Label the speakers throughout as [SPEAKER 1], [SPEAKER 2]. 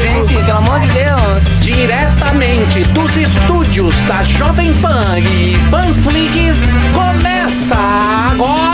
[SPEAKER 1] Gente, pelo amor de Deus. Diretamente dos estúdios da Jovem Pan e Panflix, começa agora.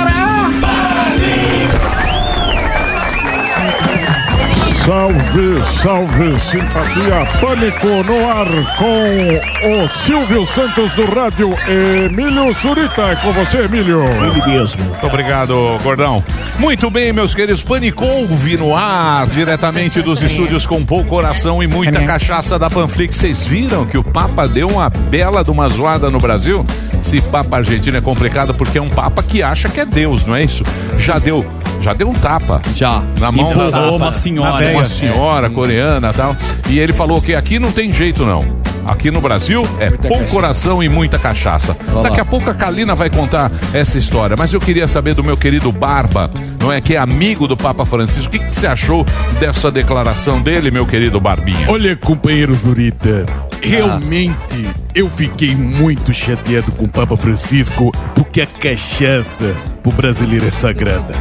[SPEAKER 2] Salve, salve, simpatia, pânico no ar com o Silvio Santos do rádio Emílio Surita. É com você, Emílio.
[SPEAKER 3] Ele mesmo. Muito obrigado, Gordão. Muito bem, meus queridos, Panicouve no ar, diretamente dos estúdios com pouco coração e muita cachaça da Panflix. Vocês viram que o Papa deu uma bela de uma zoada no Brasil? Esse Papa argentino é complicado porque é um Papa que acha que é Deus, não é isso? Já deu já deu um tapa.
[SPEAKER 4] Já.
[SPEAKER 3] Na mão
[SPEAKER 4] Empurrou
[SPEAKER 3] da
[SPEAKER 4] uma senhora.
[SPEAKER 3] Uma
[SPEAKER 4] É.
[SPEAKER 3] senhora coreana e tal. E ele falou que aqui não tem jeito, não. Aqui no Brasil é pouco coração e muita cachaça. Daqui a pouco a Kalina vai contar essa história. Mas eu queria saber do meu querido Barba, não é? Que é amigo do Papa Francisco. O que, que você achou dessa declaração dele, meu querido Barbinha?
[SPEAKER 5] Olha, companheiro Zurita, realmente eu fiquei muito chateado com o Papa Francisco porque a cachaça pro brasileiro é sagrada.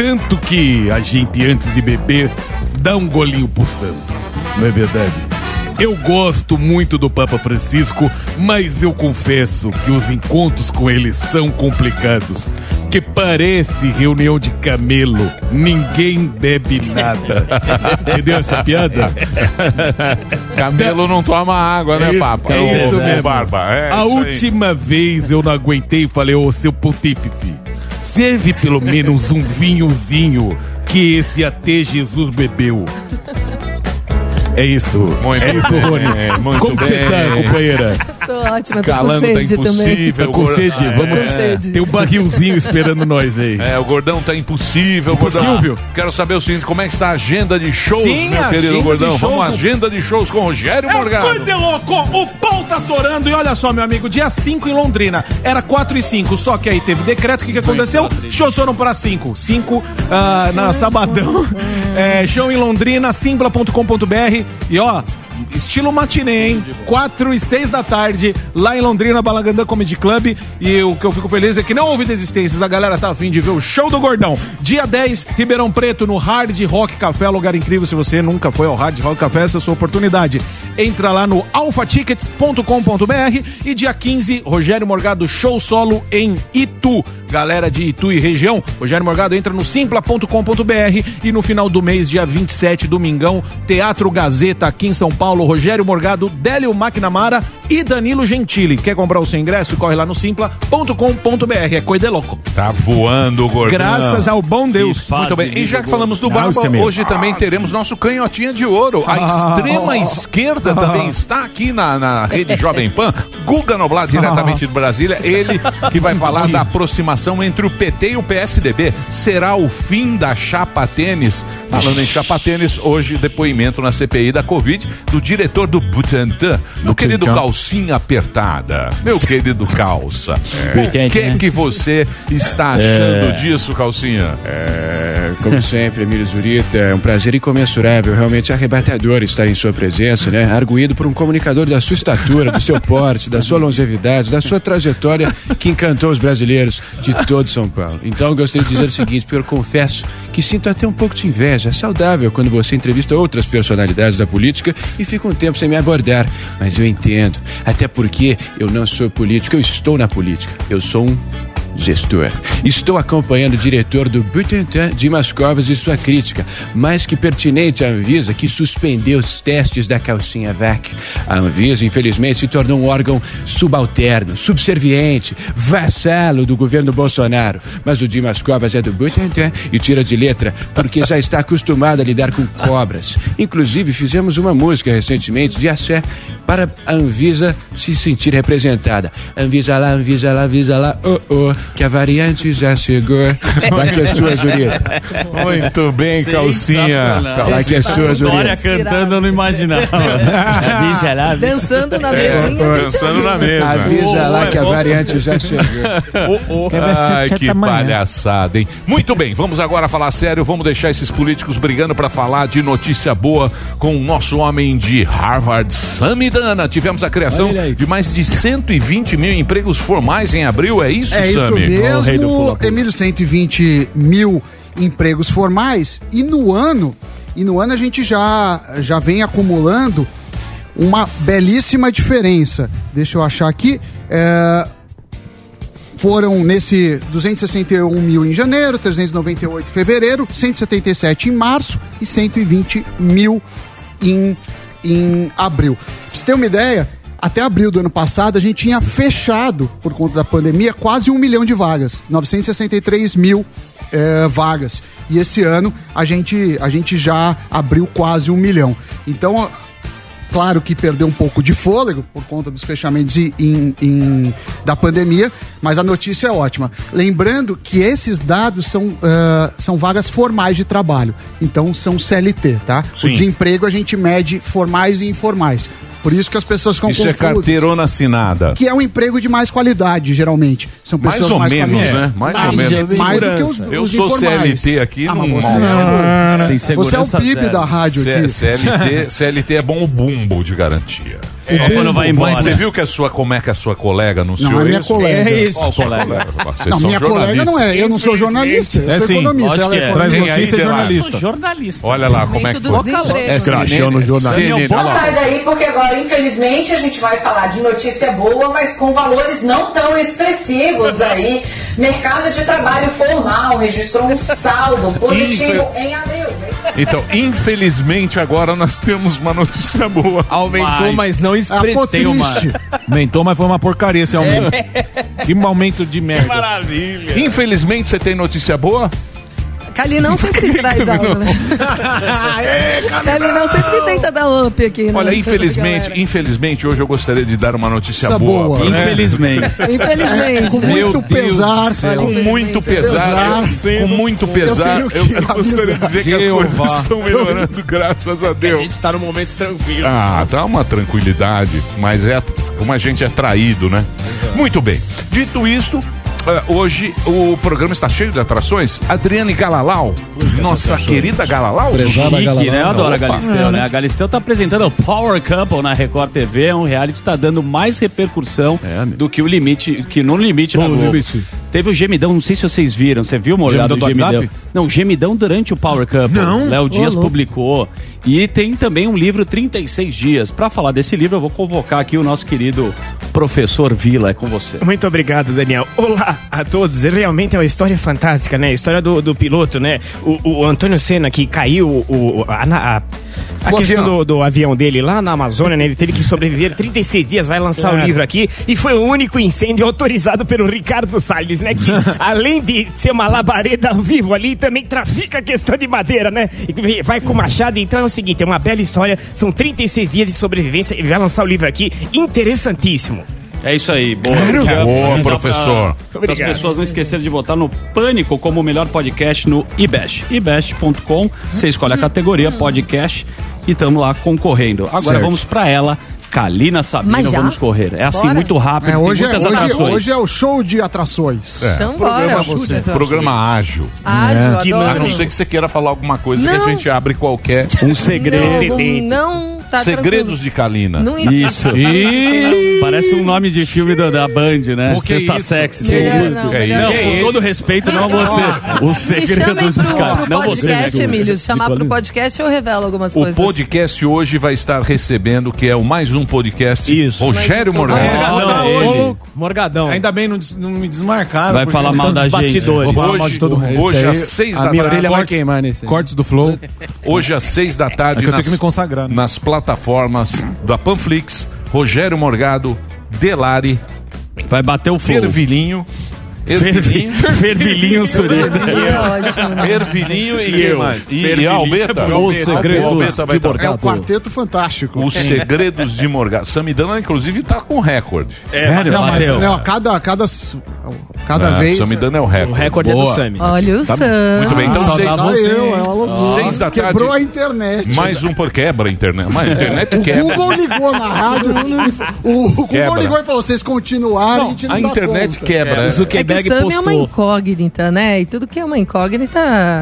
[SPEAKER 5] Tanto que a gente, antes de beber, dá um golinho pro santo, não é verdade? Eu gosto muito do Papa Francisco, mas eu confesso que os encontros com ele são complicados. Que parece reunião de camelo, ninguém bebe nada. Entendeu essa piada?
[SPEAKER 3] Camelo não toma água, né,
[SPEAKER 5] É isso-
[SPEAKER 3] Papa?
[SPEAKER 5] É isso mesmo.
[SPEAKER 3] Barba. É
[SPEAKER 5] a última vez eu não aguentei e falei, ô seu pontífice, serve pelo menos um vinhozinho que esse até Jesus bebeu. É isso.
[SPEAKER 3] Muito
[SPEAKER 5] é isso,
[SPEAKER 3] bem,
[SPEAKER 5] Rony.
[SPEAKER 3] muito
[SPEAKER 5] Como que você
[SPEAKER 3] bem.
[SPEAKER 5] tá, companheira?
[SPEAKER 6] Tô ótima, tô
[SPEAKER 3] Calando
[SPEAKER 6] com
[SPEAKER 3] tá
[SPEAKER 6] sede também.
[SPEAKER 3] impossível.
[SPEAKER 5] Tá com sede?
[SPEAKER 3] Ah,
[SPEAKER 5] Vamos.
[SPEAKER 6] Sede.
[SPEAKER 5] Tem um barrilzinho esperando nós aí.
[SPEAKER 3] É, o Gordão tá impossível, Gordão.
[SPEAKER 5] Impossível?
[SPEAKER 3] Quero saber o seguinte, como é que está a agenda de shows,
[SPEAKER 4] Sim,
[SPEAKER 3] meu querido Gordão?
[SPEAKER 4] shows
[SPEAKER 3] Vamos à agenda de shows com Rogério
[SPEAKER 4] É
[SPEAKER 3] Morgado.
[SPEAKER 4] coisa louco! O pau tá torando e olha só, meu amigo, dia 5 em Londrina. Era 4 e 5, só que aí teve decreto. O que, que aconteceu? Shows foram para 5. 5 ah, na Sabadão. É, show em Londrina, simpla.com.br. E ó. Estilo matinê, hein? 4 e 6 da tarde, lá em Londrina, Balagandã Comedy Club. E o que eu fico feliz é que não houve desistências. A galera tá afim de ver o show do Gordão. Dia 10, Ribeirão Preto, no Hard Rock Café, lugar incrível. Se você nunca foi ao Hard Rock Café, essa é a sua oportunidade. Entra lá no alfatickets.com.br e dia 15, Rogério Morgado Show Solo em Itu. Galera de Itu e região, Rogério Morgado entra no simpla.com.br e no final do mês, dia 27, domingão, Teatro Gazeta aqui em São Paulo, Rogério Morgado, Délio McNamara e Danilo Gentili. Quer comprar o seu ingresso? Corre lá no simpla.com.br. É coisa de louco.
[SPEAKER 3] Tá voando, Gordão.
[SPEAKER 4] Graças ao bom Deus.
[SPEAKER 3] Muito bem, e já que falamos do Barba,
[SPEAKER 4] é
[SPEAKER 3] hoje também teremos nosso canhotinha de ouro. A
[SPEAKER 4] Ah.
[SPEAKER 3] extrema esquerda também está aqui na, na rede Jovem Pan. Guga Noblar, diretamente de Brasília. Ele que vai falar da aproximação entre o PT e o PSDB. Será o fim da chapa tênis? Falando em chapa tênis, hoje depoimento na CPI da Covid do diretor do Butantan, meu querido Calcinha Apertada. Meu querido Calça. O
[SPEAKER 7] Quente,
[SPEAKER 3] que
[SPEAKER 7] né?
[SPEAKER 3] que você está achando disso, Calcinha?
[SPEAKER 7] É, como sempre, Emílio Zurita, é um prazer incomensurável, realmente arrebatador estar em sua presença, né? Arguído por um comunicador da sua estatura, do seu porte, da sua longevidade, da sua trajetória que encantou os brasileiros de todo São Paulo. Então, eu gostaria de dizer o seguinte, porque eu confesso que sinto até um pouco de inveja. É saudável quando você entrevista outras personalidades da política e fica um tempo sem me abordar. Mas eu entendo. Até porque eu não sou político, eu estou na política. Eu sou um gestor. Estou acompanhando o diretor do Butantan, Dimas Covas, e sua crítica, mais que pertinente à Anvisa, que suspendeu os testes da calcinha VAC. A Anvisa, infelizmente, se tornou um órgão subalterno, subserviente, vassalo do governo Bolsonaro. Mas o Dimas Covas é do Butantan e tira de letra porque já está acostumado a lidar com cobras. Inclusive, fizemos uma música recentemente de Assé para a Anvisa se sentir representada. Anvisa lá, Anvisa lá, Anvisa lá, oh, oh, que a variante já chegou. Vai que é sua, Zurita.
[SPEAKER 3] Muito bem, Calcinha.
[SPEAKER 7] Vai que é sua,
[SPEAKER 6] Dória
[SPEAKER 7] Zurita.
[SPEAKER 6] cantando,
[SPEAKER 4] eu não imaginava.
[SPEAKER 7] Avisa lá,
[SPEAKER 6] Dançando na mesinha. gente.
[SPEAKER 3] Dançando na mesa.
[SPEAKER 7] avisa lá que a variante já chegou.
[SPEAKER 3] Ai, que palhaçada, hein? Muito bem, vamos agora falar sério. Vamos deixar esses políticos brigando para falar de notícia boa com o nosso homem de Harvard, Samidana. Tivemos a criação de mais de 120 mil empregos formais em abril, é isso,
[SPEAKER 8] É isso
[SPEAKER 3] Sami?
[SPEAKER 8] mesmo, Emílio, 120 mil empregos formais e no ano e no ano a gente já já vem acumulando uma belíssima diferença. Deixa eu achar aqui. É, foram nesse 261 mil em janeiro, 398 em fevereiro, 177 em março e 120 mil em, em abril. Pra você ter uma ideia, até abril do ano passado a gente tinha fechado, por conta da pandemia, quase um milhão de vagas, 963 mil eh, vagas. E esse ano a gente, a gente já abriu quase um milhão. Então, Claro que perdeu um pouco de fôlego por conta dos fechamentos e- em- em- da pandemia, mas a notícia é ótima. Lembrando que esses dados são, ah, são vagas formais de trabalho, então são CLT, tá?
[SPEAKER 3] Sim.
[SPEAKER 8] O de emprego a gente mede formais e informais. Por isso que as pessoas ficam
[SPEAKER 3] Isso é
[SPEAKER 8] confusas.
[SPEAKER 3] carteirona assinada.
[SPEAKER 8] Que é um emprego de mais qualidade, geralmente. São
[SPEAKER 3] Mais
[SPEAKER 8] pessoas
[SPEAKER 3] ou
[SPEAKER 8] mais
[SPEAKER 3] menos, né? Mais
[SPEAKER 8] Ah,
[SPEAKER 3] ou menos.
[SPEAKER 8] Mais do que os,
[SPEAKER 3] Eu
[SPEAKER 8] os
[SPEAKER 3] sou
[SPEAKER 8] informais.
[SPEAKER 3] CLT aqui,
[SPEAKER 8] Ah, mas você,
[SPEAKER 3] não-
[SPEAKER 8] é,
[SPEAKER 5] Tem
[SPEAKER 8] você é o PIB
[SPEAKER 5] zero.
[SPEAKER 8] da rádio
[SPEAKER 3] C-
[SPEAKER 8] aqui.
[SPEAKER 3] CLT, CLT é bom o bumbo de garantia.
[SPEAKER 5] Só quando vai embora.
[SPEAKER 3] Mas você viu que a sua, como é que a sua colega anunciou
[SPEAKER 8] Não, é minha
[SPEAKER 3] isso?
[SPEAKER 8] colega.
[SPEAKER 4] É isso.
[SPEAKER 5] Colega.
[SPEAKER 3] Vocês
[SPEAKER 8] Não,
[SPEAKER 3] são
[SPEAKER 8] minha colega não é. Eu não sou jornalista. Eu
[SPEAKER 4] É
[SPEAKER 8] sou
[SPEAKER 4] sim,
[SPEAKER 8] economista. Ela é
[SPEAKER 5] é.
[SPEAKER 4] Traz
[SPEAKER 3] aí,
[SPEAKER 4] notícia é
[SPEAKER 3] Delari?
[SPEAKER 4] jornalista.
[SPEAKER 5] jornalista.
[SPEAKER 3] Olha lá como é que foi. É,
[SPEAKER 9] Crachão no jornal.
[SPEAKER 3] CNN, olha
[SPEAKER 10] Vamos
[SPEAKER 3] lá.
[SPEAKER 10] sair daí porque agora, infelizmente, a gente vai falar de notícia boa, mas com valores não tão expressivos aí. Mercado de trabalho formal registrou um saldo positivo em abril.
[SPEAKER 3] Então, infelizmente, agora nós temos uma notícia boa.
[SPEAKER 11] Aumentou, mas não
[SPEAKER 8] Ah, pô,
[SPEAKER 11] expressei uma.
[SPEAKER 4] Aumentou, mas foi uma porcaria esse aumento. Que aumento de merda.
[SPEAKER 5] Maravilha.
[SPEAKER 3] Infelizmente, você tem notícia boa?
[SPEAKER 6] Calinão sempre traz algo, né? Calinão sempre tenta dar up aqui. né?
[SPEAKER 3] Olha,
[SPEAKER 6] Pra
[SPEAKER 3] infelizmente, infelizmente, hoje eu gostaria de dar uma notícia
[SPEAKER 8] Notícia
[SPEAKER 3] boa.
[SPEAKER 8] boa.
[SPEAKER 5] Infelizmente.
[SPEAKER 6] Infelizmente.
[SPEAKER 8] Com muito pesar.
[SPEAKER 3] Com muito pesar, com muito pesar,
[SPEAKER 8] tenho
[SPEAKER 3] eu,
[SPEAKER 8] que
[SPEAKER 3] eu gostaria de dizer que as coisas estão melhorando, graças a
[SPEAKER 11] A
[SPEAKER 3] Deus.
[SPEAKER 11] gente tá num momento tranquilo.
[SPEAKER 3] Ah, tá uma tranquilidade, mas é como a gente é traído, né? Muito bem. Dito isto, eh, hoje o programa está cheio de atrações. Adriane Galalau, nossa querida Galalau.
[SPEAKER 5] Chique, né? Eu adoro a. Galisteu, né? A Galisteu tá apresentando o Power Couple na Record TV, é um reality que tá dando mais repercussão do que o limite, que no limite na Globo.
[SPEAKER 4] limite?
[SPEAKER 5] Teve o gemidão, não sei se vocês viram, você viu, Morgado,
[SPEAKER 4] Gemidão
[SPEAKER 5] gemidão?
[SPEAKER 4] WhatsApp?
[SPEAKER 5] Não, gemidão durante o Power Couple. Não. Léo Dias publicou. E tem também um livro 36 dias. Pra falar desse livro, eu vou convocar aqui o nosso querido professor Vila, é com você.
[SPEAKER 12] Muito obrigado, Daniel. Olá a todos. Realmente é uma história fantástica, né? A história do, do piloto, né? O, o Antônio Senna que caiu o, a, a- a
[SPEAKER 3] O
[SPEAKER 12] questão
[SPEAKER 3] avião.
[SPEAKER 12] do, do avião dele lá na Amazônia, né? Ele teve que sobreviver 36 dias, vai lançar o livro aqui. E foi o único incêndio autorizado pelo Ricardo Salles, né? Que além de ser uma labareda ao vivo ali, também trafica a questão de madeira, né? E vai com machado. Então é o seguinte, é uma bela história. São 36 dias de sobrevivência. Ele vai lançar o livro aqui. Interessantíssimo.
[SPEAKER 5] É isso aí, boa.
[SPEAKER 3] Boa, professor.
[SPEAKER 5] Para as pessoas não esquecerem de votar no Pânico como o melhor podcast no iBest. ibest.com, você escolhe a categoria podcast e estamos lá concorrendo. Agora
[SPEAKER 8] Certo.
[SPEAKER 5] vamos para ela, Kalina Sabina, vamos correr. É assim,
[SPEAKER 6] Bora?
[SPEAKER 5] muito rápido,
[SPEAKER 8] É, hoje, é, hoje,
[SPEAKER 5] atrações.
[SPEAKER 8] hoje é o show de atrações.
[SPEAKER 3] É,
[SPEAKER 6] Então bora.
[SPEAKER 3] programa ágil.
[SPEAKER 6] Ágil,
[SPEAKER 3] A
[SPEAKER 6] adoro.
[SPEAKER 3] não ser que você queira falar alguma coisa que
[SPEAKER 6] Não.
[SPEAKER 3] a gente abre qualquer
[SPEAKER 5] Um segredo.
[SPEAKER 6] Não, não tá
[SPEAKER 3] segredos de Kalina.
[SPEAKER 6] tranquilo. Não
[SPEAKER 5] Isso. Parece um nome de filme da, da Band, né?
[SPEAKER 3] Pô, que
[SPEAKER 5] Sexta
[SPEAKER 3] isso?
[SPEAKER 5] Sexy.
[SPEAKER 6] Melhor não,
[SPEAKER 3] É.
[SPEAKER 5] Não, com todo respeito, não a você. Os segredos de
[SPEAKER 6] pro
[SPEAKER 5] Não você.
[SPEAKER 6] podcast, Emílio. Se chamar pro podcast, eu revelo algumas
[SPEAKER 3] O
[SPEAKER 6] coisas.
[SPEAKER 3] podcast hoje vai estar recebendo, que é o mais um podcast,
[SPEAKER 4] Isso.
[SPEAKER 3] Rogério
[SPEAKER 6] um
[SPEAKER 4] tá
[SPEAKER 5] ele.
[SPEAKER 4] hoje.
[SPEAKER 12] Morgadão.
[SPEAKER 4] Ainda bem não, des- não me desmarcaram.
[SPEAKER 5] Vai
[SPEAKER 4] porque
[SPEAKER 5] falar mal da gente.
[SPEAKER 4] bastidores. Vou falar mal
[SPEAKER 3] Hoje,
[SPEAKER 4] de todo mundo.
[SPEAKER 3] hoje
[SPEAKER 13] aí,
[SPEAKER 3] às seis
[SPEAKER 13] a
[SPEAKER 3] da
[SPEAKER 13] minha
[SPEAKER 3] tarde.
[SPEAKER 13] orelha vai
[SPEAKER 3] cortes-
[SPEAKER 13] queimar nesse. aí.
[SPEAKER 4] Cortes do Flow.
[SPEAKER 3] Hoje às seis da tarde
[SPEAKER 4] É que eu tenho
[SPEAKER 3] nas,
[SPEAKER 4] que me consagrar, né?
[SPEAKER 3] nas plataformas da Panflix, Rogério Morgado, Delari,
[SPEAKER 5] Vai bater o fogo.
[SPEAKER 3] Fervilinho, Ervilinho,
[SPEAKER 5] Fervilhinho Surita.
[SPEAKER 6] É ótimo. né?
[SPEAKER 3] Ervilinho e mais? E, e
[SPEAKER 5] Fervilinho.
[SPEAKER 3] Albeta.
[SPEAKER 5] Os segredos
[SPEAKER 3] O
[SPEAKER 5] de
[SPEAKER 3] estar-
[SPEAKER 8] É o quarteto fantástico.
[SPEAKER 3] Os segredos de Morgado. Samidana, inclusive, tá com recorde.
[SPEAKER 5] Sério?
[SPEAKER 8] Não, mas, não, cada, cada, cada vez.
[SPEAKER 3] Samidana é o
[SPEAKER 12] O
[SPEAKER 3] recorde.
[SPEAKER 12] recorde é do Sami.
[SPEAKER 6] Olha o Sam.
[SPEAKER 3] Muito bem, então
[SPEAKER 8] Ah,
[SPEAKER 3] seis,
[SPEAKER 8] eu, é
[SPEAKER 3] seis da tarde.
[SPEAKER 8] Quebrou a internet.
[SPEAKER 3] Mais um por quebra a internet. Mas a internet
[SPEAKER 8] O
[SPEAKER 3] quebra.
[SPEAKER 8] Google ligou na rádio. o, o Google
[SPEAKER 3] Quebra.
[SPEAKER 8] ligou e falou: vocês continuarem, a gente não
[SPEAKER 3] a internet quebra.
[SPEAKER 12] o Zuckerberg
[SPEAKER 6] É que o exame é uma incógnita, né? E tudo que é uma incógnita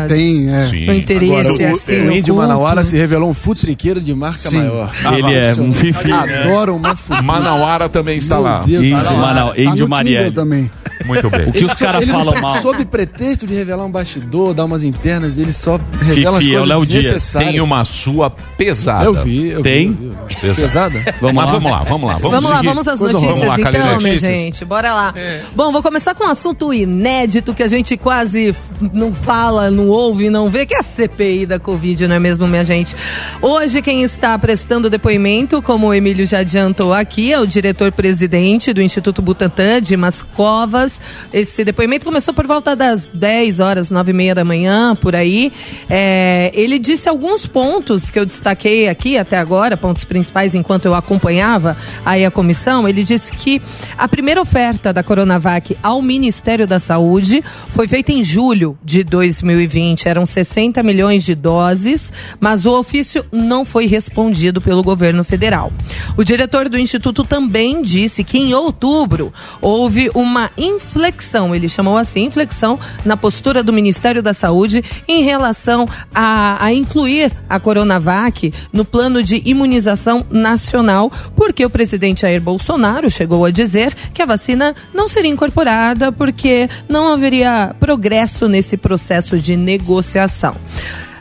[SPEAKER 8] tem
[SPEAKER 6] é.
[SPEAKER 13] Sim.
[SPEAKER 6] um interesse
[SPEAKER 13] Agora, o,
[SPEAKER 6] assim.
[SPEAKER 13] o Índio. Manauara se revelou um futriqueiro de marca
[SPEAKER 8] Sim.
[SPEAKER 13] maior.
[SPEAKER 5] Ele é um fifi.
[SPEAKER 13] Adoro uma futrica.
[SPEAKER 3] Manauara também está
[SPEAKER 13] Meu
[SPEAKER 3] lá.
[SPEAKER 13] Deus,
[SPEAKER 5] Índio,
[SPEAKER 13] tá.
[SPEAKER 5] Manau,
[SPEAKER 8] Tá
[SPEAKER 5] Índio Marielle.
[SPEAKER 8] Também.
[SPEAKER 3] Muito bem.
[SPEAKER 5] O que os
[SPEAKER 13] Ele
[SPEAKER 5] caras
[SPEAKER 13] só- ele
[SPEAKER 5] falam
[SPEAKER 13] não-
[SPEAKER 5] mal.
[SPEAKER 13] Sob pretexto de revelar um bastidor, dar umas internas, ele só revela
[SPEAKER 5] Fifi, é o
[SPEAKER 13] as coisas
[SPEAKER 5] Dias.
[SPEAKER 13] desnecessárias.
[SPEAKER 3] Tem uma sua pesada.
[SPEAKER 13] Eu vi, eu
[SPEAKER 5] Tem?
[SPEAKER 13] vi. eu vi.
[SPEAKER 3] Pesada.
[SPEAKER 5] Vamos lá.
[SPEAKER 3] vamos lá, vamos lá. Vamos,
[SPEAKER 6] Vamos lá, vamos às notícias.
[SPEAKER 3] Vamos lá,
[SPEAKER 6] então, minha gente. Bora lá. Bom, vou começar com um assunto inédito que a gente quase não fala, não ouve, não vê, que é a CPI da Covid, não é mesmo, minha gente? Hoje, quem está prestando depoimento, como o Emílio já adiantou aqui, é o diretor-presidente do Instituto Butantan, Dimas Covas. Esse depoimento começou por volta das 10 horas, 9 e meia da manhã, por aí. É, ele disse alguns pontos que eu destaquei aqui até agora, pontos principais enquanto eu acompanhava aí a comissão. Ele disse que a primeira oferta da Coronavac ao Ministério da Saúde foi feita em julho de 2020. Eram 60 milhões de doses, mas o ofício não foi respondido pelo governo federal. O diretor do Instituto também disse que em outubro houve uma inflexão, ele chamou assim, inflexão na postura do Ministério da Saúde em relação a, a incluir a Coronavac no plano de imunização nacional, porque o presidente Jair Bolsonaro chegou a dizer que a vacina não seria incorporada porque não haveria progresso nesse processo de negociação.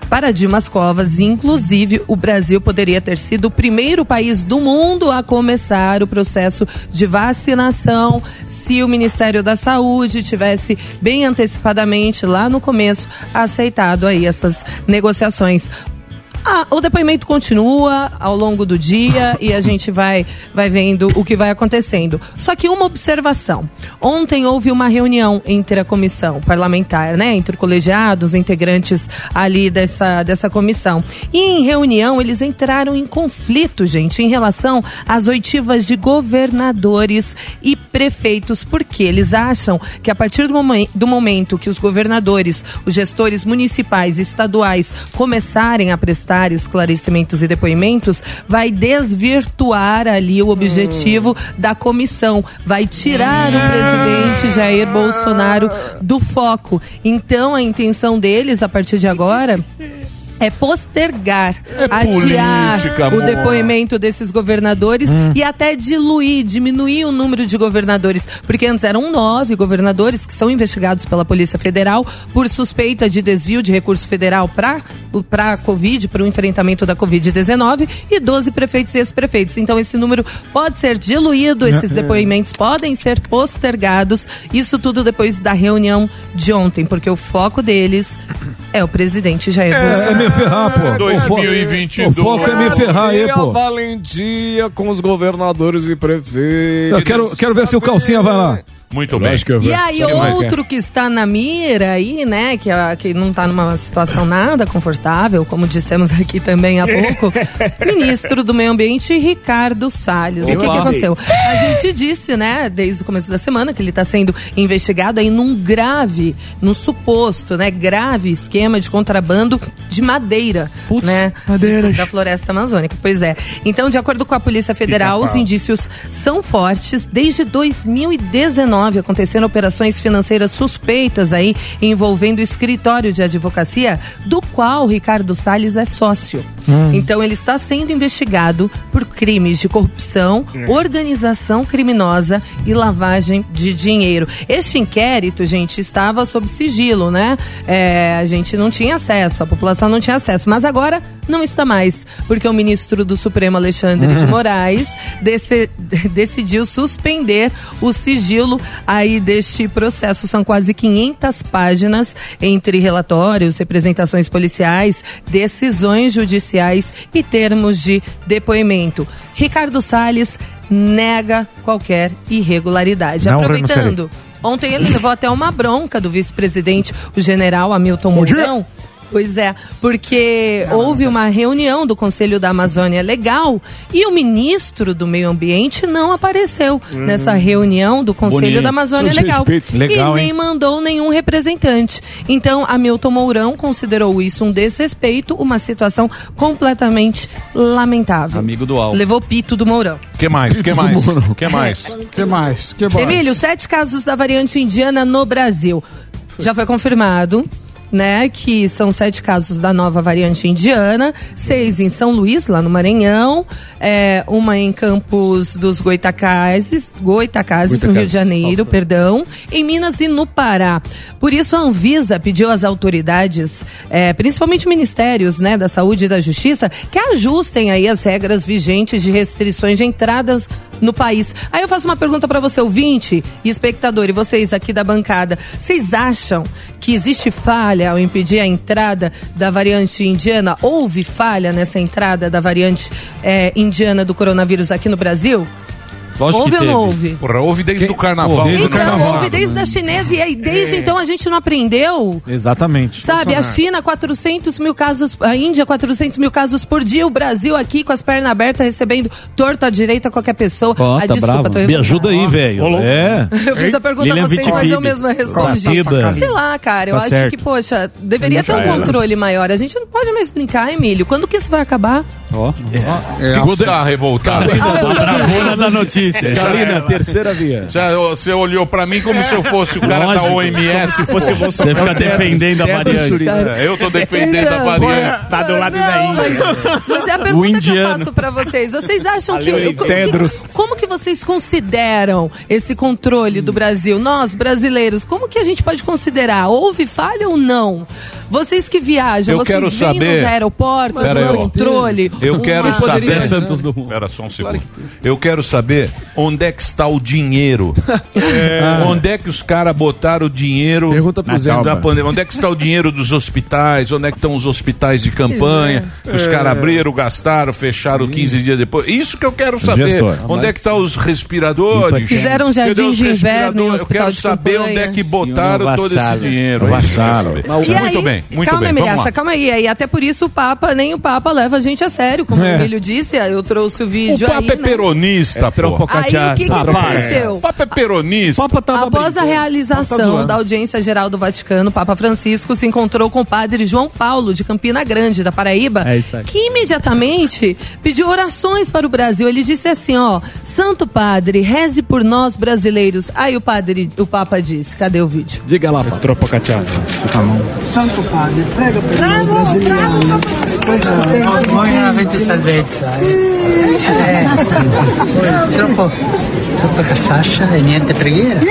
[SPEAKER 6] Para Dimas Covas, inclusive, o Brasil poderia ter sido o primeiro país do mundo a começar o processo de vacinação se o Ministério da Saúde tivesse bem antecipadamente, lá no começo, aceitado aí essas negociações. Ah, o depoimento continua ao longo do dia e a gente vai, vai vendo o que vai acontecendo. Só que uma observação. Ontem houve uma reunião entre a comissão parlamentar, né? Entre colegiados, integrantes ali dessa, dessa comissão. E em reunião eles entraram em conflito, gente, em relação às oitivas de governadores e prefeitos, porque eles acham que a partir do, momen- do momento que os governadores, os gestores municipais e estaduais começarem a prestar esclarecimentos e depoimentos, vai desvirtuar ali o objetivo da comissão, vai tirar o presidente Jair Bolsonaro do foco. Então a intenção deles a partir de agora é postergar, adiar
[SPEAKER 3] política,
[SPEAKER 6] o depoimento desses governadores e até diluir, diminuir o número de governadores, porque antes eram nove governadores que são investigados pela Polícia Federal por suspeita de desvio de recurso federal para para a Covid, para o enfrentamento da Covid-19 e 12 prefeitos e ex-prefeitos. Então esse número pode ser diluído, esses depoimentos podem ser postergados, isso tudo depois da reunião de ontem, porque o foco deles é o presidente Jair
[SPEAKER 2] É,
[SPEAKER 6] Bolsonaro.
[SPEAKER 2] é me ferrar, pô.
[SPEAKER 3] 2022.
[SPEAKER 2] O foco é me ferrar aí, pô.
[SPEAKER 12] valentia com os governadores e prefeitos.
[SPEAKER 2] Eu quero, quero ver se o Calcinha vai lá.
[SPEAKER 3] Muito bem.
[SPEAKER 6] E aí, outro que está na mira aí, né, que, a- que não está numa situação nada confortável, como dissemos aqui também há pouco, ministro do Meio Ambiente, Ricardo Salles. O que, que aconteceu? A gente disse, né, desde o começo da semana, que ele está sendo investigado aí num grave, num suposto, né, grave esquema de contrabando de madeira, né,
[SPEAKER 8] Madeiras.
[SPEAKER 6] da floresta amazônica. Pois é. Então, de acordo com a Polícia Federal, os indícios são fortes. Desde 2019 aconteceram operações financeiras suspeitas aí envolvendo o escritório de advocacia do qual Ricardo Salles é sócio. Então, ele está sendo investigado por crimes de corrupção, organização criminosa e lavagem de dinheiro. Este inquérito, gente, estava sob sigilo, né? É, a gente não tinha acesso, a população não tinha acesso. Mas agora não está mais, porque o ministro do Supremo, Alexandre de Moraes, desse- decidiu suspender o sigilo aí deste processo. São quase 500 páginas entre relatórios, representações policiais, decisões judiciais e termos de depoimento. Ricardo Salles nega qualquer irregularidade.
[SPEAKER 2] Não
[SPEAKER 6] Aproveitando, ontem ele levou até uma bronca do vice-presidente, o general Hamilton. Mourão, Pois é, porque houve uma reunião do Conselho da Amazônia Legal e o ministro do Meio Ambiente não apareceu nessa reunião do Conselho
[SPEAKER 14] Bonito.
[SPEAKER 6] da Amazônia Legal.
[SPEAKER 14] Legal,
[SPEAKER 6] e nem
[SPEAKER 14] hein?
[SPEAKER 6] mandou nenhum representante. Então, Hamilton Mourão considerou isso um desrespeito, uma situação completamente lamentável.
[SPEAKER 5] Amigo do Al.
[SPEAKER 6] Levou pito do Mourão.
[SPEAKER 3] que mais? que mais? que mais?
[SPEAKER 8] que mais? Que mais?
[SPEAKER 6] Emílio, sete casos da variante indiana no Brasil. Já foi confirmado. Né, que são sete casos da nova variante indiana, seis em São Luís, lá no Maranhão, é, uma em Campos dos Goitacazes, Goitacazes, no Rio de Janeiro, perdão, em Minas e no Pará. Por isso, a Anvisa pediu às autoridades, é, principalmente ministérios né, da Saúde e da Justiça, que ajustem aí as regras vigentes de restrições de entradas no país. Aí eu faço uma pergunta para você, ouvinte e espectador, e vocês aqui da bancada. Vocês acham que existe falha ao impedir a entrada da variante indiana? Houve falha nessa entrada da variante eh, indiana do coronavírus aqui no Brasil?
[SPEAKER 5] Lógico
[SPEAKER 6] houve
[SPEAKER 5] que
[SPEAKER 6] ou não houve?
[SPEAKER 3] Porra, houve desde o carnaval.
[SPEAKER 2] Desde
[SPEAKER 3] né?
[SPEAKER 6] Então, houve desde a chinesa e aí desde então a gente não aprendeu.
[SPEAKER 14] Exatamente.
[SPEAKER 6] Sabe, a China, 400 mil casos, a Índia, 400 mil casos por dia, o Brasil aqui com as pernas abertas, recebendo torta à direita qualquer pessoa.
[SPEAKER 5] Ó,
[SPEAKER 6] ah,
[SPEAKER 5] tá
[SPEAKER 6] desculpa,
[SPEAKER 14] Me ajuda aí, velho. É.
[SPEAKER 6] Eu fiz a pergunta
[SPEAKER 14] Lilian
[SPEAKER 6] a vocês, mas eu mesma respondi.
[SPEAKER 14] Batida.
[SPEAKER 6] Sei lá, cara, eu
[SPEAKER 14] Tá
[SPEAKER 6] acho
[SPEAKER 14] certo.
[SPEAKER 6] que, poxa, deveria ter um controle maior. A gente não pode mais brincar, Emílio. Quando que isso vai acabar?
[SPEAKER 5] Ó.
[SPEAKER 3] Ficou tá revoltado.
[SPEAKER 6] Ah, eu-
[SPEAKER 5] Travona da notícia.
[SPEAKER 14] Karina, terceira via.
[SPEAKER 3] Já, você olhou pra mim como se eu fosse o cara da
[SPEAKER 5] Lógico.
[SPEAKER 3] OMS.
[SPEAKER 5] Se fosse você fica defendendo a variante.
[SPEAKER 3] É, eu tô defendendo a variante.
[SPEAKER 5] Tá do lado da
[SPEAKER 6] Não,
[SPEAKER 5] Índia.
[SPEAKER 6] mas, mas é a pergunta que eu faço pra vocês. Vocês acham que,
[SPEAKER 5] Ali,
[SPEAKER 6] que-. Como que vocês consideram esse controle do Brasil? Nós, brasileiros, como que a gente pode considerar? Houve falha ou não? Vocês que viajam,
[SPEAKER 3] Eu
[SPEAKER 6] vocês
[SPEAKER 3] quero
[SPEAKER 6] veem
[SPEAKER 3] saber-
[SPEAKER 6] nos aeroportos, no controle?
[SPEAKER 3] Eu quero saber.
[SPEAKER 5] Santos do mundo.
[SPEAKER 3] Espera só um segundo. Eu quero saber onde é que está o dinheiro. Onde é que os caras botaram o dinheiro
[SPEAKER 14] Pergunta pro Zé.
[SPEAKER 3] da pandemia? Onde é que está o dinheiro dos hospitais? Onde é que estão os hospitais de campanha?
[SPEAKER 14] É.
[SPEAKER 3] Que os caras abriram, gastaram, fecharam 15 dias depois. Isso que eu quero saber.
[SPEAKER 14] Gestor.
[SPEAKER 3] Onde é que estão os respiradores?
[SPEAKER 6] Fizeram um jardim de inverno?
[SPEAKER 3] Eu
[SPEAKER 6] hospital
[SPEAKER 3] quero
[SPEAKER 6] de
[SPEAKER 3] saber
[SPEAKER 6] campanha.
[SPEAKER 3] onde é que botaram
[SPEAKER 5] Senhor
[SPEAKER 3] todo esse dinheiro.
[SPEAKER 14] Vassalo.
[SPEAKER 6] E
[SPEAKER 3] Muito bem, muito
[SPEAKER 6] calma,
[SPEAKER 3] bem.
[SPEAKER 6] Calma aí. aí. Até por isso o Papa, nem o Papa leva a gente a sério, como
[SPEAKER 14] É.
[SPEAKER 6] o Emílio disse. Eu trouxe o
[SPEAKER 3] O
[SPEAKER 6] vídeo
[SPEAKER 3] Papa
[SPEAKER 6] aí,
[SPEAKER 3] é
[SPEAKER 6] né?
[SPEAKER 3] peronista, pô.
[SPEAKER 6] Aí o que, que
[SPEAKER 5] Ah,
[SPEAKER 6] aconteceu?
[SPEAKER 3] O Papa é peronista.
[SPEAKER 5] Papa tava
[SPEAKER 6] Após a
[SPEAKER 5] brincando.
[SPEAKER 6] realização da audiência geral do Vaticano, o Papa Francisco se encontrou com o padre João Paulo, de Campina Grande, da Paraíba,
[SPEAKER 5] É isso aí.
[SPEAKER 6] que imediatamente pediu orações para o Brasil. Ele disse assim, ó, Santo Padre, reze por nós brasileiros. Aí o padre, o Papa disse, cadê o vídeo?
[SPEAKER 5] Diga lá, Papa. Tropa cachaça.
[SPEAKER 15] Santo Padre, prega per noi
[SPEAKER 16] Voi avete salvezza, eh. Eh, troppo, troppa cassascia e niente preghiera.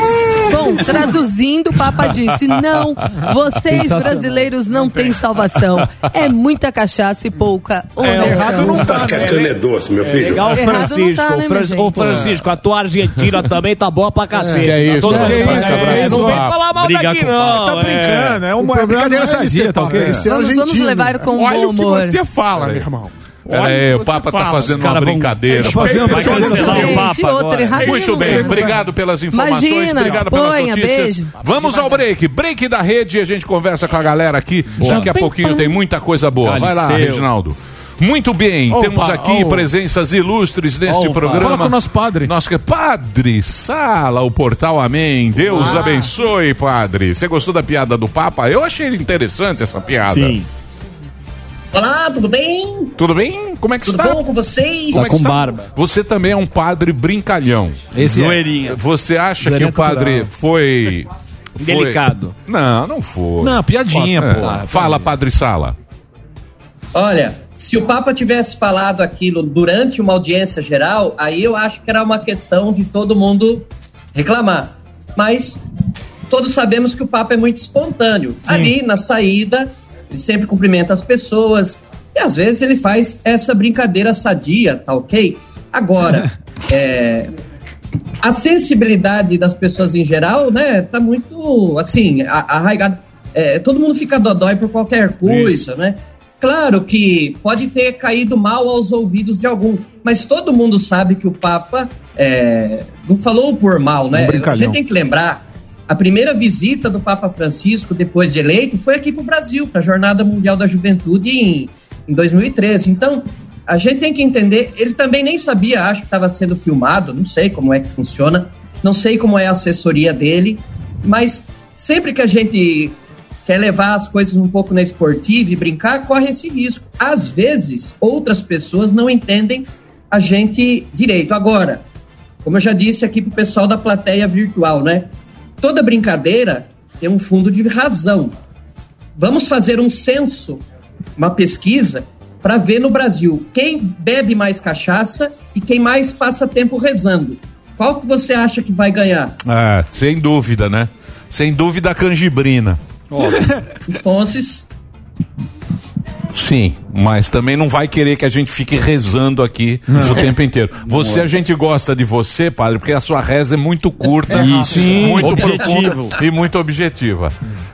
[SPEAKER 6] Bom, traduzindo, o Papa disse: não, vocês brasileiros não têm salvação. É muita cachaça e pouca
[SPEAKER 4] errado
[SPEAKER 6] conversão.
[SPEAKER 4] não tá, né?
[SPEAKER 17] Cana é doce, meu filho.
[SPEAKER 12] Legal,
[SPEAKER 6] Errado não
[SPEAKER 12] Francisco.
[SPEAKER 6] tá, né,
[SPEAKER 12] Fran-? Ô, Francisco, a tua Argentina também tá boa pra cacete.
[SPEAKER 3] que é
[SPEAKER 12] tá
[SPEAKER 3] isso, né?
[SPEAKER 12] mundo-
[SPEAKER 3] Que
[SPEAKER 12] É,
[SPEAKER 3] isso, Brasil.
[SPEAKER 12] Não vem falar mal daqui,
[SPEAKER 5] o
[SPEAKER 12] não.
[SPEAKER 4] Tá brincando, é uma
[SPEAKER 8] O problema
[SPEAKER 4] brincadeira
[SPEAKER 8] é
[SPEAKER 4] sadia, tá ok?
[SPEAKER 8] é ser
[SPEAKER 6] Vamos, levar com
[SPEAKER 4] Olha
[SPEAKER 6] bom
[SPEAKER 4] o que
[SPEAKER 6] humor.
[SPEAKER 4] você fala, meu irmão.
[SPEAKER 3] Pera aí, o Papa tá fazendo uma brincadeira.
[SPEAKER 5] Tá fazendo- vai cancelar o Papa agora.
[SPEAKER 3] Muito bem, obrigado pelas informações,
[SPEAKER 6] Imagina,
[SPEAKER 3] obrigado pelas notícias.
[SPEAKER 6] beijo.
[SPEAKER 3] Vamos ao break, break da rede e a gente conversa com a galera aqui. Daqui a pouquinho tem muita coisa boa. Vai lá. Reginaldo. Muito bem,
[SPEAKER 4] Opa,
[SPEAKER 3] temos aqui
[SPEAKER 4] oh.
[SPEAKER 3] presenças ilustres neste
[SPEAKER 5] Opa.
[SPEAKER 3] programa.
[SPEAKER 4] Fala com o nosso padre.
[SPEAKER 3] Nosso que Padre Sala, o portal Amém. Deus abençoe, Padre. Você gostou da piada do Papa? Eu achei interessante essa piada.
[SPEAKER 5] Sim.
[SPEAKER 16] Olá, tudo bem?
[SPEAKER 3] Tudo bem? Como é que
[SPEAKER 16] Tudo
[SPEAKER 3] está?
[SPEAKER 16] bom com vocês?
[SPEAKER 3] Como é
[SPEAKER 5] Tá
[SPEAKER 3] que
[SPEAKER 5] com
[SPEAKER 3] está?
[SPEAKER 5] barba.
[SPEAKER 3] Você também é um padre brincalhão.
[SPEAKER 5] Esse Zoeirinha.
[SPEAKER 3] Você acha que o padre
[SPEAKER 5] cultural.
[SPEAKER 3] foi, foi-
[SPEAKER 12] Delicado.
[SPEAKER 3] Não, não foi.
[SPEAKER 4] Não, piadinha,
[SPEAKER 3] É.
[SPEAKER 4] pô.
[SPEAKER 3] Fala, Padre Sala.
[SPEAKER 16] Olha, se o Papa tivesse falado aquilo durante uma audiência geral, aí eu acho que era uma questão de todo mundo reclamar. Mas todos sabemos que o Papa é muito espontâneo. Ali na saída, ele sempre cumprimenta as pessoas e às vezes ele faz essa brincadeira sadia, tá ok? Agora, é, a sensibilidade das pessoas em geral, né, tá muito assim, arraigada. É, todo mundo fica dodói por qualquer coisa, né? Claro que pode ter caído mal aos ouvidos de algum, mas todo mundo sabe que o Papa é, não falou por mal, né?
[SPEAKER 4] Um
[SPEAKER 16] a gente tem que lembrar A primeira visita do Papa Francisco, depois de eleito, foi aqui para o Brasil, para a Jornada Mundial da Juventude em, em 2013. Então, a gente tem que entender, ele também nem sabia, acho que estava sendo filmado, não sei como é que funciona, não sei como é a assessoria dele, mas sempre que a gente quer levar as coisas um pouco na esportiva e brincar, corre esse risco. Às vezes, outras pessoas não entendem a gente direito. Agora, como eu já disse aqui pro pessoal da plateia virtual, né? Toda brincadeira tem um fundo de razão. Vamos fazer um censo, uma pesquisa, para ver no Brasil quem bebe mais cachaça e quem mais passa tempo rezando. Qual que você acha que vai ganhar?
[SPEAKER 3] É, sem dúvida, né? Sem dúvida a canjibrina.
[SPEAKER 16] Então,
[SPEAKER 3] Sim, mas também não vai querer que a gente fique rezando aqui o tempo inteiro. Você, a gente gosta de você, padre, porque a sua reza é muito curta,
[SPEAKER 5] Isso.
[SPEAKER 3] muito
[SPEAKER 5] Objetivo.
[SPEAKER 3] e muito objetiva.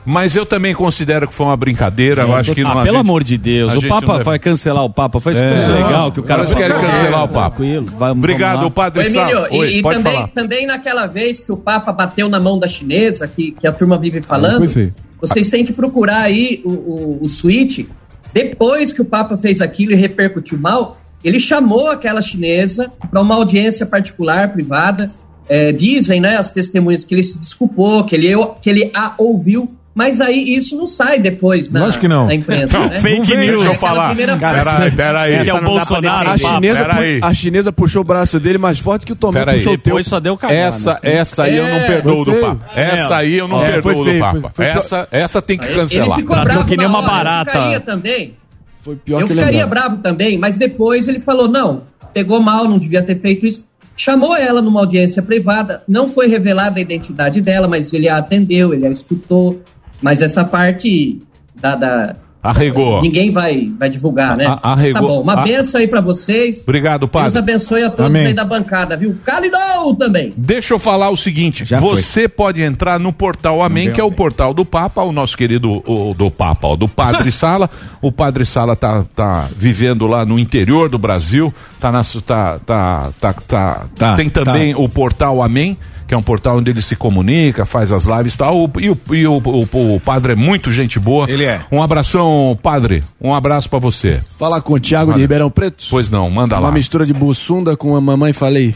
[SPEAKER 3] Mas eu também considero que foi uma brincadeira. eu acho que
[SPEAKER 5] ah,
[SPEAKER 3] não,
[SPEAKER 5] pelo
[SPEAKER 3] gente-
[SPEAKER 5] amor de Deus, o Papa
[SPEAKER 3] não deve-
[SPEAKER 5] vai cancelar o Papa. Foi
[SPEAKER 3] É.
[SPEAKER 5] legal que o cara
[SPEAKER 3] Eles querem cancelar o Papa.
[SPEAKER 5] Vamos-
[SPEAKER 3] Obrigado, padre.
[SPEAKER 16] Emílio,
[SPEAKER 3] Oi,
[SPEAKER 16] e, e
[SPEAKER 3] pode
[SPEAKER 16] também,
[SPEAKER 3] falar.
[SPEAKER 16] também naquela vez que o Papa bateu na mão da chinesa, que, que a turma vive falando,
[SPEAKER 13] feio.
[SPEAKER 16] vocês têm que procurar aí o, o, o tweet. Depois que o Papa fez aquilo e repercutiu mal, ele chamou aquela chinesa para uma audiência particular, privada. É, dizem, né, as testemunhas, que ele se desculpou, que ele, que ele a ouviu, mas aí isso não sai depois na,
[SPEAKER 2] Lógico que não.
[SPEAKER 16] na imprensa.
[SPEAKER 3] Não,
[SPEAKER 16] né?
[SPEAKER 3] fake news.
[SPEAKER 16] é
[SPEAKER 3] Deixa eu falar.
[SPEAKER 16] primeira parte.
[SPEAKER 3] Peraí, peraí.
[SPEAKER 5] Ele é o Bolsonaro,
[SPEAKER 13] A chinesa, pu- a chinesa puxou o braço dele mais forte que o Tomé
[SPEAKER 3] Peraí.
[SPEAKER 13] puxou o teu.
[SPEAKER 5] Depois só deu cagada.
[SPEAKER 3] Essa, essa aí eu não
[SPEAKER 16] É,
[SPEAKER 3] perdoo do. Papa. Essa aí eu não
[SPEAKER 13] É,
[SPEAKER 3] perdoo do Papa.
[SPEAKER 13] foi- foi-
[SPEAKER 3] Essa, essa tem que
[SPEAKER 16] Ele
[SPEAKER 3] cancelar.
[SPEAKER 16] ficou
[SPEAKER 5] Tratou
[SPEAKER 16] bravo
[SPEAKER 5] que nem uma barata.
[SPEAKER 16] Eu ficaria também.
[SPEAKER 13] Foi pior
[SPEAKER 16] eu
[SPEAKER 13] que
[SPEAKER 16] ficaria
[SPEAKER 13] lembrava.
[SPEAKER 16] bravo também, mas depois ele falou: não, pegou mal, não devia ter feito isso. Chamou ela numa audiência privada, não foi revelada a identidade dela, mas ele a atendeu, ele a escutou. Mas essa parte da. da-
[SPEAKER 3] Arregou.
[SPEAKER 16] Ninguém vai, vai divulgar, né?
[SPEAKER 3] A-
[SPEAKER 16] Mas
[SPEAKER 3] arregou.
[SPEAKER 16] Tá bom, uma
[SPEAKER 3] A-
[SPEAKER 16] benção aí pra vocês.
[SPEAKER 3] Obrigado,
[SPEAKER 16] Deus
[SPEAKER 3] padre.
[SPEAKER 16] abençoe a todos
[SPEAKER 2] Amém.
[SPEAKER 16] aí da bancada, viu? Calidão também.
[SPEAKER 3] Deixa eu falar o seguinte:
[SPEAKER 5] Já foi.
[SPEAKER 3] você pode entrar no portal Amém, que é o portal do Papa, o nosso querido o, do Papa, ó, do Padre Sala. O Padre Sala tá, tá vivendo lá no interior do Brasil, tá na, tá, tá, tá, tá,
[SPEAKER 5] Tá,
[SPEAKER 3] tem também o portal Amém. Que é um portal onde ele se comunica, faz as lives e tal. O- E, o, e o, o- o padre é muito gente boa.
[SPEAKER 4] Ele é.
[SPEAKER 3] Um abração, padre. Um abraço pra você.
[SPEAKER 13] Fala com o Thiago de Ribeirão Preto.
[SPEAKER 3] Pois não, manda
[SPEAKER 13] Uma
[SPEAKER 3] lá.
[SPEAKER 13] mistura de bussunda com a mamãe falei.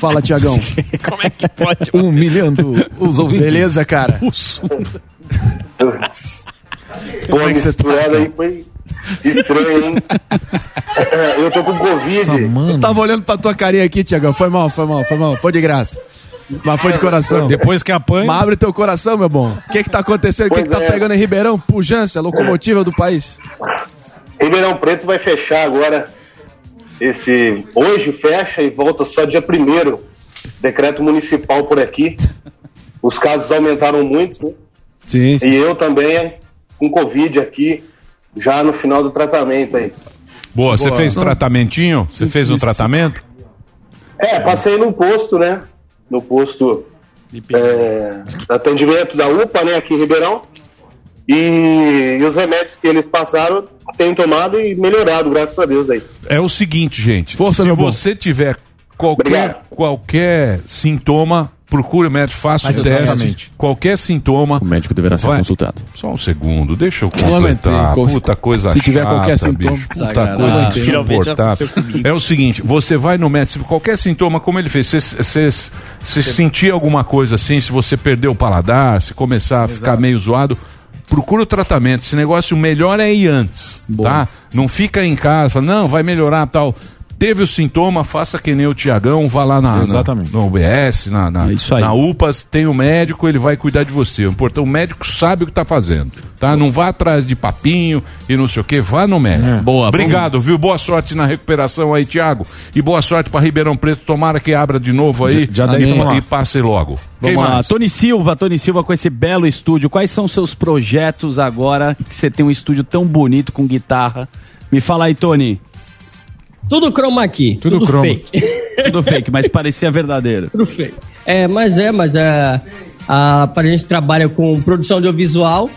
[SPEAKER 13] Fala, Tiagão.
[SPEAKER 5] Como é que pode?
[SPEAKER 2] Humilhando os ouvintes.
[SPEAKER 13] Beleza, cara?
[SPEAKER 17] Pô,
[SPEAKER 13] é
[SPEAKER 17] a
[SPEAKER 13] que você tá,
[SPEAKER 17] misturada aí foi estranho, hein? É, Eu tô com Covid.
[SPEAKER 13] Eu tava olhando pra tua carinha aqui, Tiagão. Foi mal, foi mal, foi mal. Foi de graça. Mas foi de coração.
[SPEAKER 4] Depois que apanha.
[SPEAKER 13] Mas abre teu coração, meu bom. O que que tá acontecendo? O que que tá
[SPEAKER 17] é.
[SPEAKER 13] pegando em Ribeirão? Pujança, locomotiva do país.
[SPEAKER 17] Ribeirão Preto vai fechar agora. Esse hoje fecha e volta só dia primeiro. Decreto municipal por aqui. Os casos aumentaram muito, né?
[SPEAKER 13] Sim,
[SPEAKER 17] E eu também com Covid aqui, já no final do tratamento aí.
[SPEAKER 3] Boa, você fez tratamentinho? Você fez um tratamento?
[SPEAKER 17] É, passei no posto, né? No posto é, atendimento da UPA, né, aqui em Ribeirão. E, e os remédios que eles passaram, tenho tomado e melhorado, graças a Deus aí.
[SPEAKER 3] É o seguinte, gente.
[SPEAKER 13] Força,
[SPEAKER 3] se
[SPEAKER 13] meu bom.
[SPEAKER 3] você tiver qualquer,
[SPEAKER 17] Obrigado.
[SPEAKER 3] qualquer sintoma, procure o médico, faça o teste. Qualquer sintoma.
[SPEAKER 5] O médico deverá ser
[SPEAKER 3] Vai-
[SPEAKER 5] consultado.
[SPEAKER 3] Só um segundo, deixa eu completar.
[SPEAKER 13] Qual-
[SPEAKER 3] Puta coisa
[SPEAKER 13] se tiver
[SPEAKER 3] chata,
[SPEAKER 13] qualquer sintoma,
[SPEAKER 3] bicho, puta
[SPEAKER 5] sacanagem.
[SPEAKER 3] coisa insuportável. É o seguinte, você vai no médico, qualquer sintoma, como ele fez, se você se sentir alguma coisa assim, se você perder o paladar, se começar a ficar meio zoado, procura o tratamento. Esse negócio, o melhor é ir antes, tá? Não fica em casa, fala, não, vai melhorar tal. Teve o sintoma, faça que nem o Tiagão, vá lá na, na,
[SPEAKER 2] Exatamente.
[SPEAKER 3] no UBS, na, na,
[SPEAKER 5] É isso aí.
[SPEAKER 3] na UPAS, tem o médico, ele vai cuidar de você. O importante, o médico sabe o que tá fazendo, tá? Não vá atrás de papinho e não sei o que, vá no médico.
[SPEAKER 5] Boa,
[SPEAKER 3] Obrigado, viu? Boa sorte na recuperação aí, Tiago. E boa sorte para Ribeirão Preto, tomara que abra de novo aí
[SPEAKER 2] dia 10
[SPEAKER 3] e, e passe logo. Quem
[SPEAKER 5] Vamos lá,
[SPEAKER 3] mais?
[SPEAKER 5] Tony Silva, Tony Silva com esse belo estúdio. Quais são os seus projetos agora que você tem um estúdio tão bonito com guitarra? Me fala aí, Tony.
[SPEAKER 18] Tudo chroma key.
[SPEAKER 2] Tudo
[SPEAKER 18] Tudo,
[SPEAKER 2] chroma.
[SPEAKER 18] fake.
[SPEAKER 5] Tudo fake, mas parecia verdadeiro.
[SPEAKER 18] tudo fake. É, mas é, mas é. A, para a gente trabalha com produção audiovisual,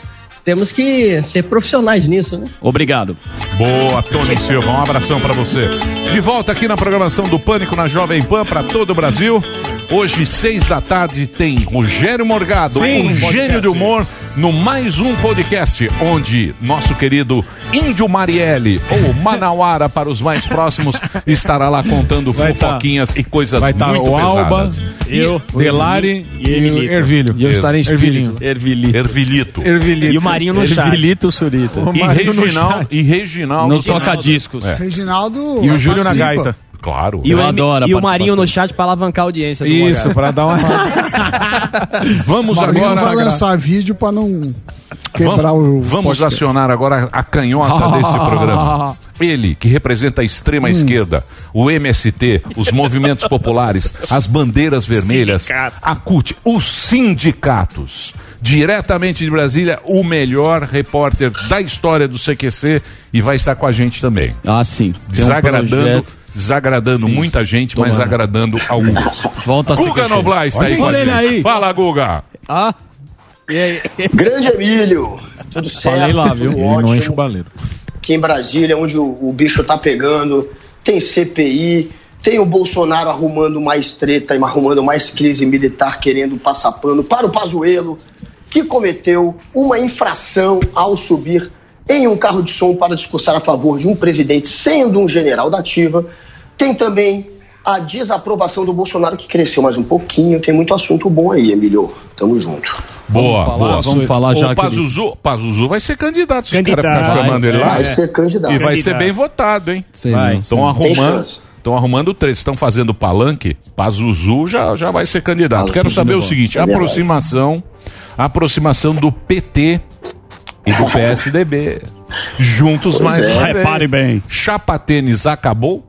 [SPEAKER 18] temos que ser profissionais nisso, né?
[SPEAKER 5] Obrigado.
[SPEAKER 3] Boa, Tony Silva, um abração para você. De volta aqui na programação do Pânico na Jovem Pan para todo o Brasil. Hoje, seis da tarde, tem Rogério Morgado,
[SPEAKER 4] Sim.
[SPEAKER 3] um gênio de humor, no mais um podcast, onde nosso querido Índio Marielle, ou Manauara para os mais próximos, estará lá contando
[SPEAKER 14] Vai tá-
[SPEAKER 3] fofoquinhas e coisas
[SPEAKER 14] vai tá
[SPEAKER 3] muito
[SPEAKER 14] o Alba,
[SPEAKER 3] pesadas.
[SPEAKER 14] eu,
[SPEAKER 3] E-
[SPEAKER 14] Delari e o Ervilho.
[SPEAKER 3] E eu estarei em
[SPEAKER 14] Ervilhinho.
[SPEAKER 3] Ervilito. Ervilito.
[SPEAKER 14] Ervilito.
[SPEAKER 12] E o Marinho no chat.
[SPEAKER 14] Ervilito Surita.
[SPEAKER 3] E Reginaldo, e Reginaldo.
[SPEAKER 5] No toca-discos.
[SPEAKER 3] É.
[SPEAKER 8] Reginaldo.
[SPEAKER 14] E o Júlio na gaita.
[SPEAKER 3] Claro.
[SPEAKER 12] E o,
[SPEAKER 5] Eu
[SPEAKER 12] M-
[SPEAKER 5] adoro
[SPEAKER 12] e o Marinho no chat pra alavancar a audiência. do
[SPEAKER 14] Isso, pra dar uma.
[SPEAKER 3] Vamos
[SPEAKER 8] Marinho
[SPEAKER 3] agora.
[SPEAKER 8] vai lançar vídeo pra não quebrar
[SPEAKER 3] vamos,
[SPEAKER 8] o.
[SPEAKER 3] vamos
[SPEAKER 8] podcast.
[SPEAKER 3] acionar agora a canhota desse programa. Ele, que representa a extrema esquerda, o MST, os movimentos populares, as bandeiras vermelhas, a CUT, os sindicatos. Diretamente de Brasília, o melhor repórter da história do CQC e vai estar com a gente também.
[SPEAKER 5] Ah, sim. Tem um
[SPEAKER 3] Desagradando,
[SPEAKER 5] Sim.
[SPEAKER 3] muita gente, mas agradando alguns.
[SPEAKER 5] Volta a
[SPEAKER 3] Guga. Noblar está aí
[SPEAKER 5] ele aí.
[SPEAKER 3] Fala, Guga.
[SPEAKER 5] Ah,
[SPEAKER 19] Grande Emílio, tudo certo?
[SPEAKER 14] Falei lá, viu? Ele não enche o baleiro.
[SPEAKER 19] Aqui em Brasília, onde o, o bicho tá pegando, tem CPI, tem o Bolsonaro arrumando mais treta e arrumando mais crise militar, querendo passar pano para o Pazuello, que cometeu uma infração ao subir em um carro de som para discursar a favor de um presidente, sendo um general da ativa. Tem também a desaprovação do Bolsonaro, que cresceu mais um pouquinho. Tem muito assunto bom aí, Emílio. Tamo junto.
[SPEAKER 3] Boa,
[SPEAKER 5] falar,
[SPEAKER 3] boa.
[SPEAKER 5] vamos falar já
[SPEAKER 3] O
[SPEAKER 5] ele-
[SPEAKER 3] Pazuzu, Pazuzu vai ser candidato, se os
[SPEAKER 12] Candidato.
[SPEAKER 3] caras ficarem chamando ele lá.
[SPEAKER 19] Vai ser candidato.
[SPEAKER 3] E vai
[SPEAKER 12] Candidato.
[SPEAKER 3] ser bem votado, hein?
[SPEAKER 5] Vai.
[SPEAKER 3] Estão arrumando. Estão arrumando três, estão fazendo palanque, Pazuzu já, já vai ser candidato. Quero saber o seguinte:
[SPEAKER 19] É
[SPEAKER 3] aproximação, aproximação do PT e do PSDB. Juntos
[SPEAKER 19] Pois
[SPEAKER 3] mais
[SPEAKER 19] é.
[SPEAKER 3] uma.
[SPEAKER 5] Repare bem.
[SPEAKER 3] Chapa tênis acabou?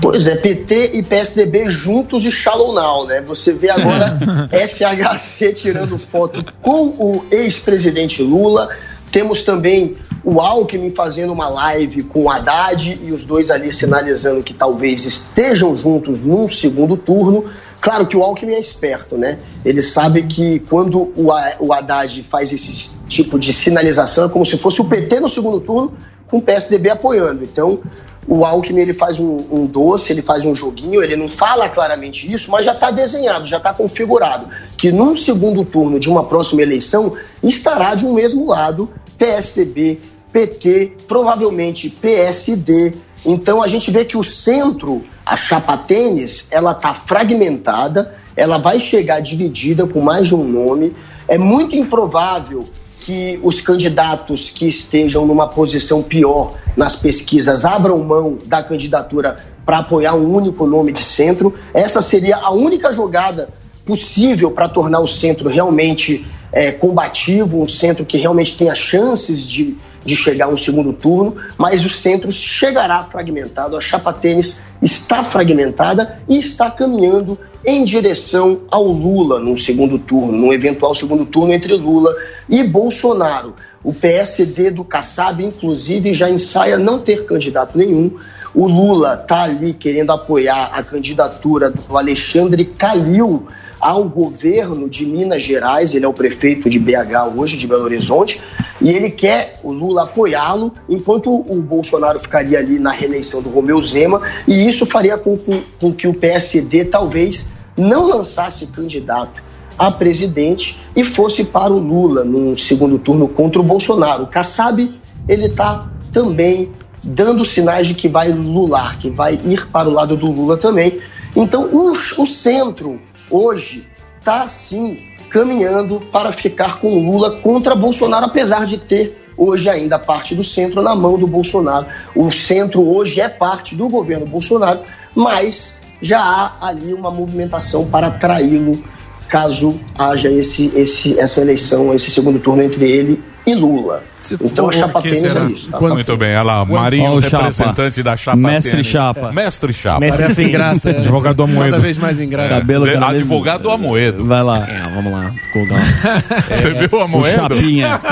[SPEAKER 19] Pois é, PT e PSDB juntos e Shallow Now, né? Você vê agora FHC tirando foto com o ex-presidente Lula. Temos também o Alckmin fazendo uma live com o Haddad e os dois ali sinalizando que talvez estejam juntos num segundo turno. Claro que o Alckmin é esperto, né? Ele sabe que quando o, Haddad faz esse tipo de sinalização, é como se fosse o PT no segundo turno com o PSDB apoiando. Então, o Alckmin ele faz um, um doce, ele faz um joguinho, ele não fala claramente isso, mas já está desenhado, já está configurado que num segundo turno de uma próxima eleição estará de um mesmo lado PSDB, PT, provavelmente PSD. Então a gente vê que o centro, a chapa tênis, ela está fragmentada, ela vai chegar dividida com mais de um nome. É muito improvável que os candidatos que estejam numa posição pior nas pesquisas abram mão da candidatura para apoiar um único nome de centro. Essa seria a única jogada possível para tornar o centro realmente é, combativo, um centro que realmente tenha chances de, de chegar um segundo turno, mas o centro chegará fragmentado, a chapa tênis está fragmentada e está caminhando em direção ao Lula num segundo turno, num eventual segundo turno entre Lula e Bolsonaro. O PSD do Kassab, inclusive, já ensaia não ter candidato nenhum. O Lula está ali querendo apoiar a candidatura do Alexandre Calil ao governo de Minas Gerais, ele é o prefeito de BH hoje, de Belo Horizonte, e ele quer o Lula apoiá-lo, enquanto o Bolsonaro ficaria ali na reeleição do Romeu Zema, e isso faria com, com, com que o PSD talvez não lançasse candidato a presidente e fosse para o Lula no segundo turno contra o Bolsonaro. O Kassab, ele está também dando sinais de que vai lular, que vai ir para o lado do Lula também. Então, o, o centro hoje está sim caminhando para ficar com Lula contra Bolsonaro, apesar de ter hoje ainda parte do centro na mão do Bolsonaro. O centro hoje é parte do governo Bolsonaro, mas já há ali uma movimentação para traí-lo caso haja esse, esse, essa eleição, esse segundo turno entre ele e Lula. Então a chapa tênis é isso. Tá?
[SPEAKER 3] Muito bem, olha lá, Marinho,
[SPEAKER 5] o Chapa.
[SPEAKER 3] representante da chapa
[SPEAKER 5] Mestre
[SPEAKER 3] tênis.
[SPEAKER 5] Chapa.
[SPEAKER 3] Mestre Chapa.
[SPEAKER 12] Mestre
[SPEAKER 13] ingrata. é.
[SPEAKER 14] Advogado do Amoedo.
[SPEAKER 13] Cada vez mais ingrata.
[SPEAKER 5] Cabelo
[SPEAKER 3] É, advogado do Amoedo.
[SPEAKER 5] Vai lá. É, vamos lá.
[SPEAKER 3] Você viu o
[SPEAKER 5] O
[SPEAKER 3] Amoedo?
[SPEAKER 5] Chapinha.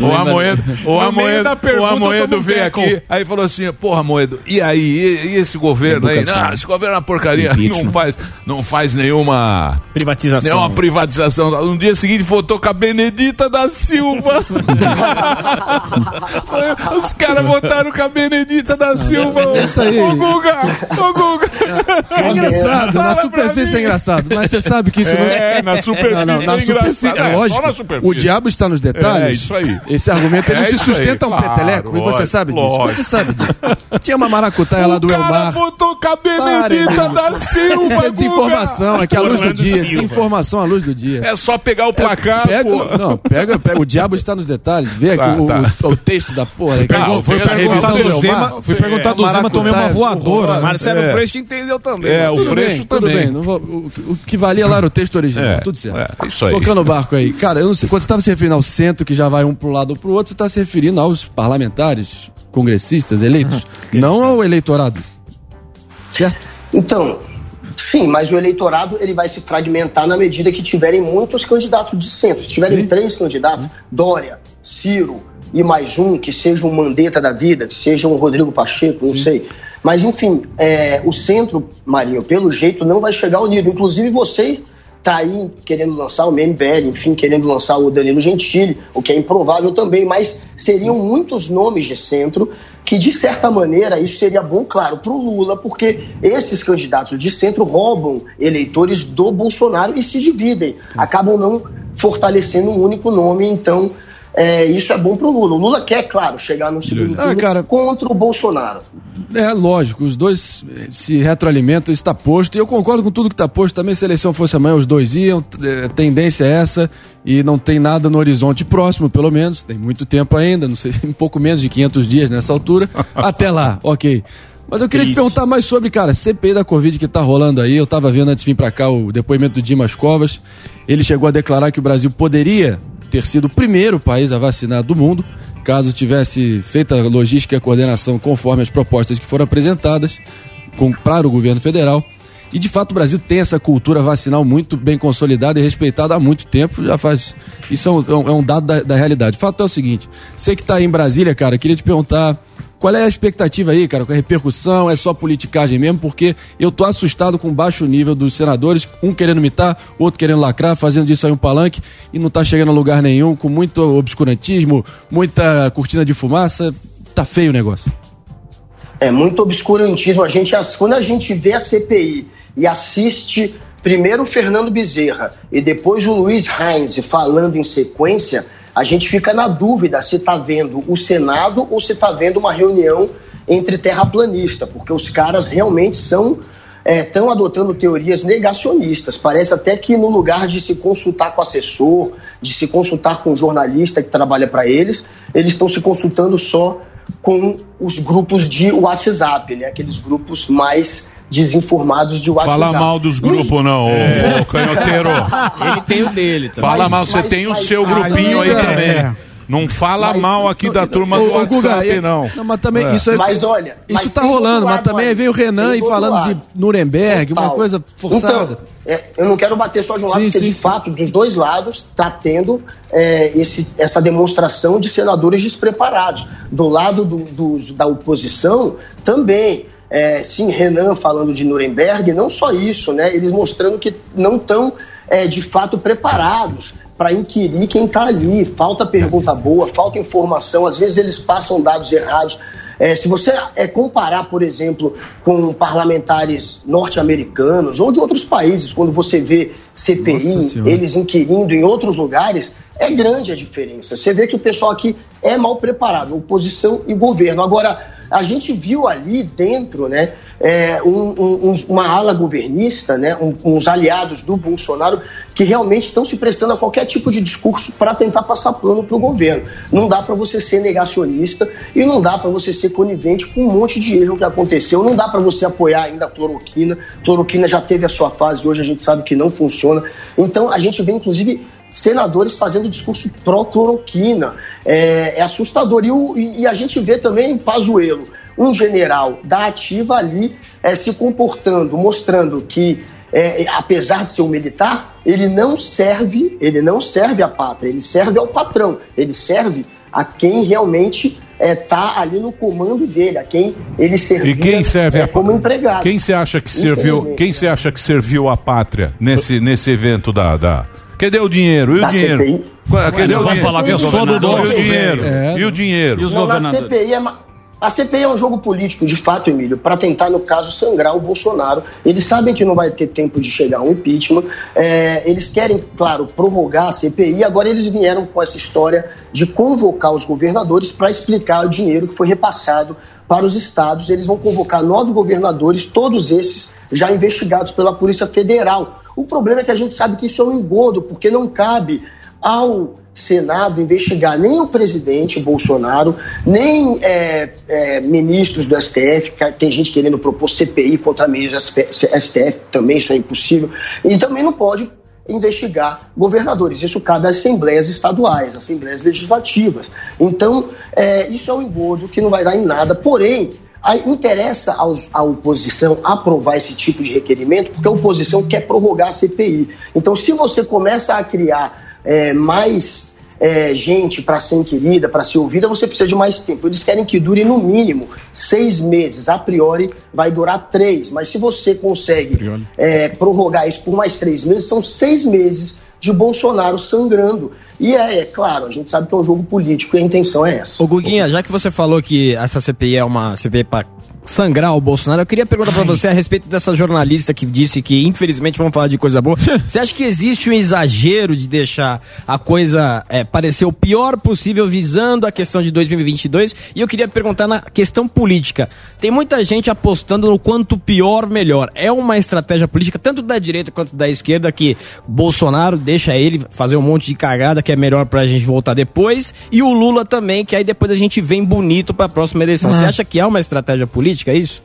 [SPEAKER 3] O Amoedo, o Amoedo,
[SPEAKER 4] pergunta,
[SPEAKER 3] o Amoedo veio aqui, aí falou assim, porra, Amoedo, e aí, e, e esse governo aí?
[SPEAKER 5] Educação.
[SPEAKER 3] Não, esse governo é uma porcaria, não faz, não faz nenhuma,
[SPEAKER 12] Privatização.
[SPEAKER 3] nenhuma privatização. No dia seguinte votou com a Benedita da Silva. Os caras botaram com a Benedita da Silva.
[SPEAKER 7] É isso aí.
[SPEAKER 3] Ô, Guga! Ô, Guga!
[SPEAKER 7] É engraçado, na
[SPEAKER 3] Fala
[SPEAKER 7] superfície é engraçado, mas você sabe que isso
[SPEAKER 3] É, na superfície
[SPEAKER 7] não, não,
[SPEAKER 3] é
[SPEAKER 7] na superfície,
[SPEAKER 3] engraçado.
[SPEAKER 7] é
[SPEAKER 3] É,
[SPEAKER 7] lógico.
[SPEAKER 3] só na superfície.
[SPEAKER 7] O diabo está nos detalhes.
[SPEAKER 3] É, isso aí.
[SPEAKER 7] Esse argumento ele
[SPEAKER 3] É
[SPEAKER 7] não se
[SPEAKER 3] isso aí,
[SPEAKER 7] sustenta um
[SPEAKER 3] claro,
[SPEAKER 7] peteleco e você
[SPEAKER 3] lógico,
[SPEAKER 7] sabe disso.
[SPEAKER 3] lógico.
[SPEAKER 7] Você sabe disso. Tinha uma maracutaia lá do
[SPEAKER 3] O cara
[SPEAKER 7] Elmar.
[SPEAKER 3] botou com a Benedita da Silva,
[SPEAKER 7] Isso é desinformação, aqui à luz do dia. Desinformação à luz do dia.
[SPEAKER 3] É só pegar o placar,
[SPEAKER 7] Pega, não, pega, pega. O diabo está nos detalhes. Vê aqui
[SPEAKER 3] Tá,
[SPEAKER 7] o,
[SPEAKER 3] tá.
[SPEAKER 7] o- o texto da porra. Aqui.
[SPEAKER 4] Pegou, foi
[SPEAKER 7] A
[SPEAKER 4] perguntar do. Zema, fui perguntar do Zema, tomei uma
[SPEAKER 7] Maracutaia,
[SPEAKER 4] voadora.
[SPEAKER 7] horrorosa.
[SPEAKER 12] Marcelo
[SPEAKER 7] É.
[SPEAKER 12] Freixo entendeu também.
[SPEAKER 3] É, o
[SPEAKER 7] Tudo
[SPEAKER 3] Freixo
[SPEAKER 7] bem, tudo
[SPEAKER 3] também.
[SPEAKER 7] bem. Não vou- o, o que valia lá era o texto original.
[SPEAKER 3] É,
[SPEAKER 7] tudo certo.
[SPEAKER 3] é, isso aí.
[SPEAKER 7] Tocando o barco aí. Cara, eu não sei. Quando você estava se referindo ao centro, que já vai um pro lado ou pro outro, você está se referindo aos parlamentares, congressistas, eleitos. não ao eleitorado. Certo?
[SPEAKER 19] Então, sim, mas o eleitorado ele vai se fragmentar na medida que tiverem muitos candidatos de centro. Se tiverem três candidatos, Dória, Ciro e mais um, que seja um Mandetta da vida, que seja um Rodrigo Pacheco, não sei. Mas, enfim, é, o centro, Marinho, pelo jeito, não vai chegar ao nível. Inclusive, você tá aí querendo lançar o MBL, enfim, querendo lançar o Danilo Gentili, o que é improvável também, mas seriam muitos nomes de centro que, de certa maneira, isso seria bom, claro, para o Lula, porque esses candidatos de centro roubam eleitores do Bolsonaro e se dividem, acabam não fortalecendo um único nome, então é, isso é bom para o Lula. O Lula quer, claro, chegar no segundo
[SPEAKER 7] Ah,
[SPEAKER 19] turno
[SPEAKER 7] cara.
[SPEAKER 19] contra o Bolsonaro.
[SPEAKER 7] É lógico, os dois se retroalimentam, isso está posto. E eu concordo com tudo que está posto. Também se a eleição fosse amanhã, os dois iam. eh, tendência é essa. E não tem nada no horizonte próximo, pelo menos. Tem muito tempo ainda, não sei, um pouco menos de 500 dias nessa altura. Até lá, ok. Mas eu queria te perguntar mais sobre, cara, CPI da Covid que tá rolando aí. Eu tava vendo antes de vir pra cá o depoimento do Dimas Covas. Ele chegou a declarar que o Brasil poderia ter sido o primeiro país a vacinar do mundo, caso tivesse feita a logística e a coordenação conforme as propostas que foram apresentadas para o governo federal. E de fato o Brasil tem essa cultura vacinal muito bem consolidada e respeitada há muito tempo. Já faz. Isso é um, é um- é dado da, da realidade. O fato é o seguinte: você que está em Brasília, cara, queria te perguntar qual é a expectativa aí, cara, com a repercussão, é só politicagem mesmo, porque eu tô assustado com o baixo nível dos senadores, um querendo imitar, outro querendo lacrar, fazendo disso aí um palanque e não tá chegando a lugar nenhum, com muito obscurantismo, muita cortina de fumaça. Tá feio o negócio.
[SPEAKER 19] É muito obscurantismo. A gente, quando a gente vê a CPI e assiste primeiro o Fernando Bezerra e depois o Luiz Heinz falando em sequência, a gente fica na dúvida se está vendo o Senado ou se está vendo uma reunião entre terraplanista, porque os caras realmente são estão adotando teorias negacionistas. Parece até que no lugar de se consultar com assessor, de se consultar com o jornalista que trabalha para eles, eles estão se consultando só com os grupos de WhatsApp, né? Aqueles grupos mais desinformados de WhatsApp.
[SPEAKER 3] Fala mal dos grupos, não, ô, ô, canhoteiro.
[SPEAKER 12] Ele tem o dele também.
[SPEAKER 3] Fala
[SPEAKER 19] Mas-
[SPEAKER 3] mal, você
[SPEAKER 19] mas-
[SPEAKER 3] tem o
[SPEAKER 19] mas-
[SPEAKER 3] seu
[SPEAKER 19] aí-
[SPEAKER 3] grupinho aí
[SPEAKER 19] é.
[SPEAKER 3] também. Não fala
[SPEAKER 19] Mas-
[SPEAKER 3] mal aqui da turma do
[SPEAKER 7] ô, Guga,
[SPEAKER 3] WhatsApp,
[SPEAKER 7] é-
[SPEAKER 3] não.
[SPEAKER 7] Não, mas também
[SPEAKER 3] É.
[SPEAKER 7] isso aí.
[SPEAKER 19] Mas olha,
[SPEAKER 7] Isso
[SPEAKER 19] mas
[SPEAKER 7] tá rolando, mas também
[SPEAKER 19] aí.
[SPEAKER 7] veio o Renan e falando
[SPEAKER 19] lado.
[SPEAKER 7] de Nuremberg, uma coisa forçada.
[SPEAKER 19] Então, é, eu não quero bater só de um lado,
[SPEAKER 7] Sim,
[SPEAKER 19] porque
[SPEAKER 7] sim,
[SPEAKER 19] de
[SPEAKER 7] sim.
[SPEAKER 19] fato, dos dois lados, está tendo é, esse, essa demonstração de senadores despreparados. Do lado do- dos, da oposição, também. É, sim, Renan falando de Nuremberg, não só isso, né? Eles mostrando que não estão, é, de fato, preparados para inquirir quem está ali. Falta pergunta boa, falta informação, às vezes eles passam dados errados. É, se você é, comparar, por exemplo, com parlamentares norte-americanos ou de outros países, quando você vê CPI, eles inquirindo em outros lugares, é grande a diferença. Você vê que o pessoal aqui é mal preparado, oposição e governo. Agora, a gente viu ali dentro, né, é, um- um- uma ala governista, né, um- uns aliados do Bolsonaro que realmente estão se prestando a qualquer tipo de discurso para tentar passar pano para o governo. Não dá para você ser negacionista e não dá para você ser conivente com um monte de erro que aconteceu. Não dá para você apoiar ainda a cloroquina. Cloroquina já teve a sua fase, hoje a gente sabe que não funciona. Então a gente vê, inclusive, senadores fazendo discurso pró-cloroquina. É, é assustador. E, o- e- a gente vê também Pazuello, um general da ativa ali, é, se comportando, mostrando que, é, é, apesar de ser um militar, ele não serve, ele não serve à pátria, ele serve ao patrão, ele serve a quem realmente está ali no comando dele, a quem ele servia
[SPEAKER 3] E quem serve
[SPEAKER 19] é,
[SPEAKER 3] a
[SPEAKER 19] como empregado.
[SPEAKER 3] Quem você acha que serviu? Quem você acha que serviu a pátria nesse nesse evento da da? Cadê o dinheiro? E o
[SPEAKER 19] Da
[SPEAKER 3] dinheiro?
[SPEAKER 19] CPI?
[SPEAKER 3] Qual- Cadê o
[SPEAKER 5] Vamos
[SPEAKER 3] dinheiro?
[SPEAKER 5] falar que é
[SPEAKER 3] o
[SPEAKER 5] só do nosso
[SPEAKER 3] E o dinheiro?
[SPEAKER 5] É.
[SPEAKER 3] E o dinheiro?
[SPEAKER 5] E os
[SPEAKER 19] Não, na
[SPEAKER 5] governadores?
[SPEAKER 19] CPI é ma- A CPI é um jogo político, de fato, Emílio, para tentar, no caso, sangrar o Bolsonaro. Eles sabem que não vai ter tempo de chegar um impeachment. É, eles querem, claro, provocar a CPI. Agora, eles vieram com essa história de convocar os governadores para explicar o dinheiro que foi repassado para os estados. Eles vão convocar nove governadores, todos esses já investigados pela Polícia Federal. O problema é que a gente sabe que isso é um engodo, porque não cabe ao Senado investigar nem o presidente Bolsonaro, nem é, é, ministros do STF, tem gente querendo propor CPI contra ministros do STF, também isso é impossível, e também não pode investigar governadores. Isso cabe às assembleias estaduais, assembleias legislativas. Então, é, isso é um engodo que não vai dar em nada, porém, interessa aos, à oposição aprovar esse tipo de requerimento, porque a oposição quer prorrogar a CPI. Então, se você começa a criar é, mais é, gente para ser inquirida, para ser ouvida, você precisa de mais tempo. Eles querem que dure no mínimo seis meses. A priori vai durar três, mas se você consegue é, prorrogar isso por mais três meses, são seis meses de Bolsonaro sangrando. E é, é claro, a gente sabe que é um jogo político e a intenção é essa.
[SPEAKER 12] Ô Guguinha, já que você falou que essa CPI é uma CPI pra sangrar o Bolsonaro, eu queria perguntar pra você a respeito dessa jornalista que disse que, infelizmente, vamos falar de coisa boa. Você acha que existe um exagero de deixar a coisa é, parecer o pior possível visando a questão de 2022? E eu queria perguntar na questão política. Tem muita gente apostando no quanto pior, melhor. É uma estratégia política, tanto da direita quanto da esquerda, que Bolsonaro deixa ele fazer um monte de cagada que é melhor pra gente voltar depois, e o Lula também, que aí depois a gente vem bonito pra próxima eleição. Você
[SPEAKER 19] Uhum.
[SPEAKER 12] acha que é uma estratégia política, é isso?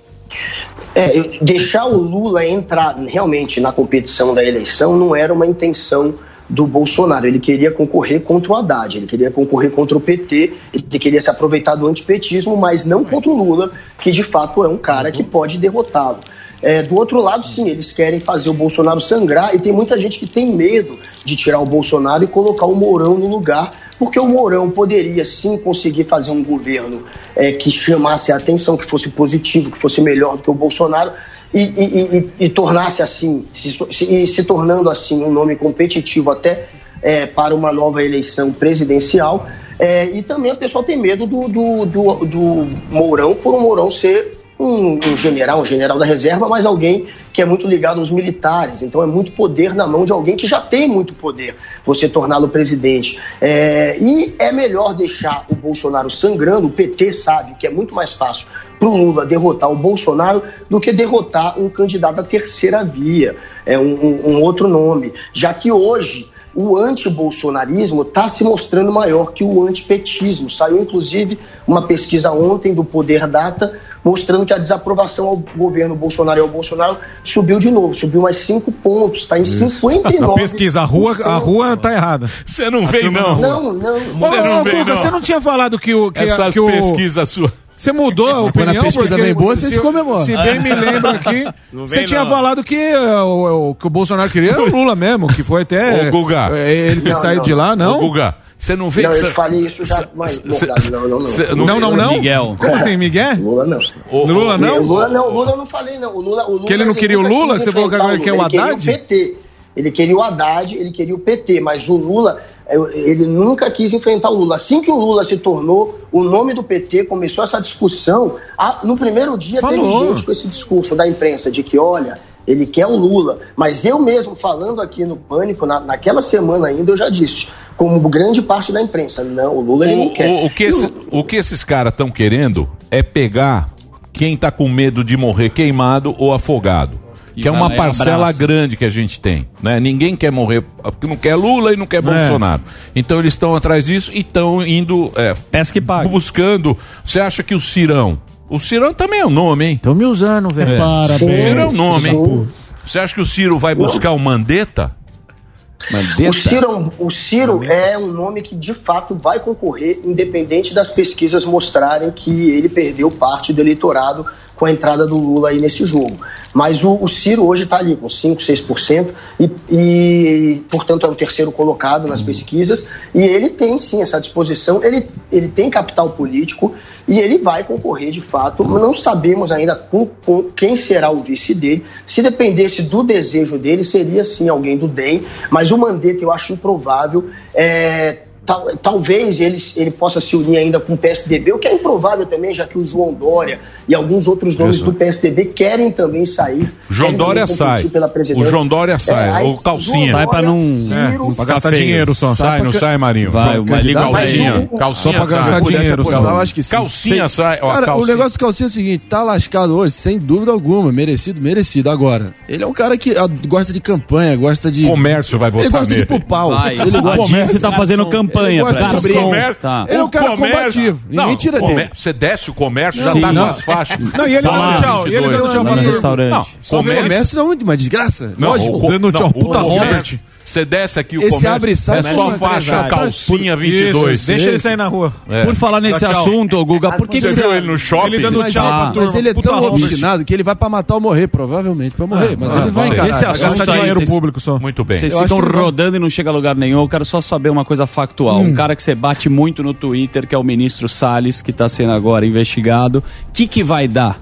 [SPEAKER 19] É, deixar o Lula entrar realmente na competição da eleição não era uma intenção do Bolsonaro. Ele queria concorrer contra o Haddad, ele queria concorrer contra o PT, ele queria se aproveitar do antipetismo, mas não contra o Lula, que de fato é um cara que pode derrotá-lo. É, do outro lado, sim, eles querem fazer o Bolsonaro sangrar e tem muita gente que tem medo de tirar o Bolsonaro e colocar o Mourão no lugar, porque o Mourão poderia sim conseguir fazer um governo é, que chamasse a atenção, que fosse positivo, que fosse melhor do que o Bolsonaro e, e- e- e- tornasse assim, se, se- se tornando assim um nome competitivo até é, para uma nova eleição presidencial. É, e também o pessoal tem medo do, do, do, do Mourão, por o Mourão ser um, um general, um general da reserva, mas alguém que é muito ligado aos militares. Então é muito poder na mão de alguém que já tem muito poder, você torná-lo presidente. É, e é melhor deixar o Bolsonaro sangrando, o PT sabe que é muito mais fácil para o Lula derrotar o Bolsonaro do que derrotar um candidato da terceira via, é um, um- um outro nome. Já que hoje o antibolsonarismo está se mostrando maior que o antipetismo. Saiu, inclusive, uma pesquisa ontem do Poder Data mostrando que a desaprovação ao governo Bolsonaro e ao Bolsonaro subiu de novo, subiu mais cinco pontos, está em 59%.
[SPEAKER 4] A pesquisa, a rua, a rua tá errada.
[SPEAKER 3] Você não
[SPEAKER 4] A
[SPEAKER 3] veio, não.
[SPEAKER 19] Não, não.
[SPEAKER 3] Você
[SPEAKER 4] Ô,
[SPEAKER 3] não
[SPEAKER 4] Guga,
[SPEAKER 3] não.
[SPEAKER 4] você não tinha falado que o. Que,
[SPEAKER 3] Essas
[SPEAKER 4] que o...
[SPEAKER 3] pesquisas suas.
[SPEAKER 4] Você mudou a
[SPEAKER 7] Quando a
[SPEAKER 4] opinião?
[SPEAKER 7] pesquisa
[SPEAKER 4] porque
[SPEAKER 7] vem boa, você se comemora.
[SPEAKER 4] Se bem me lembro aqui,
[SPEAKER 7] Não
[SPEAKER 4] você
[SPEAKER 7] vem,
[SPEAKER 4] tinha
[SPEAKER 7] não.
[SPEAKER 4] falado que, eh, o, o- que o Bolsonaro queria era o Lula mesmo, que foi até
[SPEAKER 3] Ô, Guga.
[SPEAKER 4] eh, ele ter
[SPEAKER 19] Não,
[SPEAKER 4] saído
[SPEAKER 19] não.
[SPEAKER 4] de lá, não?
[SPEAKER 3] Ô, Guga, você não vê
[SPEAKER 19] Não, eu falei isso já, mas não, não, não.
[SPEAKER 4] Não, não, não?
[SPEAKER 5] Miguel.
[SPEAKER 4] Como assim, Miguel?
[SPEAKER 19] Lula não.
[SPEAKER 4] Lula não?
[SPEAKER 19] Lula não, Lula eu não falei não. O Lula, o Lula
[SPEAKER 4] Que ele não queria o Lula? você falou que agora ele quer o Haddad?
[SPEAKER 19] Ele queria o PT. Ele queria o Haddad, ele queria o PT, mas o Lula, eu- ele nunca quis enfrentar o Lula. Assim que o Lula se tornou o nome do PT, começou essa discussão. no primeiro dia
[SPEAKER 4] Falou.
[SPEAKER 19] teve gente com esse discurso da imprensa de que, olha, ele quer o Lula. Mas eu mesmo, falando aqui no Pânico, na- naquela semana ainda, eu já disse, como grande parte da imprensa, não, o Lula ele não quer.
[SPEAKER 3] O, o que, esse- o que esses caras estão querendo é pegar quem tá com medo de morrer queimado ou afogado. Que é
[SPEAKER 5] vai
[SPEAKER 3] uma parcela
[SPEAKER 5] abraça.
[SPEAKER 3] grande que a gente tem. Né? Ninguém quer morrer, porque não quer Lula e não quer Bolsonaro. Então eles estão atrás disso e estão indo. É,
[SPEAKER 5] Pesca e paga.
[SPEAKER 3] Buscando. Você acha que o Cirão. O Cirão também é um nome, hein?
[SPEAKER 2] Estão me usando, velho.
[SPEAKER 3] É.
[SPEAKER 2] Parabéns.
[SPEAKER 3] O Ciro é um nome, hein? Você acha que o Ciro vai buscar o Mandetta?
[SPEAKER 19] O Ciro, o Ciro é um nome que de fato vai concorrer, independente das pesquisas mostrarem que ele perdeu parte do eleitorado com a entrada do Lula aí nesse jogo. Mas o, o Ciro hoje está ali com 5, 6% e, e, portanto, é o terceiro colocado nas pesquisas. E ele tem sim essa disposição, ele, ele tem capital político e ele vai concorrer de fato. Não sabemos ainda com, com quem será o vice dele. Se dependesse do desejo dele, seria sim alguém do DEM, mas o Mandetta eu acho improvável. É, Tal, talvez ele, ele possa se unir ainda com o PSDB, o que é improvável também, já que o João Dória e alguns outros nomes
[SPEAKER 3] Isso.
[SPEAKER 19] do PSDB querem também sair.
[SPEAKER 3] João
[SPEAKER 19] querem
[SPEAKER 3] Dória sai. O João Dória sai.
[SPEAKER 19] aí,
[SPEAKER 3] o calcinha.
[SPEAKER 19] João Dória, Ciro,
[SPEAKER 3] É, pra gastar
[SPEAKER 19] feio.
[SPEAKER 3] dinheiro só. Sai, não sai, Marinho?
[SPEAKER 7] Vai, o candidato-
[SPEAKER 3] calcinha.
[SPEAKER 7] Mas
[SPEAKER 3] Calcinha
[SPEAKER 7] Só pra gastar
[SPEAKER 3] sai.
[SPEAKER 7] dinheiro. só. Eu acho que sim.
[SPEAKER 3] Calcinha
[SPEAKER 7] Sem-
[SPEAKER 3] sai. Ó,
[SPEAKER 7] Cara, o
[SPEAKER 3] calcinha.
[SPEAKER 7] negócio do calcinha é o seguinte, tá lascado hoje, sem dúvida alguma, merecido, merecido. Agora, ele é um cara que ah, gosta de campanha, gosta de...
[SPEAKER 3] Comércio vai votar
[SPEAKER 7] Ele gosta
[SPEAKER 3] nele.
[SPEAKER 7] de ir pro pau.
[SPEAKER 5] Vai.
[SPEAKER 7] Ele
[SPEAKER 5] O
[SPEAKER 7] gosta
[SPEAKER 5] comércio tá fazendo campanha
[SPEAKER 7] Ele gosta de.
[SPEAKER 3] Comércio-
[SPEAKER 5] Tá.
[SPEAKER 7] Ele é um
[SPEAKER 3] O
[SPEAKER 7] cara combativo. Ninguém
[SPEAKER 3] Não,
[SPEAKER 7] tira
[SPEAKER 3] o
[SPEAKER 7] dele.
[SPEAKER 3] Você desce o comércio, já tá
[SPEAKER 7] não.
[SPEAKER 3] com as faixas.
[SPEAKER 7] Não, e ele
[SPEAKER 3] Tá
[SPEAKER 7] dando tchau, e ele
[SPEAKER 3] 22.
[SPEAKER 7] dando tchau pra
[SPEAKER 3] restaurante. Não,
[SPEAKER 7] Só o comércio é muito uma desgraça.
[SPEAKER 3] Não,
[SPEAKER 7] Lógico. Dando
[SPEAKER 3] não,
[SPEAKER 7] tchau,
[SPEAKER 3] o
[SPEAKER 7] puta roda.
[SPEAKER 3] Você desce aqui o
[SPEAKER 7] Esse
[SPEAKER 3] comércio,
[SPEAKER 7] abre e sai,
[SPEAKER 3] é só faixa
[SPEAKER 7] empresário.
[SPEAKER 3] calcinha
[SPEAKER 4] Isso,
[SPEAKER 3] 22.
[SPEAKER 4] deixa ele sair na rua.
[SPEAKER 3] É.
[SPEAKER 5] Por falar nesse assunto, Guga, por que,
[SPEAKER 3] Você
[SPEAKER 5] que
[SPEAKER 3] viu ele no shopping?
[SPEAKER 4] Ele dando
[SPEAKER 7] Mas,
[SPEAKER 4] tchau
[SPEAKER 7] ah,
[SPEAKER 4] pra turma.
[SPEAKER 7] mas ele é
[SPEAKER 4] Puta
[SPEAKER 7] tão obstinado que ele vai pra matar ou morrer, provavelmente pra morrer. Mas
[SPEAKER 3] Ah,
[SPEAKER 7] ele vai encarar.
[SPEAKER 5] Esse assunto
[SPEAKER 7] gastar dinheiro
[SPEAKER 5] vocês-
[SPEAKER 7] público só.
[SPEAKER 3] Muito bem.
[SPEAKER 5] Vocês ficam rodando e não chega a lugar nenhum. Eu quero só saber uma coisa factual. Um cara que você bate muito no Twitter, que é o ministro Salles, que está sendo agora investigado. O que, que vai dar?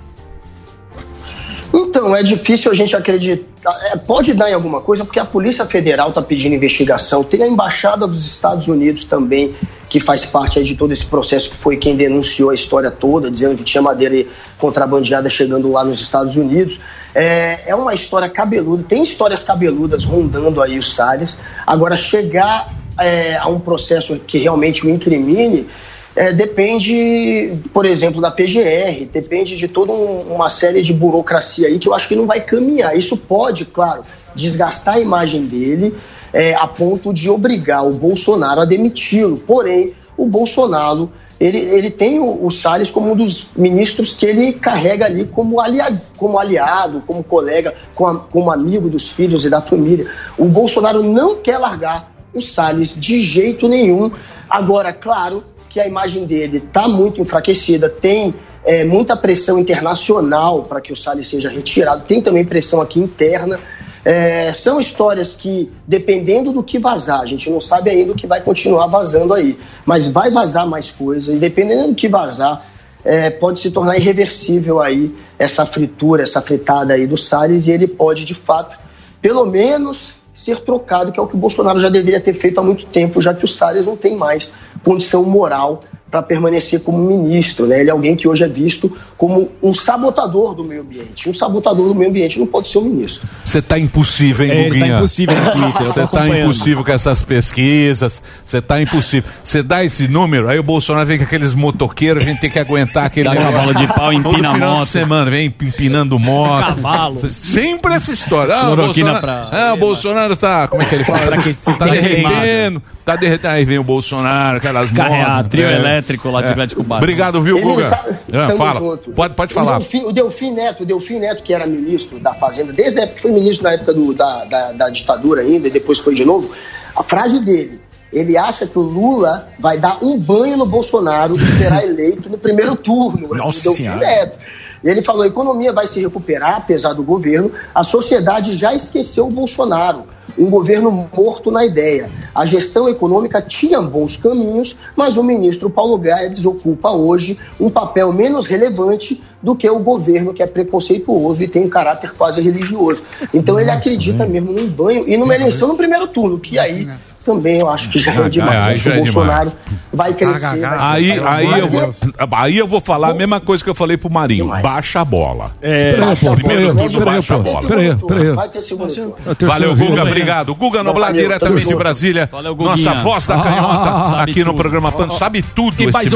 [SPEAKER 19] Então, é difícil a gente acreditar. É, pode dar em alguma coisa, porque a Polícia Federal está pedindo investigação. Tem a Embaixada dos Estados Unidos também, que faz parte de todo esse processo, que foi quem denunciou a história toda, dizendo que tinha madeira contrabandeada chegando lá nos Estados Unidos. É, é uma história cabeluda, tem histórias cabeludas rondando aí os Salles. Agora, chegar é, a um processo que realmente o incrimine. É, depende, por exemplo, da PGR, depende de toda um- uma série de burocracia aí que eu acho que não vai caminhar. Isso pode, claro, desgastar a imagem dele é, a ponto de obrigar o Bolsonaro a demiti-lo. Porém, o Bolsonaro ele, ele tem o, o Salles como um dos ministros que ele carrega ali como, alia, como aliado, como colega, como, como amigo dos filhos e da família. O Bolsonaro não quer largar o Salles de jeito nenhum. Agora, claro que a imagem dele está muito enfraquecida, tem é, muita pressão internacional para que o Salles seja retirado, tem também pressão aqui interna. É, são histórias que, dependendo do que vazar, a gente não sabe ainda o que vai continuar vazando aí, mas vai vazar mais coisa, e dependendo do que vazar, é, pode se tornar irreversível aí essa fritura, essa fritada aí do Salles, e ele pode, de fato, pelo menos ser trocado, que é o que o Bolsonaro já deveria ter feito há muito tempo, já que o Salles não tem mais condição moral para permanecer como ministro. Né? Ele é alguém que hoje é visto como um sabotador do meio ambiente. Um sabotador do meio ambiente não pode ser um ministro.
[SPEAKER 3] Você tá impossível, hein,
[SPEAKER 5] É, tá
[SPEAKER 3] Guguinha?
[SPEAKER 5] impossível no Twitter,
[SPEAKER 3] Você tá
[SPEAKER 5] acompanhando.
[SPEAKER 3] impossível com essas pesquisas. Você tá impossível. Você dá esse número, aí o Bolsonaro vem com aqueles motoqueiros, a gente tem que aguentar aquele.
[SPEAKER 5] Dá cavalo de pau, empina
[SPEAKER 3] Todo final
[SPEAKER 5] moto.
[SPEAKER 3] de semana, vem empinando moto.
[SPEAKER 5] Cavalo.
[SPEAKER 3] Sempre essa história. Ah, o Bolsonaro,
[SPEAKER 5] pra-
[SPEAKER 3] ah, o Bolsonaro tá. Como é que ele fala?
[SPEAKER 5] Enfraquecido.
[SPEAKER 3] tá derretendo. Tá derretendo. Aí vem o Bolsonaro, aquelas
[SPEAKER 5] Carrear trio
[SPEAKER 3] é.
[SPEAKER 5] elétrico lá de
[SPEAKER 3] É.
[SPEAKER 5] Atlético Básico.
[SPEAKER 3] Obrigado, viu, Guga?
[SPEAKER 19] sabe- tamo
[SPEAKER 3] fala.
[SPEAKER 19] junto.
[SPEAKER 3] Pode, pode
[SPEAKER 19] O
[SPEAKER 3] falar.
[SPEAKER 19] Delfim, o Delfim Neto, o Delfim Neto, que era ministro da Fazenda, desde a época que foi ministro na época do- da, da, da ditadura ainda, e depois foi de novo, a frase dele, ele acha que o Lula vai dar um banho no Bolsonaro e será eleito no primeiro turno.
[SPEAKER 4] Nossa
[SPEAKER 19] o Delfim
[SPEAKER 4] Senhora.
[SPEAKER 19] Neto. E ele falou: a economia vai se recuperar, apesar do governo. A sociedade já esqueceu o Bolsonaro, um governo morto na ideia. A gestão econômica tinha bons caminhos, mas o ministro Paulo Guedes ocupa hoje um papel menos relevante do que o governo, que é preconceituoso e tem um caráter quase religioso. Então ele acredita mesmo num banho e numa eleição no primeiro turno, que aí também eu acho que já é demais.
[SPEAKER 3] aí
[SPEAKER 19] Acho
[SPEAKER 3] já
[SPEAKER 19] que
[SPEAKER 3] é
[SPEAKER 19] o Bolsonaro vai crescer. vai se
[SPEAKER 3] Aí,
[SPEAKER 19] preparar.
[SPEAKER 3] aí, eu vou, aí eu vou falar a mesma coisa que eu falei pro Marinho. Baixa a bola.
[SPEAKER 5] É,
[SPEAKER 3] primeiro turno, baixa a bola.
[SPEAKER 19] turno,
[SPEAKER 2] peraí.
[SPEAKER 19] Vai ter segundo turno.
[SPEAKER 3] Valeu, Guga, obrigado. Guga Noblar, diretamente de. Brasília.
[SPEAKER 5] Valeu.
[SPEAKER 3] Nossa voz da
[SPEAKER 5] Ah,
[SPEAKER 3] canhota
[SPEAKER 5] sabe
[SPEAKER 3] aqui no programa Pan. Sabe tudo
[SPEAKER 12] E
[SPEAKER 3] esse Sabe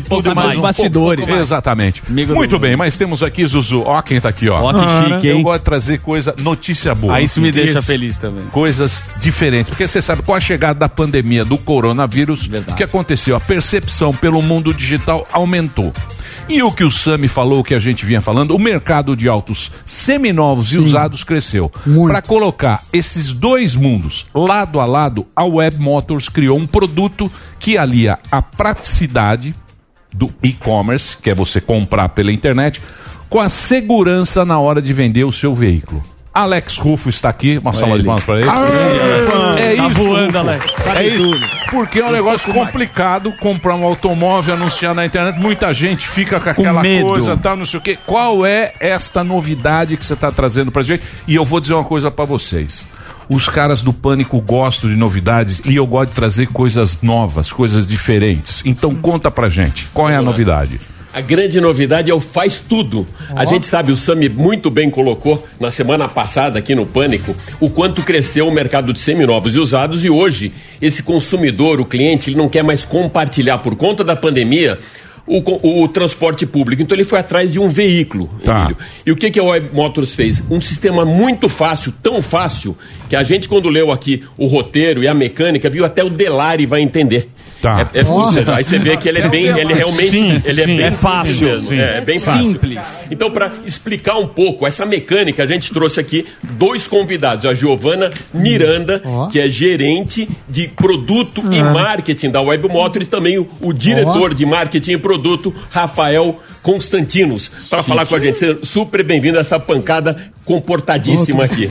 [SPEAKER 12] do-
[SPEAKER 3] tudo
[SPEAKER 12] sabe
[SPEAKER 3] mais
[SPEAKER 12] bastidores.
[SPEAKER 3] Exatamente. Muito bem, mas temos aqui, Zuzu. Ó quem tá aqui, ó.
[SPEAKER 5] Ó, que chique,
[SPEAKER 3] Eu gosto de trazer coisa, notícia boa.
[SPEAKER 5] Aí isso me deixa feliz também.
[SPEAKER 3] coisas diferentes. Porque você sabe, com a chegada da pandemia do coronavírus,
[SPEAKER 5] Verdade.
[SPEAKER 3] o que aconteceu? A percepção pelo mundo digital aumentou. E o que o Sami falou, o que a gente vinha falando, o mercado de autos seminovos e usados cresceu. Para colocar esses dois mundos lado a lado, a Web Motors criou um produto que alia a praticidade do e-commerce, que é você comprar pela internet, com a segurança na hora de vender o seu veículo. Alex Rufo está aqui, uma salva de palmas para ele. É
[SPEAKER 5] Tá
[SPEAKER 3] isso,
[SPEAKER 5] voando,
[SPEAKER 3] Rufo.
[SPEAKER 5] Alex. Sabe
[SPEAKER 3] É isso.
[SPEAKER 5] tudo.
[SPEAKER 3] Porque é um negócio complicado comprar um automóvel, anunciar na internet. Muita gente fica com aquela
[SPEAKER 5] medo.
[SPEAKER 3] coisa, tal, não sei o quê. Qual é esta novidade que você está trazendo pra gente? E eu vou dizer uma coisa pra vocês. Os caras do Pânico gostam de novidades e eu gosto de trazer coisas novas, coisas diferentes. Então conta pra gente, qual é a novidade?
[SPEAKER 20] A grande novidade é o faz tudo. A gente sabe, o Sami muito bem colocou na semana passada aqui no Pânico o quanto cresceu o mercado de seminovos e usados e hoje esse consumidor, o cliente, ele não quer mais compartilhar por conta da pandemia o, o transporte público. Então ele foi atrás de um veículo.
[SPEAKER 3] Tá.
[SPEAKER 20] E o que, que a Web Motors fez? Um sistema muito fácil, tão fácil, que a gente, quando leu aqui o roteiro e a mecânica, viu até o Delari vai entender.
[SPEAKER 3] Tá.
[SPEAKER 20] É, é sério. Aí você vê que ele é bem, ele realmente,
[SPEAKER 3] Sim,
[SPEAKER 20] ele é
[SPEAKER 3] sim.
[SPEAKER 20] bem
[SPEAKER 3] É fácil,
[SPEAKER 20] simples mesmo.
[SPEAKER 3] sim.
[SPEAKER 20] É, bem fácil.
[SPEAKER 5] Simples.
[SPEAKER 20] Então, para explicar um pouco essa mecânica, a gente trouxe aqui dois convidados. A Giovana Miranda, que é gerente de produto e marketing da Web Motors, e também o, o diretor de marketing e produto, Rafael Constantinos, para falar com a gente. Seja super bem-vindo a essa pancada comportadíssima aqui.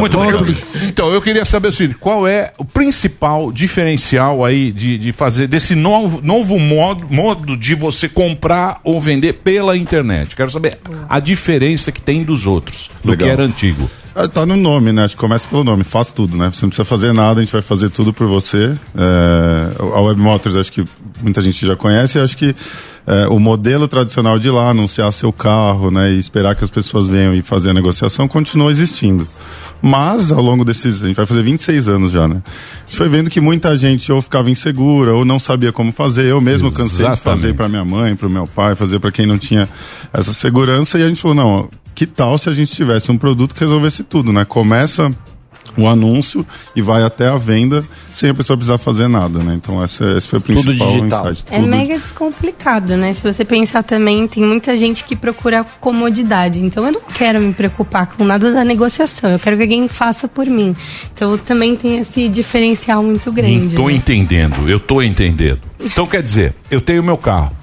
[SPEAKER 3] Muito obrigado. Então, eu queria saber o seguinte: qual é o principal diferencial aí de, de fazer desse novo, novo modo, modo de você comprar ou vender pela internet? Quero saber a diferença que tem dos outros, do
[SPEAKER 21] Legal.
[SPEAKER 3] que era antigo.
[SPEAKER 21] Ah, Tá no nome, né? Acho que começa pelo nome, faz tudo, né? Você não precisa fazer nada, a gente vai fazer tudo por você. É, a Web Motors, acho que muita gente já conhece, acho que é, o modelo tradicional de ir lá, anunciar seu carro, né? E esperar que as pessoas venham e fazer a negociação continua existindo. Mas, ao longo desses. A gente vai fazer 26 anos já, né? A gente foi vendo que muita gente ou ficava insegura ou não sabia como fazer. Eu mesmo cansei de
[SPEAKER 3] Exatamente.
[SPEAKER 21] fazer para minha mãe, para o meu pai, fazer para quem não tinha essa segurança. E a gente falou: não, que tal se a gente tivesse um produto que resolvesse tudo, né? Começa o anúncio e vai até a venda sem a pessoa precisar fazer nada, né? Então esse, esse foi o principal insight.
[SPEAKER 22] É mega descomplicado, né? Se você pensar também, tem muita gente que procura comodidade. Então eu não quero me preocupar com nada da negociação. Eu quero que alguém faça por mim. Então também tem esse diferencial muito grande.
[SPEAKER 3] Estou
[SPEAKER 22] né?
[SPEAKER 3] entendendo, eu estou entendendo. Então quer dizer, eu tenho meu carro.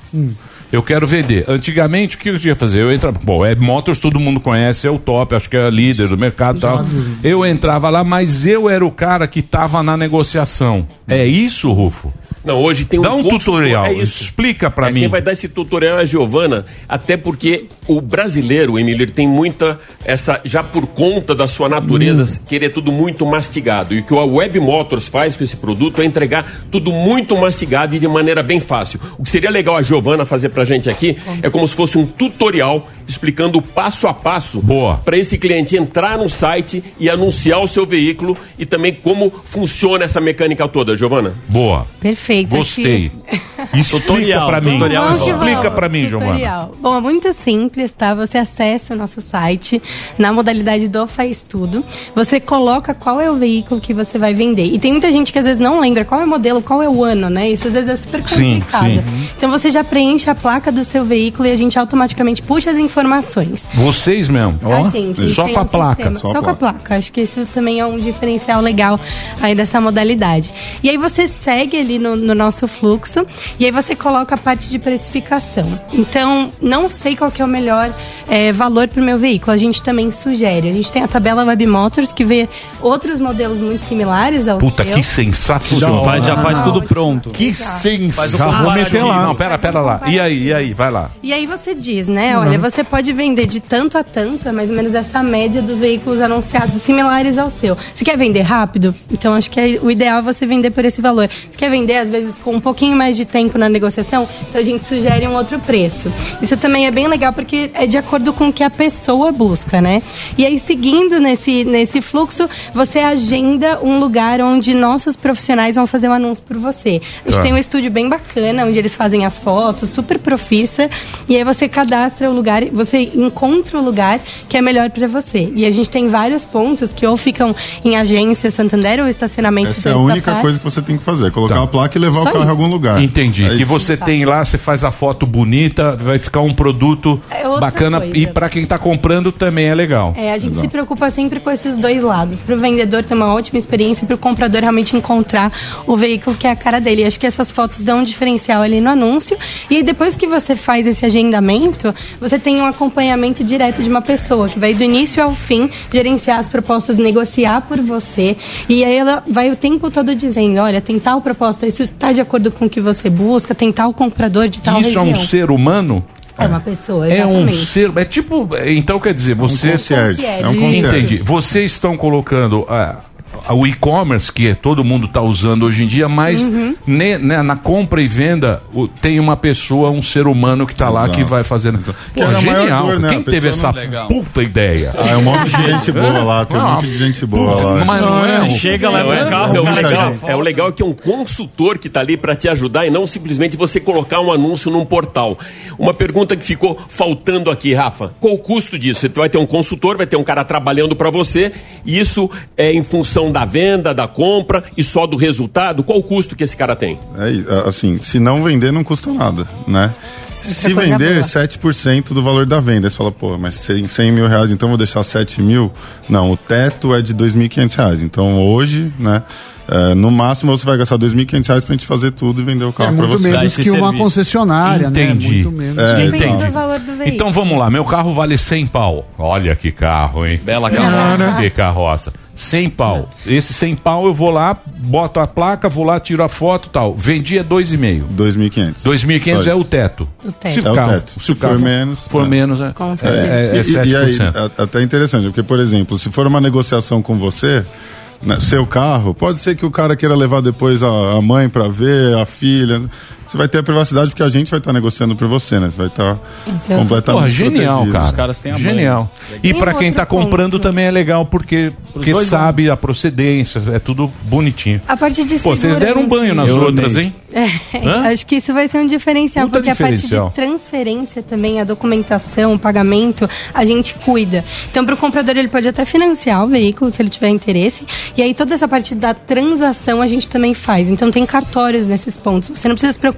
[SPEAKER 3] Eu quero vender. Antigamente, o que eu tinha que fazer? Eu entrava. Bom, Web Motors todo mundo conhece, é o top, acho que é líder do mercado e tal. Eu entrava lá, mas eu era o cara que estava na negociação. É isso, Rufo?
[SPEAKER 20] Não, hoje tem um
[SPEAKER 3] Dá um
[SPEAKER 20] consultor-
[SPEAKER 3] tutorial.
[SPEAKER 20] É isso.
[SPEAKER 3] Explica pra
[SPEAKER 20] É,
[SPEAKER 3] mim.
[SPEAKER 20] Quem vai dar esse tutorial é a Giovana, até porque o brasileiro, Emílio, ele tem muita essa já por conta da sua natureza
[SPEAKER 3] Hum.
[SPEAKER 20] querer tudo muito mastigado. E o que a Web Motors faz com esse produto é entregar tudo muito mastigado e de maneira bem fácil. O que seria legal a Giovana fazer pra gente aqui é como se fosse um tutorial explicando o passo a passo para esse cliente entrar no site e anunciar o seu veículo e também como funciona essa mecânica toda, Giovana.
[SPEAKER 3] Boa.
[SPEAKER 22] Perfeito.
[SPEAKER 3] Gostei. Explica pra mim.
[SPEAKER 20] tutorial
[SPEAKER 3] Explica pra mim, Giovana.
[SPEAKER 22] Bom, é muito simples, tá? Você acessa o nosso site na modalidade do Faz Tudo. Você coloca qual é o veículo que você vai vender. E tem muita gente que às vezes não lembra qual é o modelo, qual é o ano, né? Isso às vezes é super
[SPEAKER 3] Sim,
[SPEAKER 22] complicado.
[SPEAKER 3] sim.
[SPEAKER 22] Então você já preenche a placa do seu veículo e a gente automaticamente puxa as informações.
[SPEAKER 3] Vocês mesmo.
[SPEAKER 22] A gente,
[SPEAKER 3] Só com a
[SPEAKER 22] um
[SPEAKER 3] placa.
[SPEAKER 22] sistema. Só, com a placa. Acho que isso também é um diferencial legal aí dessa modalidade. E aí você segue ali no, no nosso fluxo e aí você coloca a parte de precificação. Então, não sei qual que é o melhor é, valor para o meu veículo. A gente também sugere. A gente tem a tabela Web Motors que vê outros modelos muito similares ao
[SPEAKER 3] Puta,
[SPEAKER 22] seu.
[SPEAKER 3] que sensato.
[SPEAKER 5] Já faz- já faz tudo pronto.
[SPEAKER 3] Que
[SPEAKER 22] Faz o
[SPEAKER 3] sensato.
[SPEAKER 22] comparativo.
[SPEAKER 3] Não, pera, pera lá. E aí, e aí, vai lá.
[SPEAKER 22] E aí você diz, né? Olha, você pode vender de tanto a tanto, é mais ou menos essa média dos veículos anunciados similares ao seu. Você quer vender rápido? Então acho que é- o ideal é você vender por esse valor. Você quer vender, às vezes, com um pouquinho mais de tempo na negociação? Então a gente sugere um outro preço. Isso também é bem legal porque é de acordo com o que a pessoa busca, né? E aí, seguindo nesse, nesse fluxo, você agenda um lugar onde nossos profissionais vão fazer o anúncio por você. A gente
[SPEAKER 23] Tá.
[SPEAKER 22] tem um estúdio bem bacana, onde eles fazem as fotos, super profissa. E aí você cadastra o lugar, você encontra o lugar que é melhor para você. E a gente tem vários pontos que ou ficam em agência Santander ou estacionamento
[SPEAKER 21] Essa é a única coisa que você tem que fazer, colocar a placa e levar
[SPEAKER 22] Só
[SPEAKER 21] o carro
[SPEAKER 22] isso.
[SPEAKER 21] em algum lugar.
[SPEAKER 3] Entendi.
[SPEAKER 21] É
[SPEAKER 3] que você tem lá, você faz a foto bonita, vai ficar um produto
[SPEAKER 22] É,
[SPEAKER 3] bacana
[SPEAKER 22] coisa.
[SPEAKER 3] e pra quem tá comprando também é legal.
[SPEAKER 22] É, a gente se preocupa sempre com esses dois lados. Para o vendedor ter uma ótima experiência e para o comprador realmente encontrar o veículo que é a cara dele. Acho que essas fotos dão um diferencial ali no anúncio. E aí, depois que você faz esse agendamento, você tem um acompanhamento direto de uma pessoa que vai do início ao fim gerenciar as propostas, negociar por você. E aí ela vai o tempo todo dizendo, olha, tem tal proposta, isso está de acordo com o que você busca, tem tal comprador de tal
[SPEAKER 3] Isso
[SPEAKER 22] região.
[SPEAKER 3] é um ser humano?
[SPEAKER 22] É uma pessoa,
[SPEAKER 3] É um
[SPEAKER 22] exatamente.
[SPEAKER 3] ser. É tipo. Então quer dizer, você.
[SPEAKER 22] concierge. É um concierge.
[SPEAKER 3] Entendi. Vocês estão colocando. ah, o e-commerce que todo mundo está usando hoje em dia, mas
[SPEAKER 22] Uhum.
[SPEAKER 3] ne- né, na compra e venda o- tem uma pessoa, um ser humano que está lá que vai fazendo. Pô,
[SPEAKER 21] maior
[SPEAKER 3] genial.
[SPEAKER 21] dor, né?
[SPEAKER 3] Quem teve essa
[SPEAKER 21] Legal.
[SPEAKER 3] puta ideia?
[SPEAKER 21] Ah, é um monte de gente boa lá, tem um monte de gente boa lá.
[SPEAKER 3] Mas não é.
[SPEAKER 20] Chega,
[SPEAKER 21] leva
[SPEAKER 20] leva
[SPEAKER 21] o
[SPEAKER 20] o
[SPEAKER 21] carro.
[SPEAKER 20] É o legal, é o legal que é um consultor que está ali para te ajudar e não simplesmente você colocar um anúncio num portal. Uma pergunta que ficou faltando aqui, Rafa. Qual o custo disso? Você vai ter um consultor, vai ter um cara trabalhando para você e isso é em função da venda, da compra e só do resultado? Qual o custo que esse cara tem?
[SPEAKER 21] É, assim, se não vender, não custa nada, né?
[SPEAKER 20] Essa
[SPEAKER 21] Se vender,
[SPEAKER 20] boa.
[SPEAKER 21] 7% do valor da venda. Você fala, pô, mas 100, 100 mil reais, então eu vou deixar 7 mil? Não, o teto é de 2.500 reais. Então hoje, né, é, no máximo você vai gastar 2.500 reais pra gente fazer tudo e vender o carro
[SPEAKER 8] É
[SPEAKER 21] pra
[SPEAKER 8] muito
[SPEAKER 21] você.
[SPEAKER 8] menos que uma concessionária,
[SPEAKER 3] Entendi.
[SPEAKER 8] né? Muito menos.
[SPEAKER 21] É,
[SPEAKER 22] Depende
[SPEAKER 21] exato.
[SPEAKER 22] do valor do veículo.
[SPEAKER 3] Então vamos lá, meu carro vale 100 pau. Olha que carro, hein?
[SPEAKER 20] Bela
[SPEAKER 22] carroça.
[SPEAKER 3] Que carroça. 100 pau. Esse 100 pau eu vou lá, boto a placa, vou lá, tiro a foto e tal. Vendi é 2,5.
[SPEAKER 21] 2.500.
[SPEAKER 3] 2.500
[SPEAKER 21] Só
[SPEAKER 3] é o teto.
[SPEAKER 22] O teto.
[SPEAKER 3] Se
[SPEAKER 21] É o
[SPEAKER 3] carro,
[SPEAKER 21] teto.
[SPEAKER 3] Se o
[SPEAKER 21] Se
[SPEAKER 3] carro
[SPEAKER 21] for menos,
[SPEAKER 3] For
[SPEAKER 21] é.
[SPEAKER 3] menos, é. É, é, é
[SPEAKER 21] E- e, e aí,
[SPEAKER 3] 7%.
[SPEAKER 21] até interessante, porque, por exemplo, se for uma negociação com você, né, seu carro, pode ser que o cara queira levar depois a, a mãe pra ver, a filha. Você vai ter a privacidade porque a gente vai estar negociando por você, né? Você vai estar
[SPEAKER 22] Esse é o-
[SPEAKER 21] completamente
[SPEAKER 3] Porra, genial,
[SPEAKER 21] protegido.
[SPEAKER 3] cara.
[SPEAKER 21] Os caras têm a mãe.
[SPEAKER 3] Genial. E
[SPEAKER 22] um
[SPEAKER 3] quem
[SPEAKER 22] outro
[SPEAKER 3] tá comprando também é legal porque, porque sabe a procedência, é tudo bonitinho.
[SPEAKER 22] A parte de
[SPEAKER 3] Pô, vocês deram um banho nas
[SPEAKER 22] Eu
[SPEAKER 3] outras,
[SPEAKER 22] amei.
[SPEAKER 3] hein?
[SPEAKER 22] É, acho que isso vai ser um diferencial,
[SPEAKER 3] Puta
[SPEAKER 22] porque a
[SPEAKER 3] diferencial.
[SPEAKER 22] parte de transferência também, a documentação, o pagamento, a gente cuida. Então, para o comprador, ele pode até financiar o veículo, se ele tiver interesse. E aí, toda essa parte da transação a gente também faz. Então, tem cartórios nesses pontos. Você não precisa se preocupar.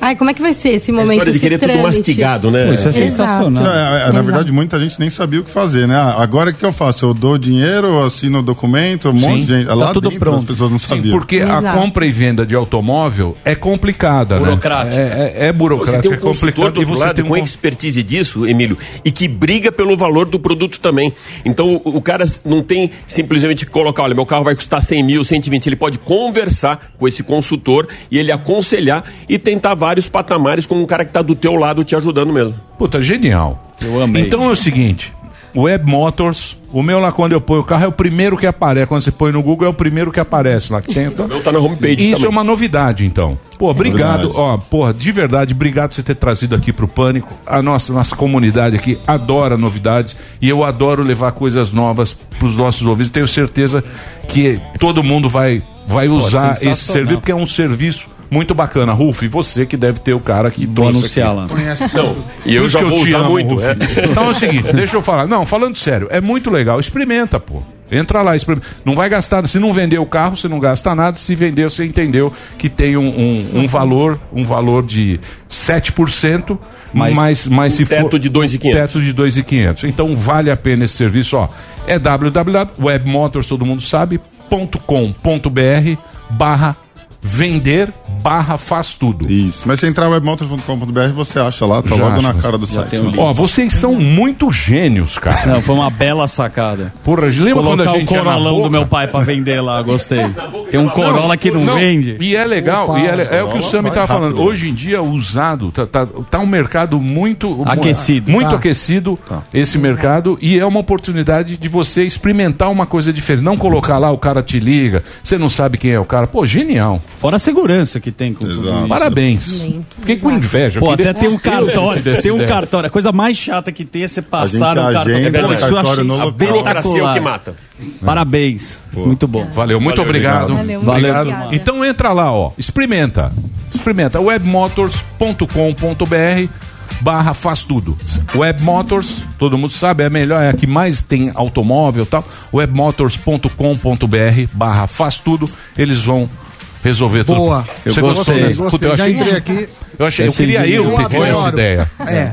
[SPEAKER 22] Ai, como é que vai ser esse
[SPEAKER 20] A
[SPEAKER 22] momento?
[SPEAKER 20] história de querer tudo
[SPEAKER 22] trâmite?
[SPEAKER 20] mastigado, né?
[SPEAKER 21] Pô, isso é
[SPEAKER 22] Exato.
[SPEAKER 21] sensacional. É, é, na
[SPEAKER 22] Exato.
[SPEAKER 21] verdade, muita gente nem sabia o que fazer, né? Ah, agora o que eu faço? Eu dou dinheiro, assino o documento, um monte de gente.
[SPEAKER 3] Tá
[SPEAKER 21] Lá
[SPEAKER 3] tudo
[SPEAKER 21] dentro
[SPEAKER 3] pronto.
[SPEAKER 21] as pessoas não
[SPEAKER 3] Sim,
[SPEAKER 21] sabiam.
[SPEAKER 3] porque a compra e venda de automóvel é complicada,
[SPEAKER 20] Burocrática.
[SPEAKER 3] né? É, é, é
[SPEAKER 20] Você
[SPEAKER 3] burocrática,
[SPEAKER 20] tem um
[SPEAKER 3] é
[SPEAKER 20] consultor
[SPEAKER 3] complicado
[SPEAKER 20] do
[SPEAKER 3] e você
[SPEAKER 20] lado
[SPEAKER 3] tem um
[SPEAKER 20] com expertise disso, Emílio, e que briga pelo valor do produto também. Então o, o cara não tem simplesmente que colocar, olha, meu carro vai custar 100 mil, 120. Ele pode conversar com esse consultor e ele aconselhar e tentar vários patamares com um cara que está do teu lado te ajudando mesmo.
[SPEAKER 3] Puta, genial.
[SPEAKER 20] Eu amei.
[SPEAKER 3] Então é o seguinte, Web Motors, o meu lá quando eu ponho o carro é o primeiro que aparece, quando você põe no Google é o primeiro que aparece lá que tem.
[SPEAKER 20] O meu tá na homepage
[SPEAKER 3] Isso
[SPEAKER 20] também.
[SPEAKER 3] é uma novidade, então. Pô, obrigado,
[SPEAKER 21] Novidade.
[SPEAKER 3] ó, porra, de verdade, obrigado por você ter trazido aqui pro Pânico. A nossa, nossa comunidade aqui adora novidades e eu adoro levar coisas novas pros nossos ouvintes. Tenho certeza que todo mundo vai, vai usar esse
[SPEAKER 5] sensacional.
[SPEAKER 3] serviço, porque é um serviço muito bacana. Ruf, e você que deve ter o cara que
[SPEAKER 5] Vou
[SPEAKER 3] trouxe
[SPEAKER 5] lá.
[SPEAKER 20] Não, e eu já vou usar
[SPEAKER 3] amo,
[SPEAKER 20] muito.
[SPEAKER 3] Ruf.
[SPEAKER 20] é.
[SPEAKER 3] Então é o seguinte, deixa eu falar. Não, falando sério, é muito legal. Experimenta, pô. Entra lá, experimenta. Não vai gastar. Se não vender o carro, você não gasta nada. Se vender, você entendeu que tem um, um, um valor, um valor de 7%.
[SPEAKER 20] Mas
[SPEAKER 3] Mas, mas,
[SPEAKER 20] um
[SPEAKER 3] se
[SPEAKER 20] teto
[SPEAKER 3] for
[SPEAKER 20] de 2.500.
[SPEAKER 3] teto de 2.500. Então vale a pena esse serviço, ó. É www.webmotors, todo mundo sabe, .com.br barra vender barra faz tudo.
[SPEAKER 21] Isso. Mas se entrar em webmotors.com.br, você acha lá, tá
[SPEAKER 3] Já
[SPEAKER 21] logo na
[SPEAKER 3] acha.
[SPEAKER 21] cara do site.
[SPEAKER 5] link.
[SPEAKER 3] Ó, vocês são muito gênios, cara.
[SPEAKER 5] Não, foi uma bela sacada.
[SPEAKER 3] Porra, lembra quando
[SPEAKER 5] Colocar
[SPEAKER 3] a gente
[SPEAKER 5] o
[SPEAKER 3] na
[SPEAKER 5] Corolão do meu pai pra vender lá, gostei. Tem um Corolla que não, vende.
[SPEAKER 3] E é legal,
[SPEAKER 5] Opa,
[SPEAKER 3] e é, é o que o Sami tava falando.
[SPEAKER 5] rápido.
[SPEAKER 3] Hoje em dia, usado, tá, tá, tá um mercado muito
[SPEAKER 5] Aquecido.
[SPEAKER 3] Muito
[SPEAKER 5] Tá.
[SPEAKER 3] aquecido, esse mercado, e é uma oportunidade de você experimentar uma coisa diferente. Não colocar lá, o cara te liga, você não sabe quem é o cara. Pô, genial.
[SPEAKER 5] Fora a segurança que tem com tudo isso.
[SPEAKER 3] Parabéns. Fiquei com inveja.
[SPEAKER 5] Pô, até tem um cartório.
[SPEAKER 3] essa
[SPEAKER 5] Tem um cartório. A coisa mais chata que tem é você passar
[SPEAKER 21] gente
[SPEAKER 5] no cartório.
[SPEAKER 21] agenda
[SPEAKER 5] Pô,
[SPEAKER 21] o
[SPEAKER 5] isso
[SPEAKER 21] cartório no
[SPEAKER 5] espetacular.
[SPEAKER 20] Burocracia é o que mata.
[SPEAKER 5] Parabéns. Muito bom.
[SPEAKER 3] Valeu, muito
[SPEAKER 21] Valeu,
[SPEAKER 3] obrigado.
[SPEAKER 21] obrigado.
[SPEAKER 5] Valeu,
[SPEAKER 3] Obrigado. Então entra lá, ó. Experimenta. Experimenta. webmotors.com.br barra faz tudo. Webmotors, todo mundo sabe, é a melhor, é a que mais tem automóvel e tal. webmotors.com.br barra faz tudo. Eles vão resolver tudo.
[SPEAKER 8] Boa.
[SPEAKER 3] Você
[SPEAKER 8] Eu gostei,
[SPEAKER 3] né?
[SPEAKER 8] gostei.
[SPEAKER 3] Puta, eu
[SPEAKER 8] Já
[SPEAKER 3] achei
[SPEAKER 8] entrei aqui.
[SPEAKER 3] Eu, achei, eu queria eu ter tido essa ideia.
[SPEAKER 8] É.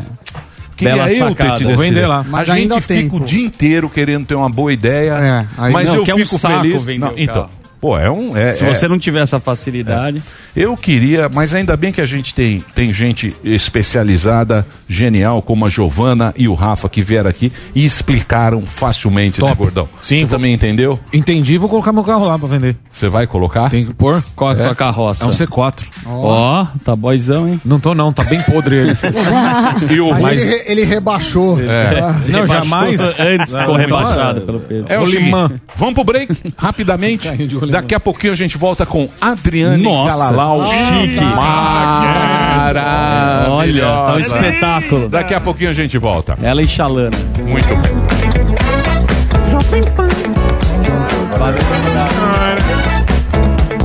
[SPEAKER 3] Queria
[SPEAKER 5] Bela
[SPEAKER 3] eu
[SPEAKER 5] sacada.
[SPEAKER 3] ter tido
[SPEAKER 5] vender lá.
[SPEAKER 3] A
[SPEAKER 5] Mas
[SPEAKER 3] gente
[SPEAKER 5] ainda há
[SPEAKER 3] fica
[SPEAKER 5] tempo.
[SPEAKER 3] o dia inteiro querendo ter uma boa ideia,
[SPEAKER 5] É, aí-
[SPEAKER 3] mas
[SPEAKER 5] Não,
[SPEAKER 3] eu
[SPEAKER 5] que é um
[SPEAKER 3] fico
[SPEAKER 5] saco
[SPEAKER 3] feliz.
[SPEAKER 5] vender
[SPEAKER 3] Não,
[SPEAKER 5] o
[SPEAKER 3] então. Pô, é um. é-
[SPEAKER 5] Se
[SPEAKER 3] é-
[SPEAKER 5] você não tiver essa facilidade.
[SPEAKER 3] Eu queria, mas ainda bem que a gente tem, tem gente especializada, genial, como a Giovana e o Rafa, que vieram aqui e explicaram facilmente, né, Gordão? Sim. Você também entendeu?
[SPEAKER 4] Entendi, vou colocar meu carro lá pra vender.
[SPEAKER 3] Você vai colocar?
[SPEAKER 4] Tem que pôr.
[SPEAKER 5] Qual é a
[SPEAKER 4] É.
[SPEAKER 5] tua carroça?
[SPEAKER 4] É um C4.
[SPEAKER 5] Ó, tá boizão, hein?
[SPEAKER 4] Não tô não, tá bem podre ele.
[SPEAKER 3] e o
[SPEAKER 8] Mas ele, re- ele rebaixou.
[SPEAKER 3] É.
[SPEAKER 4] Não,
[SPEAKER 5] Rebaixou
[SPEAKER 4] jamais.
[SPEAKER 5] antes ficou rebaixado pelo Pedro.
[SPEAKER 3] É o seguinte, vamos pro break, rapidamente. Daqui a pouquinho a gente volta com Adriane
[SPEAKER 5] Nossa.
[SPEAKER 3] Galalau.
[SPEAKER 5] Chique.
[SPEAKER 3] Maravilhosa.
[SPEAKER 5] Olha, tá um espetáculo.
[SPEAKER 3] Daqui a pouquinho a gente volta.
[SPEAKER 5] Ela e Xalana.
[SPEAKER 3] Muito bem.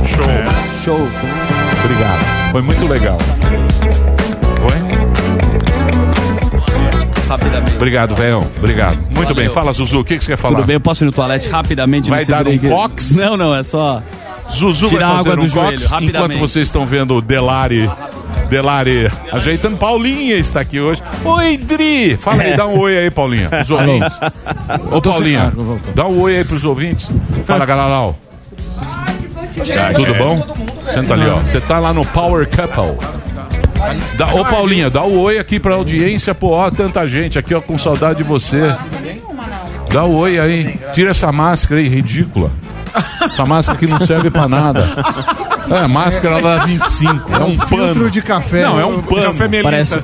[SPEAKER 3] Show.
[SPEAKER 18] Show.
[SPEAKER 3] Obrigado. Foi muito legal.
[SPEAKER 5] Rapidamente.
[SPEAKER 3] Obrigado, velhão. Obrigado. Muito
[SPEAKER 5] Valeu.
[SPEAKER 3] bem. Fala, Zuzu, o que, que você quer falar?
[SPEAKER 5] Tudo bem, eu posso ir no toalete rapidamente?
[SPEAKER 3] Vai dar um cox?
[SPEAKER 5] Não, não, é só.
[SPEAKER 3] Zuzu
[SPEAKER 5] Tirar
[SPEAKER 3] vai fazer
[SPEAKER 5] água
[SPEAKER 3] um
[SPEAKER 5] do joelho,
[SPEAKER 3] cox, enquanto
[SPEAKER 5] rapidamente.
[SPEAKER 3] vocês estão vendo o Delari. Delari ajeitando. Paulinha está aqui hoje. Oi, Dri! Fala aí,
[SPEAKER 5] É.
[SPEAKER 3] dá um oi aí, Paulinha, pros ouvintes. Ô, Paulinha, dá um oi aí pros ouvintes. Fala, Galalau. Tudo bom? Senta ali, ó. Você tá lá no Power Couple. Dá, ô, Paulinha, dá o oi aqui pra audiência, pô, ó, tanta gente aqui, ó, com saudade de você. Dá o oi aí. Tira essa máscara aí, ridícula. Essa máscara aqui não serve pra nada. É, máscara lá 25. É um pano.
[SPEAKER 8] Filtro de café.
[SPEAKER 3] Não, é um pano.
[SPEAKER 12] Parece,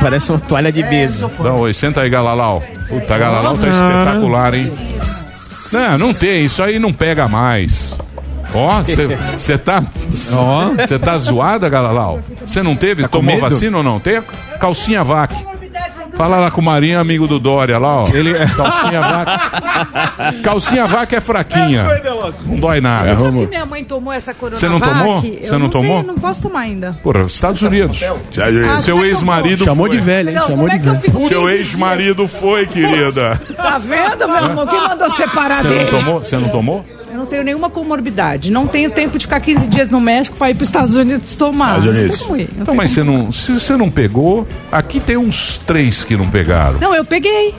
[SPEAKER 12] parece uma toalha de mesa.
[SPEAKER 3] Dá um oi, senta aí, Galalau. Puta, Galalau tá espetacular, hein? Não, não tem, isso aí não pega mais. Ó, você tá. Ó, você tá zoada, Galalau? Você não teve? tomou
[SPEAKER 4] medo?
[SPEAKER 3] vacina ou não? Tem a calcinha vac. Fala lá com o Marinho, amigo do Dória lá, ó.
[SPEAKER 4] Ele é-
[SPEAKER 3] Calcinha vac. Calcinha vac é fraquinha. Não dói nada.
[SPEAKER 24] Sabe que minha mãe tomou essa Coronavac?
[SPEAKER 3] Você não tomou?
[SPEAKER 24] Eu
[SPEAKER 3] Você não tomou?
[SPEAKER 24] tenho, não posso tomar ainda.
[SPEAKER 3] Porra, Estados Unidos.
[SPEAKER 24] Ah,
[SPEAKER 3] Seu
[SPEAKER 24] é
[SPEAKER 3] ex-marido? Chamou
[SPEAKER 24] de velha, hein? Não, Chamou como de é que eu velha. fico
[SPEAKER 3] Teu
[SPEAKER 24] 15
[SPEAKER 3] ex-marido foi, querida.
[SPEAKER 24] Tá vendo, meu amor? Quem mandou separar
[SPEAKER 3] Você
[SPEAKER 24] dele?
[SPEAKER 3] não tomou? Você não tomou?
[SPEAKER 24] Eu não tenho nenhuma comorbidade. Não tenho tempo de ficar 15 dias no México pra ir pros Estados Unidos tomar.
[SPEAKER 3] Estados
[SPEAKER 24] Não
[SPEAKER 3] Unidos.
[SPEAKER 24] como ir. Não
[SPEAKER 3] Então, mas você não, se você não pegou, aqui tem uns três que não pegaram.
[SPEAKER 24] Não, eu peguei.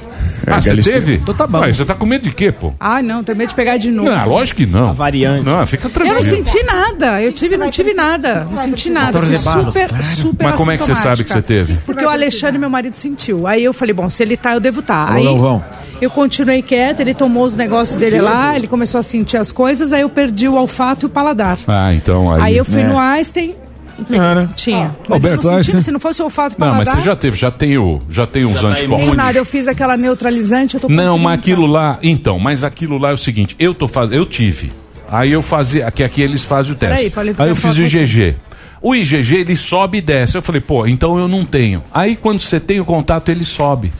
[SPEAKER 3] ah, você teve?
[SPEAKER 4] Então tá bom.
[SPEAKER 3] Ué, você tá com medo de quê, pô?
[SPEAKER 24] Ah, não, tenho medo de pegar de novo.
[SPEAKER 3] Não, lógico que não. A
[SPEAKER 12] variante.
[SPEAKER 3] Não, fica
[SPEAKER 24] Eu
[SPEAKER 3] tranquilo.
[SPEAKER 24] não senti nada. Eu tive, não tive nada. Não senti nada. Fui super, super
[SPEAKER 3] Mas como é que você sabe que você teve?
[SPEAKER 24] Porque o Alexandre, meu marido, sentiu. Aí eu falei, bom, se ele tá, eu devo estar.
[SPEAKER 3] Alô,
[SPEAKER 24] Aí
[SPEAKER 3] Galvão.
[SPEAKER 24] Eu continuei quieta, ele tomou os negócios dele lá, ele começou a sentir as coisas, aí eu perdi o olfato e o paladar.
[SPEAKER 3] Ah, então aí.
[SPEAKER 24] Aí, eu fui
[SPEAKER 3] É.
[SPEAKER 24] no Einstein.
[SPEAKER 3] Cara.
[SPEAKER 24] Tinha. Mas
[SPEAKER 3] Roberto
[SPEAKER 24] eu não se não fosse o olfato e o
[SPEAKER 3] Não,
[SPEAKER 24] paladar.
[SPEAKER 3] mas você já teve, já tem, o, já tem os
[SPEAKER 24] Não
[SPEAKER 3] anticorpos.
[SPEAKER 24] tenho nada, eu fiz aquela neutralizante, eu tô com
[SPEAKER 3] Não, mas
[SPEAKER 24] 30.
[SPEAKER 3] aquilo lá. Então, mas aquilo lá é o seguinte: eu tô fazendo. Eu tive. Aí eu fazia. Aqui, aqui eles fazem o teste.
[SPEAKER 24] Peraí,
[SPEAKER 3] aí eu
[SPEAKER 24] eu
[SPEAKER 3] fiz o IgG. O IgG ele sobe e desce. Eu falei, pô, então eu não tenho. Aí quando você tem o contato, ele sobe.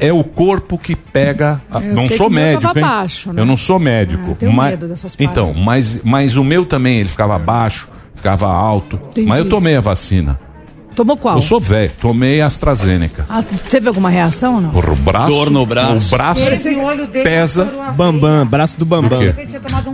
[SPEAKER 3] É o corpo que pega. a-
[SPEAKER 24] Eu
[SPEAKER 3] não sou
[SPEAKER 24] o
[SPEAKER 3] médico, hein?
[SPEAKER 24] baixo, né?
[SPEAKER 3] Eu não sou médico.
[SPEAKER 24] Ah, tenho
[SPEAKER 3] mas,
[SPEAKER 24] medo dessas paradas.
[SPEAKER 3] Então, mas, mas o meu também, ele ficava baixo, ficava alto.
[SPEAKER 24] Entendi.
[SPEAKER 3] Mas eu tomei a vacina.
[SPEAKER 24] Tomou qual?
[SPEAKER 3] Eu sou velho, tomei a AstraZeneca.
[SPEAKER 24] Ah, teve alguma reação ou não?
[SPEAKER 3] Porra, o braço.
[SPEAKER 5] Dor no braço.
[SPEAKER 3] O braço pesa.
[SPEAKER 12] Bambam, braço do Bambam.
[SPEAKER 3] Por quê?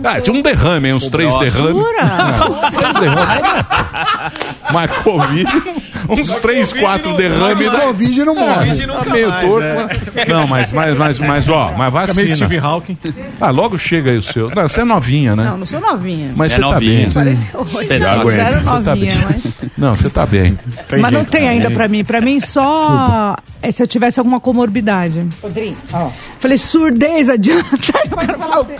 [SPEAKER 3] Ah, tinha um derrame, hein, uns três
[SPEAKER 12] broche.
[SPEAKER 3] derrames.
[SPEAKER 24] Jura?
[SPEAKER 3] Três derrames. Mas Covid, uns três, quatro derrames.
[SPEAKER 8] Mas Covid não morre.
[SPEAKER 3] Covid nunca meio
[SPEAKER 8] mais,
[SPEAKER 3] torto.
[SPEAKER 8] é.
[SPEAKER 3] mas- Não, mas, mas, mas, mas, ó, mas vacina.
[SPEAKER 4] Steve Hawking.
[SPEAKER 3] Ah, logo chega aí o seu. Não, você é novinha, né?
[SPEAKER 24] Não, não sou novinha.
[SPEAKER 3] Mas
[SPEAKER 5] É
[SPEAKER 3] você tá bem.
[SPEAKER 24] 48,
[SPEAKER 3] Eu
[SPEAKER 24] não,
[SPEAKER 3] Você tá
[SPEAKER 24] novinha,
[SPEAKER 3] bem.
[SPEAKER 24] mas...
[SPEAKER 3] Não, você tá bem.
[SPEAKER 24] Mas não tem ainda pra mim. Pra mim, só é se eu tivesse alguma comorbidade. Falei, surdez adianta. Eu quero falar o quê?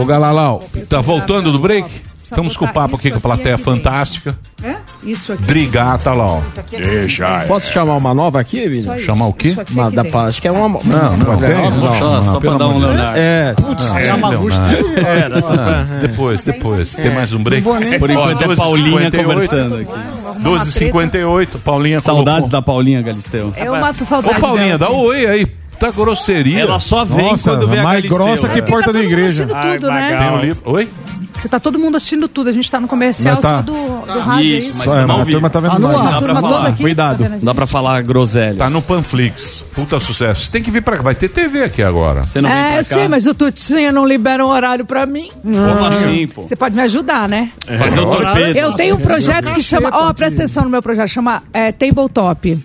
[SPEAKER 3] Ô, Galalau, tá voltando do break? Estamos com o papo aqui com a plateia fantástica.
[SPEAKER 24] É? Isso aqui.
[SPEAKER 3] Drigata lá, ó.
[SPEAKER 12] Deixa. Posso chamar uma nova aqui, Vini?
[SPEAKER 24] Só.
[SPEAKER 3] Chamar o quê?
[SPEAKER 24] Aqui
[SPEAKER 12] Uma da pa- Acho que é uma.
[SPEAKER 3] Não, não, tem. Não,
[SPEAKER 5] Só,
[SPEAKER 3] não,
[SPEAKER 5] só pra
[SPEAKER 3] pelo
[SPEAKER 5] dar um. Leonardo.
[SPEAKER 12] É.
[SPEAKER 3] Não,
[SPEAKER 8] É
[SPEAKER 3] Leonardo.
[SPEAKER 12] É,
[SPEAKER 3] depois, depois. Tem mais um break?
[SPEAKER 8] Não
[SPEAKER 5] Por enquanto é
[SPEAKER 3] 12,
[SPEAKER 5] Paulinha
[SPEAKER 3] 58.
[SPEAKER 5] conversando aqui.
[SPEAKER 3] 12h58, Paulinha
[SPEAKER 5] Saudades da Paulinha Galisteu.
[SPEAKER 24] Eu mato
[SPEAKER 3] Ô,
[SPEAKER 24] saudade
[SPEAKER 3] Paulinha, dá um oi aí. Tá grosseria.
[SPEAKER 5] Ela só vem
[SPEAKER 4] Nossa,
[SPEAKER 5] quando vê a
[SPEAKER 4] mais
[SPEAKER 5] Galisteu.
[SPEAKER 4] grossa que
[SPEAKER 24] Porque
[SPEAKER 4] porta
[SPEAKER 24] tá
[SPEAKER 4] da igreja.
[SPEAKER 24] tudo, né?
[SPEAKER 3] Tem um livro. Oi?
[SPEAKER 24] Porque tá todo mundo assistindo tudo. A gente tá no comercial
[SPEAKER 4] Mas tá.
[SPEAKER 24] só do, do rádio, é
[SPEAKER 5] Isso,
[SPEAKER 24] isso?
[SPEAKER 5] mas
[SPEAKER 4] Só é,
[SPEAKER 5] não
[SPEAKER 4] a
[SPEAKER 5] viu.
[SPEAKER 4] turma tá vendo
[SPEAKER 8] Ah, não
[SPEAKER 4] nós.
[SPEAKER 5] Dá pra
[SPEAKER 24] turma
[SPEAKER 5] falar.
[SPEAKER 24] toda aqui.
[SPEAKER 4] Cuidado.
[SPEAKER 24] tá?
[SPEAKER 5] Dá pra falar groselhas.
[SPEAKER 3] Tá no Panflix. Puta sucesso. Você tem que vir pra cá. Vai ter TV aqui agora.
[SPEAKER 5] Você não vem
[SPEAKER 24] É,
[SPEAKER 5] pra
[SPEAKER 24] eu
[SPEAKER 5] cá?
[SPEAKER 24] sei, mas o Tutinha não libera um horário pra mim.
[SPEAKER 5] Como assim, pô?
[SPEAKER 24] Você pode me ajudar, né?
[SPEAKER 5] Fazer o torpedo.
[SPEAKER 24] Eu tenho um projeto que chama. Ó, presta atenção no meu projeto, chama é, Tabletop.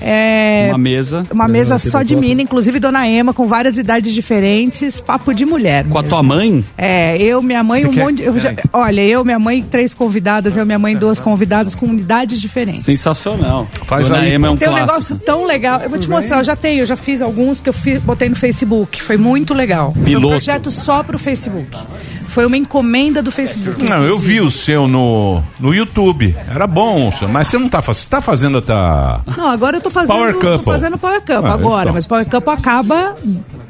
[SPEAKER 24] É,
[SPEAKER 5] Uma mesa.
[SPEAKER 24] Uma mesa só de mina, inclusive Dona Ema, com várias idades diferentes, papo de mulher.
[SPEAKER 5] Com a
[SPEAKER 24] mesmo.
[SPEAKER 5] tua mãe?
[SPEAKER 24] É, eu, minha mãe,
[SPEAKER 5] Você
[SPEAKER 24] um
[SPEAKER 5] quer-
[SPEAKER 24] monte. de- eu já- olha, eu, minha mãe, três convidadas, eu, minha mãe, duas convidadas com idades diferentes.
[SPEAKER 5] Sensacional.
[SPEAKER 3] Faz
[SPEAKER 5] Dona
[SPEAKER 3] aí,
[SPEAKER 5] Ema é um
[SPEAKER 24] Tem um
[SPEAKER 5] clássico.
[SPEAKER 24] negócio tão legal. Eu vou te mostrar, eu já tenho, eu já fiz alguns que eu fiz, botei no Facebook. Foi muito legal. Foi um
[SPEAKER 3] Piloto.
[SPEAKER 24] projeto só pro Facebook. Foi uma encomenda do Facebook.
[SPEAKER 3] Não, eu vi o seu no, no YouTube. Era bom, mas você não tá fazendo. Você tá fazendo a.
[SPEAKER 24] Não, agora eu tô fazendo
[SPEAKER 3] Power Couple.
[SPEAKER 24] fazendo Power Couple
[SPEAKER 3] Ah,
[SPEAKER 24] agora,
[SPEAKER 3] então.
[SPEAKER 24] mas Power Couple acaba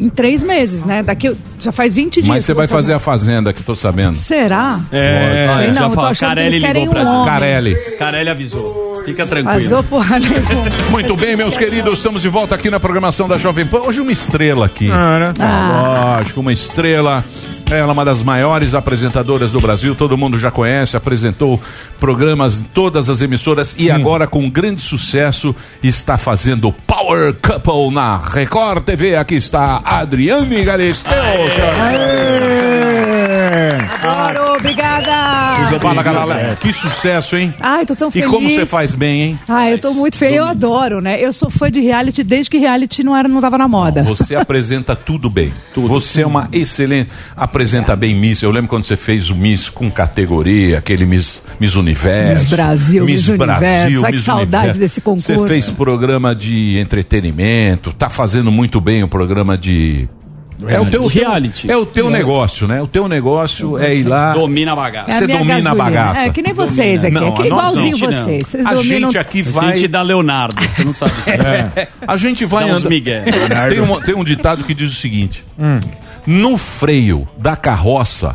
[SPEAKER 24] em três meses, né? Daqui já faz 20 dias.
[SPEAKER 3] Mas você
[SPEAKER 24] que eu
[SPEAKER 3] vai fazer a Fazenda, que tô sabendo.
[SPEAKER 24] Será?
[SPEAKER 5] É,
[SPEAKER 24] Sei
[SPEAKER 5] já
[SPEAKER 24] não, eu tô achando que
[SPEAKER 5] Carelli
[SPEAKER 24] eles querem
[SPEAKER 5] ligou pra
[SPEAKER 24] um
[SPEAKER 5] gente.
[SPEAKER 24] homem.
[SPEAKER 3] Carelli.
[SPEAKER 5] Carelli avisou. Fica tranquilo.
[SPEAKER 24] Vazou porra nenhuma.
[SPEAKER 3] Muito bem, meus queridos, estamos de volta aqui na programação da Jovem Pan. Hoje uma estrela aqui.
[SPEAKER 24] Ah.
[SPEAKER 3] Lógico, uma estrela. Ela é uma das maiores apresentadoras do Brasil, todo mundo já conhece, apresentou programas em todas as emissoras e agora com grande sucesso está fazendo Power Couple na Record TV. Aqui está Adriane Galisteu.
[SPEAKER 24] Adoro, obrigada.
[SPEAKER 3] Fala, galera. Que sucesso, hein?
[SPEAKER 24] Ai, tô tão
[SPEAKER 3] E
[SPEAKER 24] feliz.
[SPEAKER 3] como você faz bem, hein?
[SPEAKER 24] Ai, eu tô muito feia, eu adoro, né? Eu sou fã de reality desde que reality não era, não tava na moda.
[SPEAKER 3] Você apresenta tudo bem. Você é uma excelente. Apresenta bem Miss. Eu lembro quando você fez o Miss com categoria, aquele Miss, Miss Universo.
[SPEAKER 24] Miss Brasil, Miss Universo. Ai, que saudade desse concurso.
[SPEAKER 3] Você fez programa de entretenimento, tá fazendo muito bem o programa de. É o teu
[SPEAKER 5] Reality.
[SPEAKER 3] É o teu negócio, né? O teu negócio é ir lá.
[SPEAKER 5] Domina a bagaça.
[SPEAKER 24] É a
[SPEAKER 3] Você
[SPEAKER 24] minha
[SPEAKER 3] domina a
[SPEAKER 24] gasolina.
[SPEAKER 3] bagaça.
[SPEAKER 24] É, que nem vocês aqui,
[SPEAKER 3] Não,
[SPEAKER 24] é que
[SPEAKER 3] a nós
[SPEAKER 24] igualzinho
[SPEAKER 3] não.
[SPEAKER 24] vocês. Vocês
[SPEAKER 3] a
[SPEAKER 24] dominam...
[SPEAKER 3] gente aqui
[SPEAKER 5] A
[SPEAKER 3] vai.
[SPEAKER 5] gente dá Leonardo, você não sabe.
[SPEAKER 3] É. A gente vai
[SPEAKER 5] Dá uns
[SPEAKER 3] andando.
[SPEAKER 5] migué.
[SPEAKER 3] Tem, um, tem um ditado que diz o seguinte: no freio da carroça,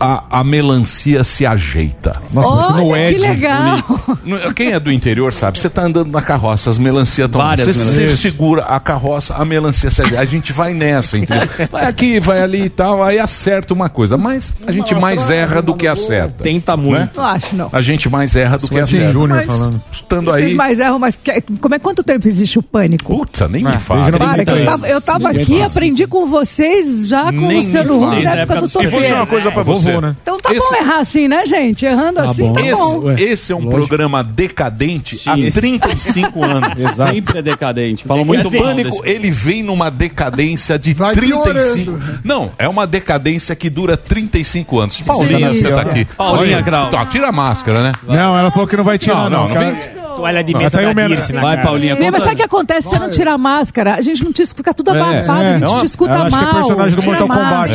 [SPEAKER 3] a, a melancia se ajeita.
[SPEAKER 24] Nossa, mas no Olha, que legal.
[SPEAKER 3] No- Quem é do interior sabe, você tá andando na carroça, as melancias estão
[SPEAKER 5] Várias
[SPEAKER 3] Você, você
[SPEAKER 5] melancias.
[SPEAKER 3] segura a carroça, a melancia se ajeita. A gente vai nessa, entendeu? Vai aqui, vai ali e tal, aí acerta uma coisa. Mas a gente mais erra do que acerta.
[SPEAKER 5] Tenta
[SPEAKER 3] muito.
[SPEAKER 24] Não acho, não.
[SPEAKER 3] A gente mais erra do que acerta.
[SPEAKER 24] Júnior falando.
[SPEAKER 3] Estando
[SPEAKER 24] Vocês
[SPEAKER 3] aí.
[SPEAKER 24] mais erram, mas que- como é quanto tempo existe o pânico?
[SPEAKER 3] Puta, nem
[SPEAKER 24] Ah,
[SPEAKER 3] me fala.
[SPEAKER 24] Para, que eu tava, eu tava aqui, aprendi com vocês já com o
[SPEAKER 3] Nem
[SPEAKER 24] Luciano
[SPEAKER 3] me
[SPEAKER 24] Huck
[SPEAKER 3] fala.
[SPEAKER 24] na época do
[SPEAKER 3] E vou dizer
[SPEAKER 24] Topeiro.
[SPEAKER 3] uma coisa pra você.
[SPEAKER 24] Então tá
[SPEAKER 3] Esse-
[SPEAKER 24] bom errar assim, né, gente? Errando assim, tá
[SPEAKER 3] esse,
[SPEAKER 24] bom.
[SPEAKER 3] esse é um programa decadente há 35 anos.
[SPEAKER 5] Sempre é decadente. Fala muito
[SPEAKER 3] o pânico,
[SPEAKER 5] desse-
[SPEAKER 3] ele vem numa decadência de 35. Não, é uma decadência que dura 35 anos. Paulinha,
[SPEAKER 4] Sim.
[SPEAKER 3] você tá aqui.
[SPEAKER 4] Paulinha Grau.
[SPEAKER 3] Tá, tira a máscara, né?
[SPEAKER 4] Não, ela falou que não vai tirar,
[SPEAKER 3] Não,
[SPEAKER 4] não.
[SPEAKER 3] não, não
[SPEAKER 12] Toalha de mesa da
[SPEAKER 4] o menor-
[SPEAKER 12] Dirce na
[SPEAKER 5] Vai,
[SPEAKER 12] cara.
[SPEAKER 5] Paulinha,
[SPEAKER 24] Meu, mas sabe o que acontece? Se você não tira a máscara, a gente não te escuta tudo
[SPEAKER 5] É,
[SPEAKER 24] abafado,
[SPEAKER 5] é.
[SPEAKER 24] a gente
[SPEAKER 5] Não,
[SPEAKER 24] te escuta
[SPEAKER 5] ela acha que é
[SPEAKER 24] mal.
[SPEAKER 5] personagem do Mortal Kombat.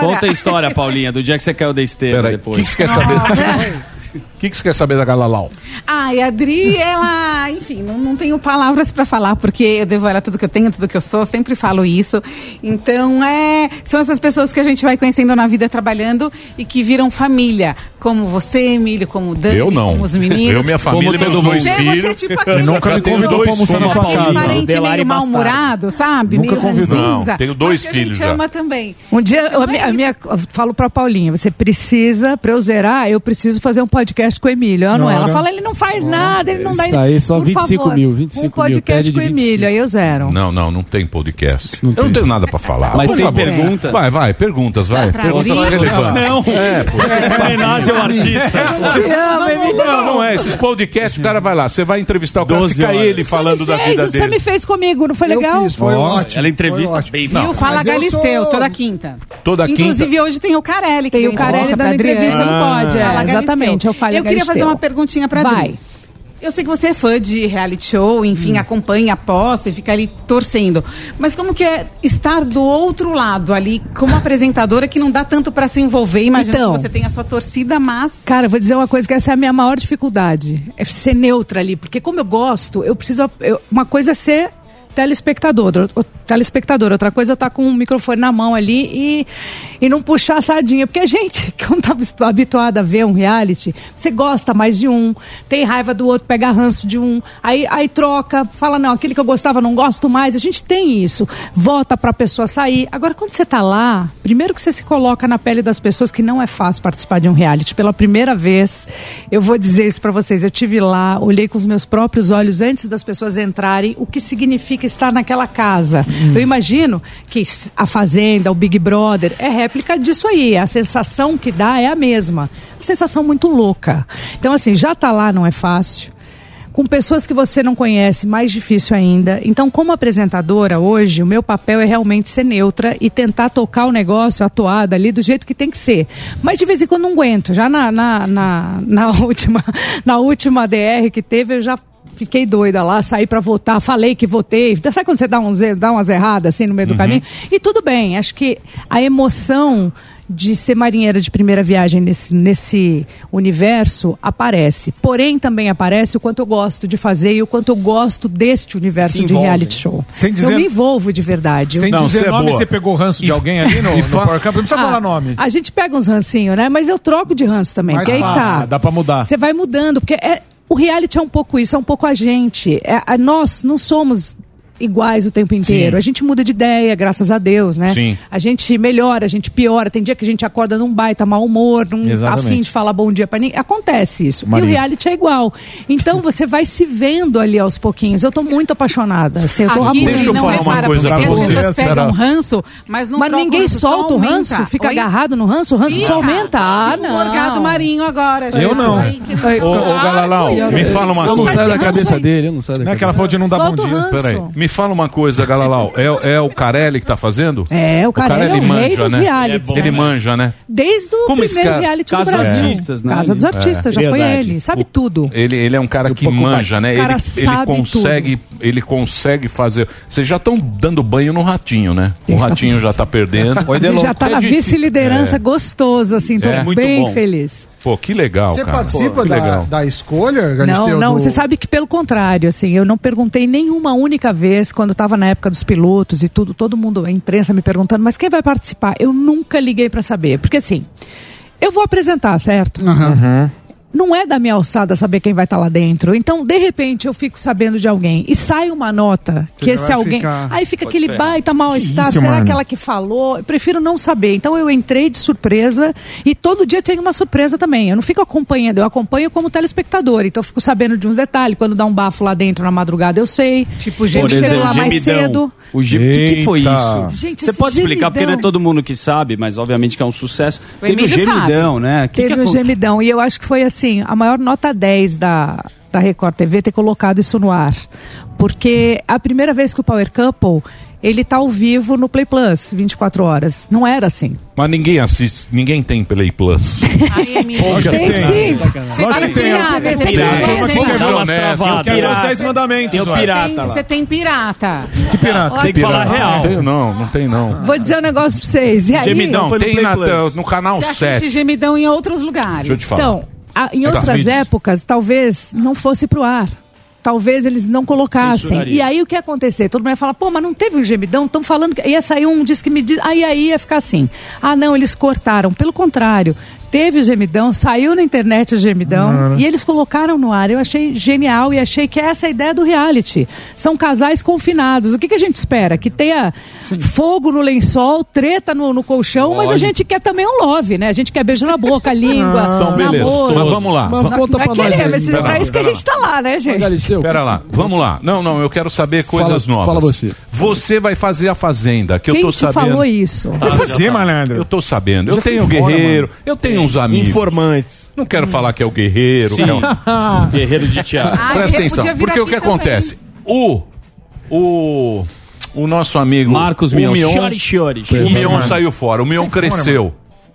[SPEAKER 5] Conta a história, Paulinha, do dia que você caiu da esteira depois.
[SPEAKER 3] O que, que você quer saber? O que, que você quer saber da Galalau?
[SPEAKER 25] Ai, a Adri, ela, enfim, não, não tenho palavras para falar, porque eu devo a ela tudo que eu tenho, tudo que eu sou, sempre falo isso. Então, é, são essas pessoas que a gente vai conhecendo na vida trabalhando e que viram família, como você, Emílio, como o Dani,
[SPEAKER 3] Eu não.
[SPEAKER 25] como os meninos.
[SPEAKER 3] Eu, minha família,
[SPEAKER 25] Como
[SPEAKER 3] meus dois
[SPEAKER 25] Você,
[SPEAKER 3] filhos.
[SPEAKER 25] Tipo,
[SPEAKER 3] Eu
[SPEAKER 25] aquele,
[SPEAKER 3] nunca me convidou pra almoçar na sua casa.
[SPEAKER 25] parente meio mal-humorado, sabe?
[SPEAKER 3] Nunca
[SPEAKER 25] meio
[SPEAKER 3] convidou.
[SPEAKER 25] ranzinza,
[SPEAKER 3] Não, tenho dois
[SPEAKER 25] mas que a
[SPEAKER 3] filhos
[SPEAKER 25] gente
[SPEAKER 3] já.
[SPEAKER 25] ama também.
[SPEAKER 24] Um dia, eu- a minha, a minha- eu falo pra Paulinha, você precisa, pra eu zerar, eu preciso fazer um podcast com o Emílio. Ela, não, é? ela
[SPEAKER 7] Não,
[SPEAKER 24] fala, ele não faz nada, ele não dá...
[SPEAKER 7] Isso aí, só
[SPEAKER 24] Por
[SPEAKER 7] 25
[SPEAKER 24] favor,
[SPEAKER 7] mil, 25
[SPEAKER 24] Um
[SPEAKER 7] mil,
[SPEAKER 24] podcast
[SPEAKER 7] de
[SPEAKER 24] com o Emílio, aí eu zero.
[SPEAKER 3] Não, não, não tem podcast. eu não tenho nada pra falar.
[SPEAKER 5] Mas
[SPEAKER 3] Por
[SPEAKER 5] tem
[SPEAKER 3] favor.
[SPEAKER 5] pergunta?
[SPEAKER 3] Vai, vai, perguntas, vai.
[SPEAKER 24] Pra
[SPEAKER 3] perguntas
[SPEAKER 24] mim?
[SPEAKER 3] relevantes.
[SPEAKER 5] Não.
[SPEAKER 3] É, pô.
[SPEAKER 5] É homenagem ao artista.
[SPEAKER 3] Não, não é. Esses podcasts, o cara vai lá, você vai entrevistar o cara,
[SPEAKER 5] 12
[SPEAKER 3] fica ele falando da vida
[SPEAKER 24] você
[SPEAKER 3] dele.
[SPEAKER 24] me fez comigo, não foi legal?
[SPEAKER 5] Ela entrevista bem
[SPEAKER 25] Viu? Fala Galisteu, toda quinta.
[SPEAKER 3] Toda quinta.
[SPEAKER 25] Inclusive, hoje tem o Carelli. que
[SPEAKER 24] Tem o Carelli dando entrevista no Pod, é,
[SPEAKER 25] Galisteu.
[SPEAKER 24] exatamente, eu
[SPEAKER 25] Eu queria fazer uma perguntinha pra
[SPEAKER 24] Vai.
[SPEAKER 25] Adri. Eu sei que você é fã de reality show, enfim,
[SPEAKER 24] Hum.
[SPEAKER 25] acompanha, aposta e fica ali torcendo. Mas como que é estar do outro lado ali, como apresentadora, que não dá tanto pra se envolver? Imagina
[SPEAKER 24] Então.
[SPEAKER 25] que você tem a sua torcida, mas...
[SPEAKER 24] Cara, eu vou dizer uma coisa que essa é a minha maior dificuldade. É ser neutra ali. Porque como eu gosto, eu preciso. eu- uma coisa é ser telespectador, o- telespectador. Outra coisa é eu estar com o microfone na mão ali e, e não puxar a sardinha. Porque a gente, quando tá habitu- habituado a ver um reality, você gosta mais de um, tem raiva do outro, pega ranço de um, aí, aí troca, fala, não, aquele que eu gostava não gosto mais. A gente tem isso. Vota pra pessoa sair. Agora, quando você tá lá, primeiro que você se coloca na pele das pessoas, que não é fácil participar de um reality. Pela primeira vez, eu vou dizer isso pra vocês. Eu tive lá, olhei com os meus próprios olhos antes das pessoas entrarem, o que significa estar naquela casa. Eu imagino que a Fazenda, o Big Brother, é réplica disso aí. A sensação que dá é a mesma. Sensação muito louca. Então, assim, já tá lá não é fácil com pessoas que você não conhece, mais difícil ainda. Então, como apresentadora hoje, o meu papel é realmente ser neutra e tentar tocar o negócio, a toada ali do jeito que tem que ser. Mas de vez em quando não aguento. Já na, na, na, na última, na última DR que teve, eu já fiquei doida lá, saí pra votar, falei que votei. Sabe quando você dá, uns, er- dá umas erradas assim no meio do
[SPEAKER 26] Uhum.
[SPEAKER 24] caminho? E tudo bem, acho que a emoção de ser marinheira de primeira viagem nesse, nesse universo aparece. Porém, também aparece o quanto eu gosto de fazer e o quanto eu gosto deste universo de reality show.
[SPEAKER 4] Sem dizer-
[SPEAKER 24] Eu me envolvo de verdade.
[SPEAKER 4] Sem
[SPEAKER 24] Eu-
[SPEAKER 4] dizer nome, você pegou ranço de alguém ali no, no Power Cup? Não precisa
[SPEAKER 24] Ah,
[SPEAKER 4] falar nome.
[SPEAKER 24] A gente pega uns rancinhos, né? Mas eu troco de ranço também.
[SPEAKER 4] Mais
[SPEAKER 24] porque aí tá.
[SPEAKER 4] dá pra mudar.
[SPEAKER 24] Você vai mudando, porque é, o reality é um pouco isso, é um pouco a gente. É, a- nós não somos iguais o tempo inteiro.
[SPEAKER 26] Sim.
[SPEAKER 24] A gente muda de ideia, graças a Deus, né?
[SPEAKER 26] Sim.
[SPEAKER 24] A gente melhora, a gente piora. Tem dia que a gente acorda num baita mau humor, não tá afim de falar bom dia pra ninguém. Acontece isso.
[SPEAKER 26] Marinho.
[SPEAKER 24] E o reality é igual. Então você vai se vendo ali aos pouquinhos. Eu tô muito apaixonada. Assim, eu tô
[SPEAKER 25] Aqui
[SPEAKER 24] amando.
[SPEAKER 25] não é Sara, porque As pessoas pegam ranço, mas não
[SPEAKER 24] Mas ninguém solta o ranço? Fica
[SPEAKER 25] Oi?
[SPEAKER 24] agarrado no ranço? O ranço
[SPEAKER 25] Fica.
[SPEAKER 24] só aumenta? Ah,
[SPEAKER 25] o
[SPEAKER 24] não.
[SPEAKER 25] Morgado Marinho agora.
[SPEAKER 4] Eu não.
[SPEAKER 3] Ô, ô Galalau, me fala uma
[SPEAKER 7] Eu não
[SPEAKER 3] coisa.
[SPEAKER 7] sai da cabeça dele, eu não sai da
[SPEAKER 4] Não é que ela falou de não dar bom dia.
[SPEAKER 3] Peraí, me fala uma coisa, Galalau. É, é o Carelli que tá fazendo?
[SPEAKER 24] É, o Carelli é o rei dos
[SPEAKER 3] né?
[SPEAKER 24] realities,
[SPEAKER 3] Ele
[SPEAKER 24] né?
[SPEAKER 3] manja, né?
[SPEAKER 24] Desde o
[SPEAKER 3] Como esse
[SPEAKER 24] primeiro
[SPEAKER 3] cara-
[SPEAKER 24] reality
[SPEAKER 3] Casa
[SPEAKER 24] do Brasil.
[SPEAKER 3] Artistas, né?
[SPEAKER 24] Casa dos
[SPEAKER 3] É.
[SPEAKER 24] Artistas, já foi ele. Sabe tudo.
[SPEAKER 3] Ele, ele é um cara que manja, né?
[SPEAKER 24] O cara
[SPEAKER 3] ele, ele consegue, ele consegue fazer. Vocês já estão dando banho no ratinho, né? O ratinho já tá perdendo.
[SPEAKER 24] Ele já tá na vice-liderança,
[SPEAKER 3] É.
[SPEAKER 24] gostoso, assim, tô
[SPEAKER 3] É. Muito
[SPEAKER 24] bem
[SPEAKER 3] bom.
[SPEAKER 24] feliz.
[SPEAKER 3] Pô, que legal,
[SPEAKER 8] Você
[SPEAKER 3] cara.
[SPEAKER 8] participa
[SPEAKER 3] Pô,
[SPEAKER 8] da,
[SPEAKER 3] legal.
[SPEAKER 8] da escolha, Galisteu?
[SPEAKER 24] Não, não,
[SPEAKER 8] do-
[SPEAKER 24] você sabe que pelo contrário, assim, eu não perguntei nenhuma única vez, quando estava na época dos pilotos e tudo, todo mundo, a imprensa me perguntando, mas quem vai participar? Eu nunca liguei para saber, porque assim, eu vou apresentar, certo? Não é da minha alçada saber quem vai estar lá dentro. Então, de repente, eu fico sabendo de alguém e sai uma nota que
[SPEAKER 8] já
[SPEAKER 24] esse alguém.
[SPEAKER 8] ficar-
[SPEAKER 24] Aí fica
[SPEAKER 8] Pode
[SPEAKER 24] aquele
[SPEAKER 8] ferrar.
[SPEAKER 24] baita mal-estar.
[SPEAKER 8] Que
[SPEAKER 24] Será
[SPEAKER 8] mano?
[SPEAKER 24] que ela que falou? Eu prefiro não saber. Então, eu entrei de surpresa e todo dia tem uma surpresa também. Eu não fico acompanhando, eu acompanho como telespectador. Então, eu fico sabendo de uns detalhes. Quando dá um bafo lá dentro na madrugada, eu sei. Tipo, gente chega lá mais
[SPEAKER 5] gemidão.
[SPEAKER 24] cedo.
[SPEAKER 5] O ge... O que, que foi isso?
[SPEAKER 24] Gente,
[SPEAKER 5] Você pode explicar, porque não é
[SPEAKER 24] gemidão.
[SPEAKER 5] todo mundo que sabe, mas obviamente que é um sucesso.
[SPEAKER 24] O
[SPEAKER 5] Teve o gemidão,
[SPEAKER 24] sabe.
[SPEAKER 5] né? Que
[SPEAKER 24] Teve
[SPEAKER 5] que
[SPEAKER 24] o
[SPEAKER 5] acon-
[SPEAKER 24] gemidão. E eu acho que foi assim, a maior nota 10 da, da Record TV ter colocado isso no ar. Porque a primeira vez que o Power Couple, ele tá ao vivo no Play Plus, 24 horas. Não era assim.
[SPEAKER 3] Mas ninguém assiste, ninguém tem Play Plus.
[SPEAKER 24] Lógico que tem.
[SPEAKER 4] Lógico que tem.
[SPEAKER 24] pirata,
[SPEAKER 4] Tem.
[SPEAKER 24] você
[SPEAKER 4] Tem.
[SPEAKER 24] pirata.
[SPEAKER 4] Turma que
[SPEAKER 24] Tem.
[SPEAKER 4] quer ver
[SPEAKER 24] Dá
[SPEAKER 4] os
[SPEAKER 24] umas
[SPEAKER 4] honestos,
[SPEAKER 24] travadas.
[SPEAKER 4] quer ver os 10 mandamentos.
[SPEAKER 5] Tem pirata
[SPEAKER 25] Tem-. Você tem pirata.
[SPEAKER 4] Que pirata?
[SPEAKER 3] Tem
[SPEAKER 5] que falar real.
[SPEAKER 3] Não tem, não, não tem não.
[SPEAKER 24] Vou dizer um negócio pra vocês. E aí?
[SPEAKER 3] Gemidão, tem no canal
[SPEAKER 25] Você assiste
[SPEAKER 3] 7.
[SPEAKER 25] gemidão em outros lugares.
[SPEAKER 3] Deixa eu te falar.
[SPEAKER 24] Então, em
[SPEAKER 3] Tá.
[SPEAKER 24] outras épocas, talvez não fosse pro ar. Talvez eles não colocassem.
[SPEAKER 26] Censuraria.
[SPEAKER 24] E aí o que ia acontecer? Todo mundo ia falar, pô, mas não teve um gemidão? Estão falando que ia sair um diz que me diz. Aí aí ia ficar assim. Ah, não, eles cortaram. Pelo contrário, teve o gemidão, saiu na internet o gemidão
[SPEAKER 26] Mano.
[SPEAKER 24] e eles colocaram no ar. Eu achei genial e achei que essa é a ideia do reality. São casais confinados. O que, que a gente espera? Que tenha fogo no lençol, treta no, no colchão, mas a
[SPEAKER 3] Lógico.
[SPEAKER 24] gente quer também um love, né? A gente quer beijo na boca, língua,
[SPEAKER 3] Então, beleza.
[SPEAKER 24] namoro.
[SPEAKER 3] Mas vamos lá. Mas conta
[SPEAKER 24] é
[SPEAKER 3] pra nós aí.
[SPEAKER 24] mas pra isso que a gente tá lá, né, gente?
[SPEAKER 3] Pera lá, vamos lá. Não, não, eu quero saber coisas
[SPEAKER 7] Fala-
[SPEAKER 3] novas.
[SPEAKER 7] fala você.
[SPEAKER 3] Você vai fazer a Fazenda, que
[SPEAKER 24] Quem
[SPEAKER 3] eu tô
[SPEAKER 24] te
[SPEAKER 3] sabendo.
[SPEAKER 24] falou isso?
[SPEAKER 3] Vai fazer, malandro. Eu tô sabendo. Eu
[SPEAKER 4] Já
[SPEAKER 3] tenho guerreiro,
[SPEAKER 4] mano.
[SPEAKER 3] eu tenho uns amigos.
[SPEAKER 12] Informantes.
[SPEAKER 3] Não quero falar que é o guerreiro.
[SPEAKER 5] Sim.
[SPEAKER 3] não.
[SPEAKER 5] Guerreiro de teatro.
[SPEAKER 25] Ah,
[SPEAKER 3] Presta atenção, porque o que
[SPEAKER 25] também.
[SPEAKER 3] acontece? O o o nosso amigo
[SPEAKER 5] Marcos
[SPEAKER 3] o
[SPEAKER 5] Mion. Chore, chore.
[SPEAKER 3] O Mion saiu fora, o Mion
[SPEAKER 5] fora,
[SPEAKER 3] cresceu.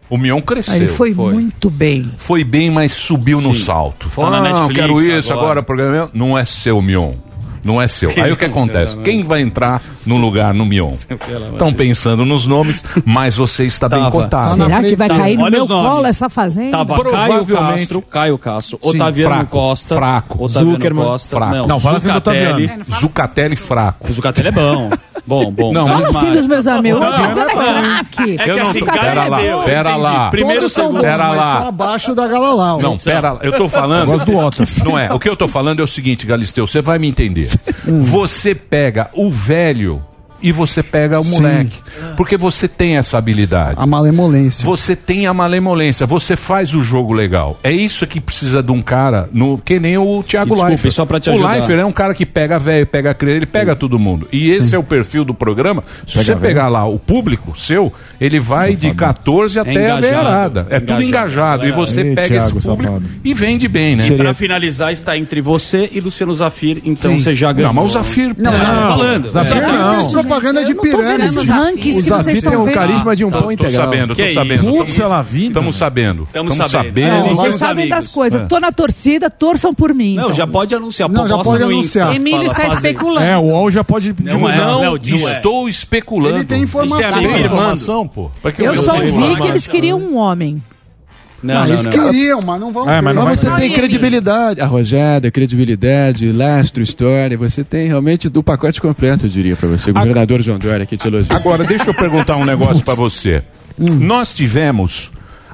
[SPEAKER 3] O Mion cresceu.
[SPEAKER 24] Ah, Ele foi, muito bem.
[SPEAKER 3] Foi bem, mas subiu no salto. Falou,
[SPEAKER 5] Tá Netflix
[SPEAKER 3] quero isso
[SPEAKER 5] agora."
[SPEAKER 3] agora, programa meu." Não é seu, Mion. Não é seu. Aí o que acontece? Quem vai entrar no lugar no Mion? Estão pensando nos nomes, mas você está bem cotado.
[SPEAKER 24] Será que vai cair no
[SPEAKER 5] Olha
[SPEAKER 24] meu colo essa fazenda?
[SPEAKER 5] Tava Caio Castro, Caio Castro,
[SPEAKER 3] Sim,
[SPEAKER 5] Otaviano
[SPEAKER 3] fraco,
[SPEAKER 5] Costa,
[SPEAKER 3] fraco.
[SPEAKER 5] Otaviano
[SPEAKER 3] Zuckerman,
[SPEAKER 5] Costa,
[SPEAKER 3] fraco.
[SPEAKER 5] não,
[SPEAKER 3] Não, fala assim do
[SPEAKER 5] Zucatelli.
[SPEAKER 3] Otaviano. Zucatelli fraco.
[SPEAKER 5] O Zucatelli é bom. Bom, bom.
[SPEAKER 3] Não,
[SPEAKER 24] Fala assim dos meus amigos.
[SPEAKER 3] Não,
[SPEAKER 24] você é
[SPEAKER 3] não,
[SPEAKER 24] craque.
[SPEAKER 5] É que
[SPEAKER 3] Eu não
[SPEAKER 5] assim,
[SPEAKER 3] pera lá, pera
[SPEAKER 5] entendi.
[SPEAKER 3] lá.
[SPEAKER 5] Primeiro,
[SPEAKER 8] são
[SPEAKER 3] Pera
[SPEAKER 8] mas
[SPEAKER 3] lá.
[SPEAKER 8] só abaixo da Galalau.
[SPEAKER 3] Não, pera lá. Eu tô falando.
[SPEAKER 8] Gosto do Otto.
[SPEAKER 3] Não é. O que eu tô falando é o seguinte, Galisteu, você vai me entender. Você pega o velho e você pega o
[SPEAKER 8] Sim.
[SPEAKER 3] moleque. Porque você tem essa habilidade.
[SPEAKER 8] A malemolência.
[SPEAKER 3] Você tem a malemolência, você faz o jogo legal. É isso que precisa de um cara, no, que nem o Thiago Leifert.
[SPEAKER 5] só pra te
[SPEAKER 3] o
[SPEAKER 5] ajudar.
[SPEAKER 3] Leifert é um cara que pega velho, pega criança, ele pega todo mundo. E esse é o perfil do programa. Se
[SPEAKER 7] Pega
[SPEAKER 3] você
[SPEAKER 7] velho.
[SPEAKER 3] pegar lá o público seu, ele vai de 14 até a
[SPEAKER 5] engajado,
[SPEAKER 3] beirada. É tudo engajado. E você
[SPEAKER 5] Ei,
[SPEAKER 3] pega
[SPEAKER 5] Thiago,
[SPEAKER 3] esse público
[SPEAKER 5] safado.
[SPEAKER 3] e vende bem, né?
[SPEAKER 5] Pra finalizar, está entre você e Luciano Zafir, então
[SPEAKER 3] Sim.
[SPEAKER 5] você já ganhou.
[SPEAKER 3] Não, mas o Zafir-
[SPEAKER 5] Não,
[SPEAKER 3] Não,
[SPEAKER 5] já tô falando.
[SPEAKER 8] Zafir
[SPEAKER 5] É.
[SPEAKER 8] fez propaganda de
[SPEAKER 24] Eu tô vendo
[SPEAKER 8] pirâmide.
[SPEAKER 24] esses rankings que vocês estão vendo.
[SPEAKER 7] carisma de um pão
[SPEAKER 3] tô
[SPEAKER 7] integral.
[SPEAKER 3] sabendo,
[SPEAKER 5] Que
[SPEAKER 3] tô sabendo.
[SPEAKER 5] Putz,
[SPEAKER 3] Estamos sabendo.
[SPEAKER 5] Tamo
[SPEAKER 3] Estamos
[SPEAKER 5] sabendo.
[SPEAKER 3] sabendo.
[SPEAKER 5] É,
[SPEAKER 24] Vocês sabem das coisas.
[SPEAKER 3] É.
[SPEAKER 24] Tô na torcida, torçam por mim.
[SPEAKER 5] Não,
[SPEAKER 24] então.
[SPEAKER 5] já pode anunciar.
[SPEAKER 8] Não, já pode anunciar.
[SPEAKER 25] Emílio está especulando.
[SPEAKER 2] É, o UOL já pode
[SPEAKER 5] Não
[SPEAKER 2] divulgar.
[SPEAKER 5] é,
[SPEAKER 3] Não,
[SPEAKER 5] Léo Dias.
[SPEAKER 3] estou especulando.
[SPEAKER 8] Ele tem informação.
[SPEAKER 3] Tem
[SPEAKER 5] afirmando.
[SPEAKER 3] informação, pô.
[SPEAKER 24] Eu só vi que eles queriam um homem.
[SPEAKER 5] Não,
[SPEAKER 8] Ah,
[SPEAKER 5] não,
[SPEAKER 8] eles
[SPEAKER 5] não.
[SPEAKER 8] queriam, mas não vão
[SPEAKER 2] É, mas não
[SPEAKER 7] Mas você tem credibilidade, arrojada, credibilidade, lastro, história. Você tem realmente do pacote completo, eu diria pra você. Governador João Dória, aqui te elogio.
[SPEAKER 3] Agora, deixa eu perguntar um negócio pra você. Nós tivemos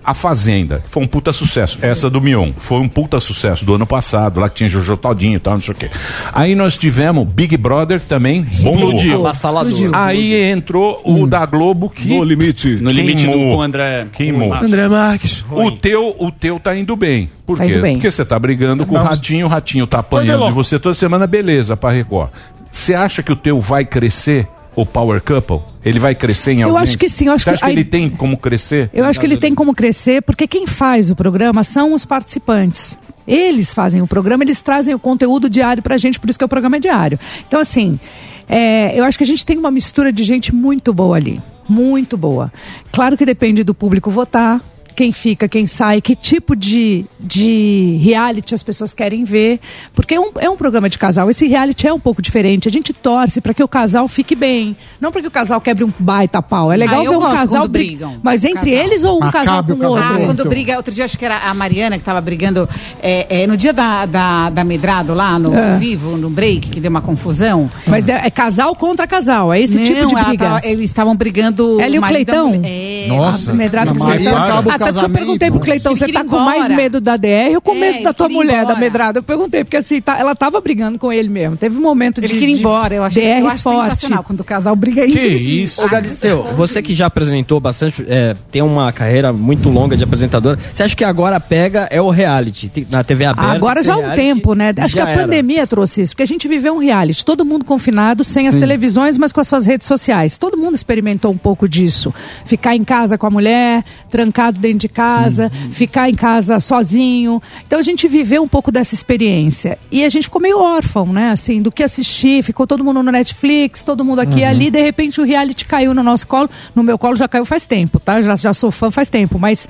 [SPEAKER 3] a Fazenda, que foi um puta sucesso. Essa do Mion, foi um puta sucesso do ano passado, lá que tinha Jojo Todinho e tal, não sei o quê. Aí nós tivemos Big Brother, que também.
[SPEAKER 5] Explodiu.
[SPEAKER 12] Avassalador.
[SPEAKER 3] Aí entrou o da Globo, que
[SPEAKER 2] No limite.
[SPEAKER 5] No limite do
[SPEAKER 3] Queimou.
[SPEAKER 5] com o André.
[SPEAKER 3] Queimou.
[SPEAKER 7] André Marques.
[SPEAKER 3] O teu, o teu tá indo bem. Por
[SPEAKER 24] Tá
[SPEAKER 3] quê?
[SPEAKER 24] indo bem.
[SPEAKER 3] Porque você tá brigando com o Ratinho, o Ratinho tá apanhando de você toda semana, beleza, pra Record. Você acha que o teu vai crescer, o Power Couple? Ele vai crescer em
[SPEAKER 24] Eu
[SPEAKER 3] algum?
[SPEAKER 24] acho que sim, eu acho
[SPEAKER 3] Você
[SPEAKER 24] que
[SPEAKER 3] acha que
[SPEAKER 24] aí-
[SPEAKER 3] ele tem como crescer?
[SPEAKER 24] Eu acho que ele tem como crescer, porque quem faz o programa são os participantes. Eles fazem o programa, eles trazem o conteúdo diário pra gente, por isso que o programa é diário. Então, assim, é, eu acho que a gente tem uma mistura de gente muito boa ali. Muito boa. Claro que depende do público votar. Quem fica, quem sai, que tipo de, de reality as pessoas querem ver. Porque é um, é um programa de casal. Esse reality é um pouco diferente. A gente torce para que o casal fique bem. Não para que o casal quebre um baita pau. É legal
[SPEAKER 25] Ah,
[SPEAKER 24] ver um casal
[SPEAKER 25] brigam.
[SPEAKER 24] Mas entre
[SPEAKER 25] Casal.
[SPEAKER 24] eles ou um
[SPEAKER 8] Mas
[SPEAKER 24] casal com
[SPEAKER 8] o
[SPEAKER 24] outro?
[SPEAKER 25] Ah, quando briga, outro dia acho que era a Mariana que estava brigando é, é, no dia da, da, da Medrado lá, no
[SPEAKER 24] É.
[SPEAKER 25] vivo, no break, que deu uma confusão.
[SPEAKER 24] Mas é, é casal contra casal, é esse
[SPEAKER 25] Não,
[SPEAKER 24] tipo de briga.
[SPEAKER 25] tava- eles estavam brigando.
[SPEAKER 24] Ela e o Cleitão?
[SPEAKER 25] É,
[SPEAKER 2] Nossa.
[SPEAKER 24] A Medrado com
[SPEAKER 8] Maria
[SPEAKER 24] Cleitão.
[SPEAKER 8] acaba o
[SPEAKER 24] Ah, que eu perguntei pro Cleitão, você tá com mais medo da DR ou com
[SPEAKER 25] É,
[SPEAKER 24] medo da tua mulher, da. Medrado? Eu perguntei, porque assim, tá- ela tava brigando com ele mesmo. Teve um momento de.
[SPEAKER 25] Ele queria ir embora, eu achei
[SPEAKER 24] DR
[SPEAKER 25] eu acho
[SPEAKER 24] forte.
[SPEAKER 25] sensacional quando o casal briga entre si.
[SPEAKER 12] Ô, Galisteu, você que já apresentou bastante, é, tem uma carreira muito longa de apresentador, você acha que agora pega é o reality? Na TV aberta?
[SPEAKER 24] Agora
[SPEAKER 12] tem
[SPEAKER 24] já há um
[SPEAKER 12] reality,
[SPEAKER 24] tempo, né? Acho que a
[SPEAKER 12] era.
[SPEAKER 24] pandemia trouxe isso, porque a gente viveu um reality, todo mundo confinado, sem as televisões, mas com as suas redes sociais. Todo mundo experimentou um pouco disso. Ficar em casa com a mulher, trancado dentro de casa, ficar em casa sozinho. Então a gente viveu um pouco dessa experiência. E a gente ficou meio órfão, né? Assim, do que assistir, ficou todo mundo no Netflix, todo mundo aqui e ali, de repente o reality caiu no nosso colo. No meu colo já caiu faz tempo, tá? Já, já sou fã faz tempo, mas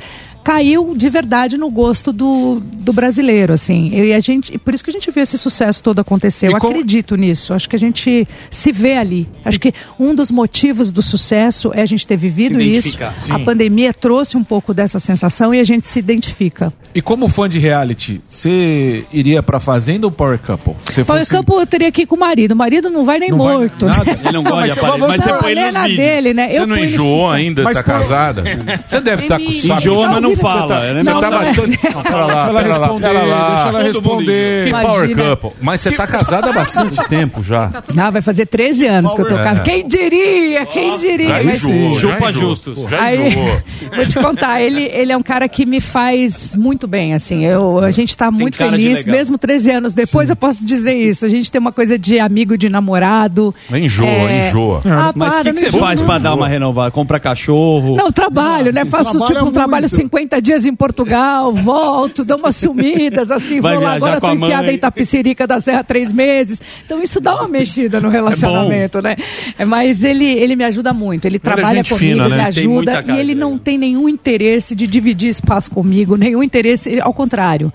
[SPEAKER 24] caiu de verdade no gosto do, do brasileiro, assim. E a gente, por isso que a gente viu esse sucesso todo acontecer.
[SPEAKER 2] E
[SPEAKER 24] Eu
[SPEAKER 2] como-
[SPEAKER 24] acredito nisso. Acho que a gente se vê ali. Acho que um dos motivos do sucesso é a gente ter vivido isso.
[SPEAKER 5] identificar.
[SPEAKER 24] A
[SPEAKER 5] Sim.
[SPEAKER 24] pandemia trouxe um pouco dessa sensação e a gente se identifica.
[SPEAKER 2] E como fã de reality, você iria pra Fazenda ou Power Couple? Se
[SPEAKER 24] Power
[SPEAKER 2] fosse-
[SPEAKER 24] Couple eu teria que ir com o marido. O marido não vai nem
[SPEAKER 2] Não vai
[SPEAKER 24] morto.
[SPEAKER 2] nada?
[SPEAKER 24] né?
[SPEAKER 5] Ele não gosta de
[SPEAKER 2] mas
[SPEAKER 5] aparelho, mas você põe
[SPEAKER 24] ele é
[SPEAKER 5] nos
[SPEAKER 24] na
[SPEAKER 5] vídeos.
[SPEAKER 24] dele, né?
[SPEAKER 3] Você
[SPEAKER 24] Eu
[SPEAKER 3] não enjoou ainda,
[SPEAKER 2] Mas
[SPEAKER 3] tá
[SPEAKER 2] por-
[SPEAKER 3] casada? Você deve estar com
[SPEAKER 24] Emílio.
[SPEAKER 3] sabe-
[SPEAKER 5] Enjoa, mas não
[SPEAKER 24] Você tá-
[SPEAKER 5] fala. Ele
[SPEAKER 3] Você
[SPEAKER 5] não
[SPEAKER 3] tá bastante. Não, pera lá,
[SPEAKER 2] Deixa ela responder,
[SPEAKER 3] pera lá.
[SPEAKER 2] deixa ela responder.
[SPEAKER 3] Que. Power Couple. Mas você tá casada há bastante tempo já.
[SPEAKER 24] Ah, vai fazer 13 anos que eu tô
[SPEAKER 3] É.
[SPEAKER 24] casada. Quem diria? Quem diria?
[SPEAKER 3] Já enjoou,
[SPEAKER 5] Chupa justos.
[SPEAKER 3] Já enjoou.
[SPEAKER 24] vou te contar, ele, ele é um cara que me faz muito bem, assim, eu, a gente tá muito feliz, mesmo 13 anos depois eu posso dizer isso, a gente tem uma coisa de amigo, de namorado.
[SPEAKER 3] Enjoa,
[SPEAKER 24] É.
[SPEAKER 3] enjoa.
[SPEAKER 24] Ah,
[SPEAKER 5] Mas o
[SPEAKER 24] para,
[SPEAKER 5] que, que
[SPEAKER 24] não
[SPEAKER 5] você faz
[SPEAKER 24] não.
[SPEAKER 5] pra dar uma renovada? Compra cachorro?
[SPEAKER 24] Não, trabalho, né? Faço tipo um trabalho
[SPEAKER 8] muito.
[SPEAKER 24] 50 dias em Portugal, volto, dou umas sumidas, assim,
[SPEAKER 5] Vai
[SPEAKER 24] vou lá, agora tô enfiada
[SPEAKER 5] mãe.
[SPEAKER 24] em Itapicirica da Serra há três meses. Então isso dá uma mexida no relacionamento, né? É, Mas ele, ele me ajuda muito, ele
[SPEAKER 3] é
[SPEAKER 24] trabalha comigo,
[SPEAKER 3] fina,
[SPEAKER 24] ele
[SPEAKER 3] né?
[SPEAKER 24] me ajuda e ele não
[SPEAKER 5] legal.
[SPEAKER 24] tem nenhum interesse de dividir espaço comigo, nenhum interesse, ao contrário.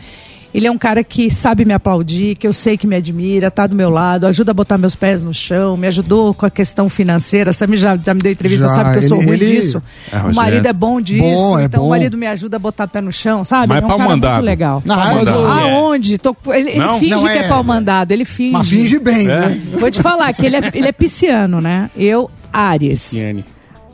[SPEAKER 24] Ele é um cara que sabe me aplaudir, que eu sei que me admira, tá do meu lado, ajuda a botar meus pés no chão, me ajudou com a questão financeira. Sammy já, já me deu entrevista,
[SPEAKER 8] Já,
[SPEAKER 24] sabe que eu sou
[SPEAKER 8] ele-
[SPEAKER 24] ruim
[SPEAKER 8] ele-
[SPEAKER 24] disso.
[SPEAKER 7] É,
[SPEAKER 24] o marido é bom disso,
[SPEAKER 8] Bom, é
[SPEAKER 24] então
[SPEAKER 8] bom.
[SPEAKER 24] o marido me ajuda a botar pé no chão, sabe?
[SPEAKER 3] Mas
[SPEAKER 24] é um cara
[SPEAKER 3] mandado.
[SPEAKER 24] muito legal.
[SPEAKER 8] Não, mas
[SPEAKER 24] Aonde? Tô- ele ele
[SPEAKER 3] Não?
[SPEAKER 24] finge
[SPEAKER 8] Não,
[SPEAKER 24] que é
[SPEAKER 8] é-
[SPEAKER 24] pau mandado, ele finge.
[SPEAKER 8] Mas finge bem, né?
[SPEAKER 24] Vou te falar que ele é, ele é pisciano, né? Eu, Ares.
[SPEAKER 5] Tiene.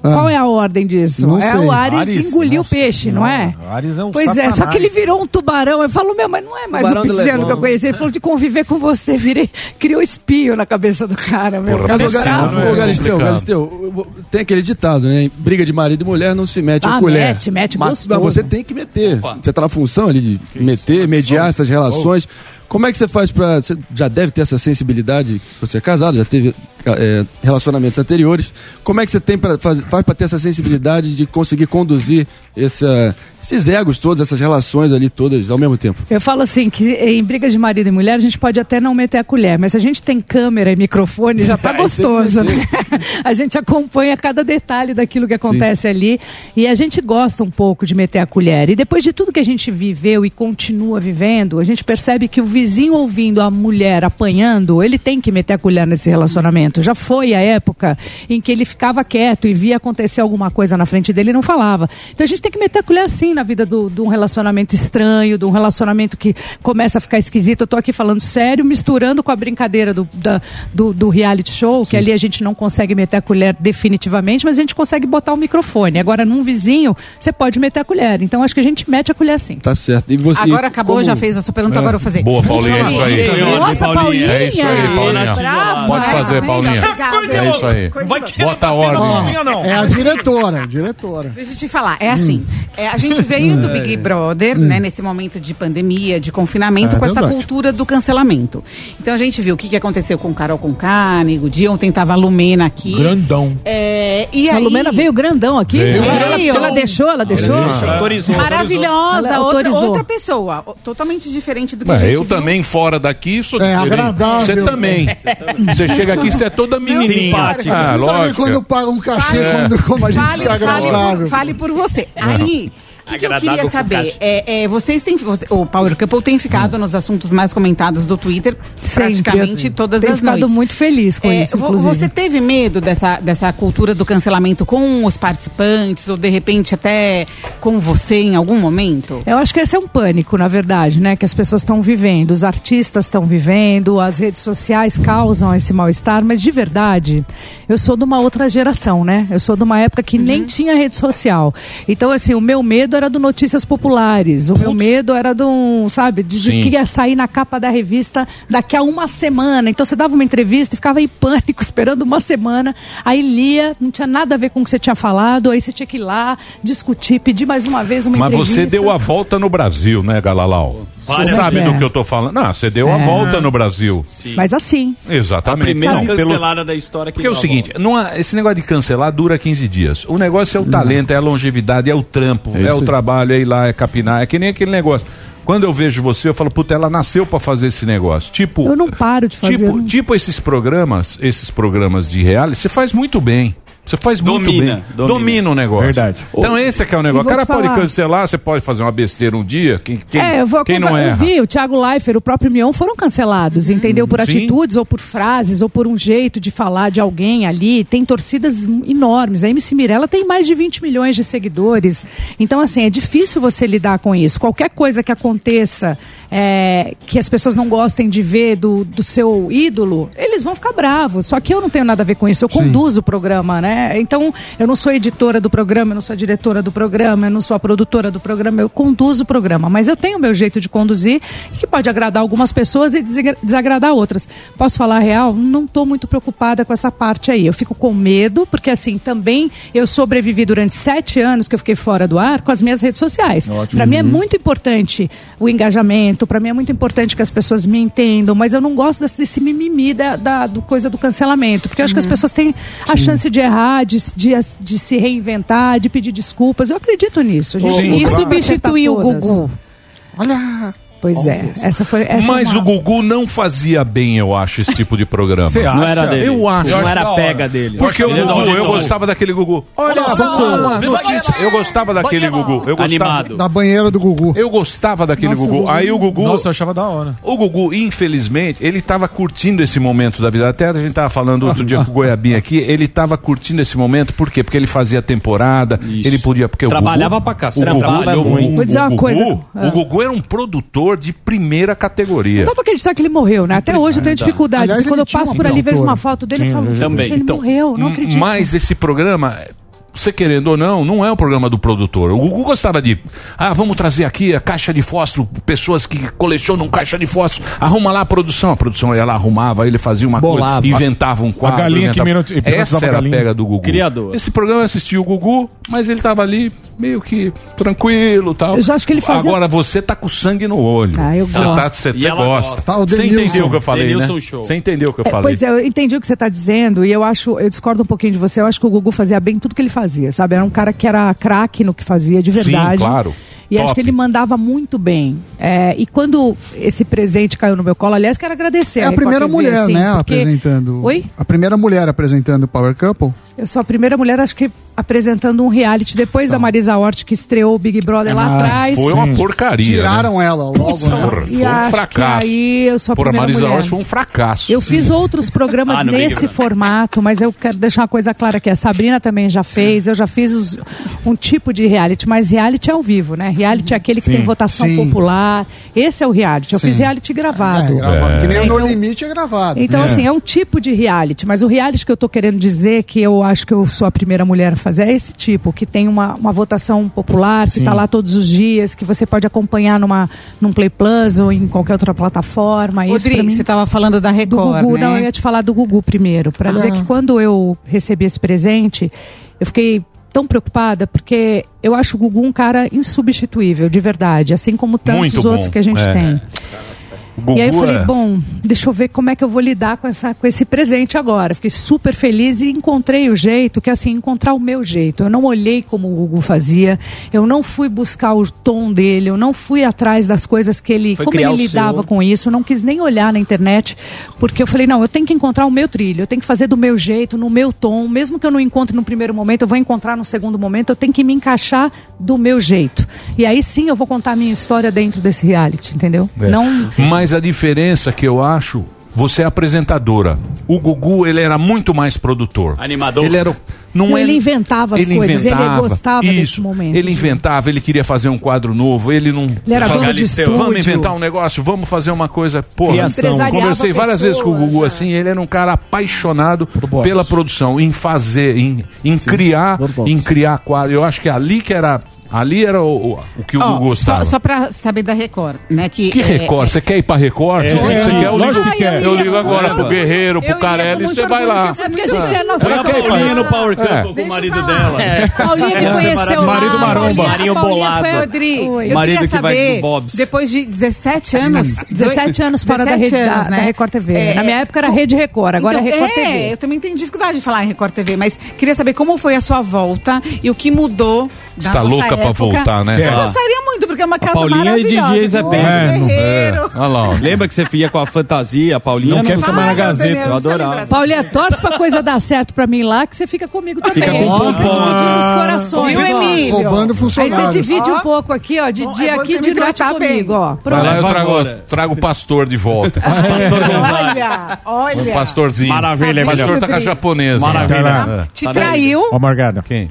[SPEAKER 8] Ah.
[SPEAKER 24] Qual é a ordem disso?
[SPEAKER 8] Não
[SPEAKER 24] é o Ares,
[SPEAKER 8] Ares,
[SPEAKER 24] engoliu o peixe, não é?
[SPEAKER 8] senhora, Ares é um
[SPEAKER 24] pois é, só
[SPEAKER 8] satanás.
[SPEAKER 24] que ele virou um tubarão. Eu falo, meu, mas não é mais
[SPEAKER 8] Tubarão
[SPEAKER 24] o pisciano que eu conheci. Ele falou de conviver com você. Virei, criou espinho na cabeça do cara, meu.
[SPEAKER 7] Mas,
[SPEAKER 24] Cara
[SPEAKER 7] ô, Galisteu, Galisteu, tem aquele ditado, né? Briga de marido e mulher não se mete
[SPEAKER 24] Ah,
[SPEAKER 7] a colher.
[SPEAKER 24] mete, mete
[SPEAKER 7] mas,
[SPEAKER 24] gostoso.
[SPEAKER 7] mas você tem que meter. Você tá na função ali de meter, mediar essas relações. Como é que você faz pra. Você já deve ter essa sensibilidade, você é casado, já teve é, relacionamentos anteriores. Como é que você tem para faz, faz pra ter essa sensibilidade de conseguir conduzir essa, esses egos todos, essas relações ali todas ao mesmo tempo?
[SPEAKER 24] Eu falo assim, que em brigas de marido e mulher a gente pode até não meter a colher, mas se a gente tem câmera e microfone já tá
[SPEAKER 7] tem que
[SPEAKER 24] gostoso, né? A gente acompanha cada detalhe daquilo que acontece ali e a gente gosta um pouco de meter a colher. E depois de tudo que a gente viveu e continua vivendo, a gente percebe que o vizinho ouvindo a mulher apanhando, ele tem que meter a colher nesse relacionamento. Já foi a época em que ele ficava quieto e via acontecer alguma coisa na frente dele e não falava. Então a gente tem que meter a colher assim na vida do- de um relacionamento estranho, de um relacionamento que começa a ficar esquisito. Eu tô aqui falando sério, misturando com a brincadeira do, da- do, do reality show, que ali a gente não consegue meter a colher definitivamente, mas a gente consegue botar o microfone. Agora, num vizinho, você pode meter a colher. Então acho que a gente mete a colher assim.
[SPEAKER 7] Tá certo. E você,
[SPEAKER 25] Agora acabou,
[SPEAKER 7] como-
[SPEAKER 25] já fez a sua pergunta,
[SPEAKER 7] É.
[SPEAKER 25] agora eu vou fazer.
[SPEAKER 3] Boa, Paulinha, é isso aí.
[SPEAKER 24] Nossa, Paulinha!
[SPEAKER 3] É isso aí, Paulinha.
[SPEAKER 24] Brava.
[SPEAKER 3] Pode fazer, Paulinha. É isso aí. Bota a ordem.
[SPEAKER 8] Ó, é a diretora, diretora.
[SPEAKER 25] Deixa eu te falar, é assim, é, a gente veio do Big Brother, né, nesse momento de pandemia, de confinamento,
[SPEAKER 8] É
[SPEAKER 25] com essa cultura do cancelamento. Então a gente viu o que, que aconteceu com Carol Conká, Nego Di, ontem tava a Lumena aqui.
[SPEAKER 2] Grandão.
[SPEAKER 25] É, e
[SPEAKER 24] A
[SPEAKER 25] aí...
[SPEAKER 24] Lumena veio grandão aqui.
[SPEAKER 25] Veio.
[SPEAKER 24] Ela,
[SPEAKER 25] Veio.
[SPEAKER 24] ela deixou, ela deixou.
[SPEAKER 5] Autorizou.
[SPEAKER 25] Maravilhosa,
[SPEAKER 24] Ela
[SPEAKER 25] outra,
[SPEAKER 24] autorizou.
[SPEAKER 25] outra pessoa, o- totalmente diferente do que a
[SPEAKER 3] Mas
[SPEAKER 25] gente
[SPEAKER 3] eu
[SPEAKER 25] viu.
[SPEAKER 3] também, fora daqui, sou
[SPEAKER 8] É
[SPEAKER 3] diferente.
[SPEAKER 8] agradável.
[SPEAKER 3] Você também. Você chega aqui, você é toda menininha.
[SPEAKER 5] Simpática.
[SPEAKER 3] Ah, lógico.
[SPEAKER 8] quando paga um cachê,
[SPEAKER 3] É.
[SPEAKER 8] quando, como a gente
[SPEAKER 25] Fale,
[SPEAKER 8] tá
[SPEAKER 25] fale, por, fale por você. Aí, o que, que eu queria saber? É, é, vocês têm. você- o Power Couple tem ficado nos assuntos mais comentados do Twitter
[SPEAKER 24] Sempre.
[SPEAKER 25] praticamente
[SPEAKER 24] Eu
[SPEAKER 25] todas
[SPEAKER 24] tenho
[SPEAKER 25] as
[SPEAKER 24] ficado
[SPEAKER 25] noites.
[SPEAKER 24] muito feliz com
[SPEAKER 25] É,
[SPEAKER 24] isso, inclusive.
[SPEAKER 25] Você teve medo dessa, dessa cultura do cancelamento com os participantes, ou de repente até com você em algum momento?
[SPEAKER 24] Eu acho que esse é um pânico, na verdade, né? Que as pessoas estão vivendo, os artistas estão vivendo, as redes sociais causam esse mal-estar, mas de verdade, eu sou de uma outra geração, né? Eu sou de uma época que nem tinha rede social. Então, assim, o meu medo era do Notícias Populares, o meu medo era do, sabe, de, de que ia sair na capa da revista daqui a uma semana. Então, você dava uma entrevista e ficava em pânico, esperando uma semana, aí lia, não tinha nada a ver com o que você tinha falado, aí você tinha que ir lá, discutir, pedir mais uma vez uma
[SPEAKER 3] Mas
[SPEAKER 24] entrevista.
[SPEAKER 3] você deu a volta no Brasil, né, Galalau? Você sabe do que eu tô falando? Não, você deu a
[SPEAKER 24] É.
[SPEAKER 3] volta no Brasil.
[SPEAKER 24] Mas assim.
[SPEAKER 5] A
[SPEAKER 3] Exatamente.
[SPEAKER 5] primeira
[SPEAKER 3] Não, pelo-
[SPEAKER 5] cancelada da história que
[SPEAKER 3] Porque é o
[SPEAKER 5] deu a
[SPEAKER 3] seguinte, não há- esse negócio de cancelar dura 15 dias. O negócio é o talento, é a longevidade, é o trampo,
[SPEAKER 7] É
[SPEAKER 3] é,
[SPEAKER 7] isso
[SPEAKER 3] o
[SPEAKER 7] aí.
[SPEAKER 3] trabalho, é ir lá, é capinar, é que nem aquele negócio. Quando eu vejo você, eu falo, puta, ela nasceu pra fazer esse negócio. Tipo,
[SPEAKER 24] Eu não paro de fazer.
[SPEAKER 3] tipo,
[SPEAKER 24] não-
[SPEAKER 3] tipo esses programas, esses programas de reality, você faz muito bem. Você faz muito
[SPEAKER 5] Domina,
[SPEAKER 3] bem.
[SPEAKER 5] domina.
[SPEAKER 3] Domina o negócio.
[SPEAKER 2] Verdade.
[SPEAKER 3] Então esse é que é o negócio. O cara pode
[SPEAKER 24] falar.
[SPEAKER 3] cancelar, você pode fazer uma besteira um dia. Quem, quem,
[SPEAKER 24] é, eu vou
[SPEAKER 3] quem não erra?
[SPEAKER 24] Eu vi, o Thiago Leifert, o próprio Mion foram cancelados, entendeu? Por
[SPEAKER 3] Sim.
[SPEAKER 24] atitudes ou por frases ou por um jeito de falar de alguém ali. Tem torcidas enormes. A MC Mirella tem mais de 20 milhões de seguidores. Então, assim, é difícil você lidar com isso. Qualquer coisa que aconteça é, que as pessoas não gostem de ver do, do seu ídolo, eles vão ficar bravos. Só que eu não tenho nada a ver com isso. Eu conduzo o programa, né? Então, eu não sou editora do programa, eu não sou diretora do programa, eu não sou a produtora do programa, eu conduzo o programa. Mas eu tenho o meu jeito de conduzir, que pode agradar algumas pessoas e desagra- desagradar outras. Posso falar a real? Não estou muito preocupada com essa parte aí. Eu fico com medo, porque assim, também eu sobrevivi durante sete anos que eu fiquei fora do ar com as minhas redes sociais. Para mim é muito importante o engajamento, para mim é muito importante que as pessoas me entendam, mas eu não gosto desse, desse mimimi da, da do coisa do cancelamento, porque eu acho que as pessoas têm a chance de errar, de, de, de se reinventar, de pedir desculpas. Eu acredito nisso. A gente
[SPEAKER 25] e
[SPEAKER 24] pra
[SPEAKER 25] substituir o. Gugu?
[SPEAKER 8] Olha.
[SPEAKER 24] Pois é, essa foi essa
[SPEAKER 3] Mas
[SPEAKER 24] é uma-
[SPEAKER 3] o Gugu não fazia bem, eu acho, esse tipo de programa.
[SPEAKER 2] Você
[SPEAKER 5] Não era
[SPEAKER 2] acha?
[SPEAKER 5] dele.
[SPEAKER 3] Eu acho.
[SPEAKER 5] Não
[SPEAKER 2] acho
[SPEAKER 5] era
[SPEAKER 2] da
[SPEAKER 5] a
[SPEAKER 2] hora.
[SPEAKER 5] pega dele.
[SPEAKER 3] Porque o Gugu, eu
[SPEAKER 5] não-
[SPEAKER 3] gostava daquele Gugu. Olha
[SPEAKER 2] Olha
[SPEAKER 3] só notícia. Eu gostava daquele Gugu. Eu gostava,
[SPEAKER 5] Animado.
[SPEAKER 8] Da banheira do Gugu.
[SPEAKER 3] Eu gostava daquele
[SPEAKER 24] Nossa,
[SPEAKER 3] Gugu. Aí o Gugu.
[SPEAKER 2] Nossa, eu achava da hora.
[SPEAKER 3] O Gugu, infelizmente, ele tava curtindo esse momento da vida. Até a gente tava falando outro dia com o Goiabinha aqui, ele tava curtindo esse momento, por quê? Porque ele fazia temporada, ele podia. Porque
[SPEAKER 5] Trabalhava
[SPEAKER 3] o Gugu,
[SPEAKER 5] pra cacete.
[SPEAKER 3] O Gugu,
[SPEAKER 5] Trabalhou
[SPEAKER 3] o-
[SPEAKER 5] muito.
[SPEAKER 24] Vou dizer
[SPEAKER 3] o
[SPEAKER 24] uma coisa,
[SPEAKER 3] O. Gugu era um produtor de primeira categoria.
[SPEAKER 24] Não dá pra acreditar que ele morreu, né? Até hoje eu tenho dificuldade.
[SPEAKER 8] Aliás,
[SPEAKER 24] Quando eu passo por ali e vejo uma foto dele, eu falo,
[SPEAKER 5] também.
[SPEAKER 24] ele
[SPEAKER 3] Então,
[SPEAKER 24] morreu, não acredito.
[SPEAKER 3] Mas esse programa, você querendo ou não, não é o programa do produtor. O Gugu gostava de. Ah, vamos trazer aqui a caixa de fósforo, pessoas que colecionam caixa de fósforo. Arruma lá a produção. A produção ela arrumava, ele fazia uma
[SPEAKER 4] Bolava.
[SPEAKER 3] coisa, inventava um quadro.
[SPEAKER 4] galinha que
[SPEAKER 3] inventava-
[SPEAKER 4] minuto- e
[SPEAKER 3] Essa era a
[SPEAKER 4] galinha.
[SPEAKER 3] pega do Gugu.
[SPEAKER 4] Criador.
[SPEAKER 3] Esse programa eu assisti o Gugu, mas ele tava ali meio que tranquilo tal.
[SPEAKER 24] Eu já acho que ele fazia-
[SPEAKER 3] Agora você tá com sangue no olho.
[SPEAKER 24] Ah, eu
[SPEAKER 3] Você
[SPEAKER 24] gosto.
[SPEAKER 3] tá- Você
[SPEAKER 24] E
[SPEAKER 3] você
[SPEAKER 24] ela
[SPEAKER 3] gosta.
[SPEAKER 24] gosta. Tá,
[SPEAKER 3] Você entendeu o que eu falei,
[SPEAKER 24] Denilson
[SPEAKER 3] né?
[SPEAKER 24] Show.
[SPEAKER 3] Você entendeu o que eu
[SPEAKER 24] É,
[SPEAKER 3] falei.
[SPEAKER 24] pois é, eu entendi o que você está dizendo e eu acho, eu discordo um pouquinho de você. Eu acho que o Gugu fazia bem tudo que ele fazia, sabe? Era um cara que era craque no que fazia, de
[SPEAKER 3] Sim,
[SPEAKER 24] verdade.
[SPEAKER 3] claro.
[SPEAKER 24] E acho
[SPEAKER 3] Top.
[SPEAKER 24] que ele mandava muito bem. É, e quando esse presente caiu no meu colo, aliás, quero agradecer.
[SPEAKER 8] É a
[SPEAKER 24] Record
[SPEAKER 8] primeira mulher,
[SPEAKER 24] assim,
[SPEAKER 8] né,
[SPEAKER 24] porque-
[SPEAKER 8] apresentando.
[SPEAKER 24] Oi?
[SPEAKER 8] A primeira mulher apresentando o Power Couple.
[SPEAKER 24] Eu sou a primeira mulher, acho que apresentando um reality depois da Marisa Hort, que estreou o Big Brother lá
[SPEAKER 8] Ah,
[SPEAKER 24] atrás.
[SPEAKER 3] Foi uma porcaria.
[SPEAKER 8] Tiraram
[SPEAKER 3] né?
[SPEAKER 8] ela logo,
[SPEAKER 3] Putz,
[SPEAKER 8] né?
[SPEAKER 3] porra,
[SPEAKER 24] E
[SPEAKER 3] foi um fracasso.
[SPEAKER 24] que aí eu sou a
[SPEAKER 3] Porra,
[SPEAKER 24] primeira
[SPEAKER 3] Marisa
[SPEAKER 24] mulher.
[SPEAKER 3] Hort foi um fracasso.
[SPEAKER 24] Eu fiz outros programas
[SPEAKER 3] Ah,
[SPEAKER 24] nesse formato, mas eu quero deixar uma coisa clara aqui. A Sabrina também já fez, eu já fiz os- um tipo de reality, mas reality é ao vivo, né? Reality é aquele que
[SPEAKER 8] Sim.
[SPEAKER 24] tem votação
[SPEAKER 8] Sim.
[SPEAKER 24] popular. Esse é o reality. Eu
[SPEAKER 8] Sim.
[SPEAKER 24] fiz reality gravado.
[SPEAKER 8] É, gravado. Que nem o
[SPEAKER 24] Então-
[SPEAKER 8] No Limite é gravado.
[SPEAKER 24] Então, assim, é um tipo de reality, mas o reality que eu tô querendo dizer, que eu acho que eu sou a primeira mulher a fazer, é esse tipo, que tem uma, uma votação popular, que
[SPEAKER 25] Sim.
[SPEAKER 24] tá lá todos os dias, que você pode acompanhar numa, num Play Plus ou em qualquer outra plataforma.
[SPEAKER 25] Rodrigo,
[SPEAKER 24] mim,
[SPEAKER 25] você estava falando da
[SPEAKER 24] do
[SPEAKER 25] Record,
[SPEAKER 24] Gugu,
[SPEAKER 25] né?
[SPEAKER 24] não, eu ia te falar do Gugu primeiro, para
[SPEAKER 25] Ah.
[SPEAKER 24] dizer que quando eu recebi esse presente, eu fiquei tão preocupada porque eu acho o Gugu um cara insubstituível, de verdade, assim como tantos outros que a gente
[SPEAKER 3] É.
[SPEAKER 24] tem.
[SPEAKER 3] O
[SPEAKER 24] e aí eu
[SPEAKER 3] Gugu
[SPEAKER 24] falei,
[SPEAKER 3] é-
[SPEAKER 24] bom, deixa eu ver como é que eu vou lidar com, essa, com esse presente agora. Fiquei super feliz e encontrei o jeito, que é assim, encontrar o meu jeito. Eu não olhei como o Gugu fazia, eu não fui buscar o tom dele, eu não fui atrás das coisas que ele,
[SPEAKER 12] Foi
[SPEAKER 24] como ele lidava
[SPEAKER 12] seu.
[SPEAKER 24] com isso, eu não quis nem olhar na internet, porque eu falei, não, eu tenho que encontrar o meu trilho, eu tenho que fazer do meu jeito, no meu tom, mesmo que eu não encontre no primeiro momento, eu vou encontrar no segundo momento, eu tenho que me encaixar do meu jeito. E aí sim eu vou contar a minha história dentro desse reality, entendeu?
[SPEAKER 3] É.
[SPEAKER 24] Não
[SPEAKER 3] Mas a diferença que eu acho, você é apresentadora. O Gugu, ele era muito mais produtor.
[SPEAKER 5] Animador.
[SPEAKER 3] Ele era. Não
[SPEAKER 24] ele
[SPEAKER 3] é,
[SPEAKER 24] inventava as
[SPEAKER 3] ele
[SPEAKER 24] coisas,
[SPEAKER 3] inventava,
[SPEAKER 24] ele gostava
[SPEAKER 3] isso,
[SPEAKER 24] desse momento.
[SPEAKER 3] Ele inventava, ele queria fazer um quadro novo, ele não.
[SPEAKER 24] Ele era dono de
[SPEAKER 3] "Galisteu,
[SPEAKER 24] estúdio."
[SPEAKER 3] Vamos inventar um negócio, vamos fazer uma coisa.
[SPEAKER 24] Empresariava
[SPEAKER 3] conversei várias vezes com o Gugu
[SPEAKER 24] pessoas,
[SPEAKER 3] assim, ele era um cara apaixonado pela produção, em fazer, em, em criar, em criar quadro. Eu acho que ali que era. Ali era o, o, o que o
[SPEAKER 25] Ó,
[SPEAKER 3] Gugu
[SPEAKER 25] só,
[SPEAKER 3] gostava.
[SPEAKER 25] só pra saber da Record, né? Que,
[SPEAKER 3] Que
[SPEAKER 25] é,
[SPEAKER 3] Record? Você quer ir pra Record?
[SPEAKER 25] É,
[SPEAKER 3] você
[SPEAKER 25] é,
[SPEAKER 3] quer, eu
[SPEAKER 25] lógico
[SPEAKER 3] ligo,
[SPEAKER 25] que quer.
[SPEAKER 3] eu ligo agora
[SPEAKER 25] Eu
[SPEAKER 3] pro
[SPEAKER 25] ia-
[SPEAKER 3] Guerreiro, pro Carelli, você vai lá.
[SPEAKER 25] porque É porque a gente tem a nossa história.
[SPEAKER 3] pra-
[SPEAKER 5] Paulinha no Power
[SPEAKER 3] É.
[SPEAKER 5] com o marido
[SPEAKER 25] falar.
[SPEAKER 5] dela.
[SPEAKER 25] É.
[SPEAKER 24] Paulinha
[SPEAKER 5] é
[SPEAKER 24] conheceu.
[SPEAKER 5] Marido maromba. Marinho bolado.
[SPEAKER 24] foi-
[SPEAKER 25] Rodrigo,
[SPEAKER 24] Oi.
[SPEAKER 25] eu
[SPEAKER 5] Marido
[SPEAKER 25] queria
[SPEAKER 5] que vai
[SPEAKER 25] saber,
[SPEAKER 5] do Bob's.
[SPEAKER 25] depois de 17 anos...
[SPEAKER 24] 17 anos fora da
[SPEAKER 25] 17
[SPEAKER 24] rede da-
[SPEAKER 25] anos,
[SPEAKER 24] da
[SPEAKER 25] né?
[SPEAKER 24] Record TV. Na minha época era Rede Record, agora é Record
[SPEAKER 25] é,
[SPEAKER 24] TV.
[SPEAKER 25] eu também tenho dificuldade de falar em Record TV, mas queria saber como foi a sua volta e o que mudou da
[SPEAKER 3] Você tá
[SPEAKER 25] nossa
[SPEAKER 3] louca pra
[SPEAKER 25] época.
[SPEAKER 3] voltar, né?
[SPEAKER 25] Eu
[SPEAKER 3] Ah.
[SPEAKER 25] gostaria muito, porque é uma casa
[SPEAKER 5] Paulinha e
[SPEAKER 25] maravilhosa.
[SPEAKER 5] DJ Zé
[SPEAKER 25] com
[SPEAKER 5] Ben.
[SPEAKER 25] um
[SPEAKER 5] É, não-.
[SPEAKER 3] Olha lá, ó.
[SPEAKER 5] Lembra que você ia com a fantasia, a Paulinha?
[SPEAKER 4] Não quer ficar mais na Gazeta.
[SPEAKER 5] Eu adorava.
[SPEAKER 24] Paulinha, torce pra coisa dar certo pra mim lá, que você fica comigo também.
[SPEAKER 5] Fica com
[SPEAKER 24] Aí dividindo os corações.
[SPEAKER 25] Viu. Emílio?
[SPEAKER 8] Roubando
[SPEAKER 24] Aí
[SPEAKER 8] funcionários.
[SPEAKER 24] você divide
[SPEAKER 25] Ó.
[SPEAKER 24] um pouco aqui, ó, de dia
[SPEAKER 25] é
[SPEAKER 24] aqui de noite comigo, ó.
[SPEAKER 3] Vai
[SPEAKER 24] Pronto.
[SPEAKER 3] lá, eu trago, o pastor de volta.
[SPEAKER 5] Pastor.
[SPEAKER 25] Olha, olha.
[SPEAKER 3] Um pastorzinho.
[SPEAKER 5] Maravilha,
[SPEAKER 3] O pastor tá com a japonesa.
[SPEAKER 5] Maravilha.
[SPEAKER 3] É.
[SPEAKER 25] Te
[SPEAKER 5] Tá daí.
[SPEAKER 25] traiu.
[SPEAKER 4] Ó, Morgado.
[SPEAKER 3] Quem?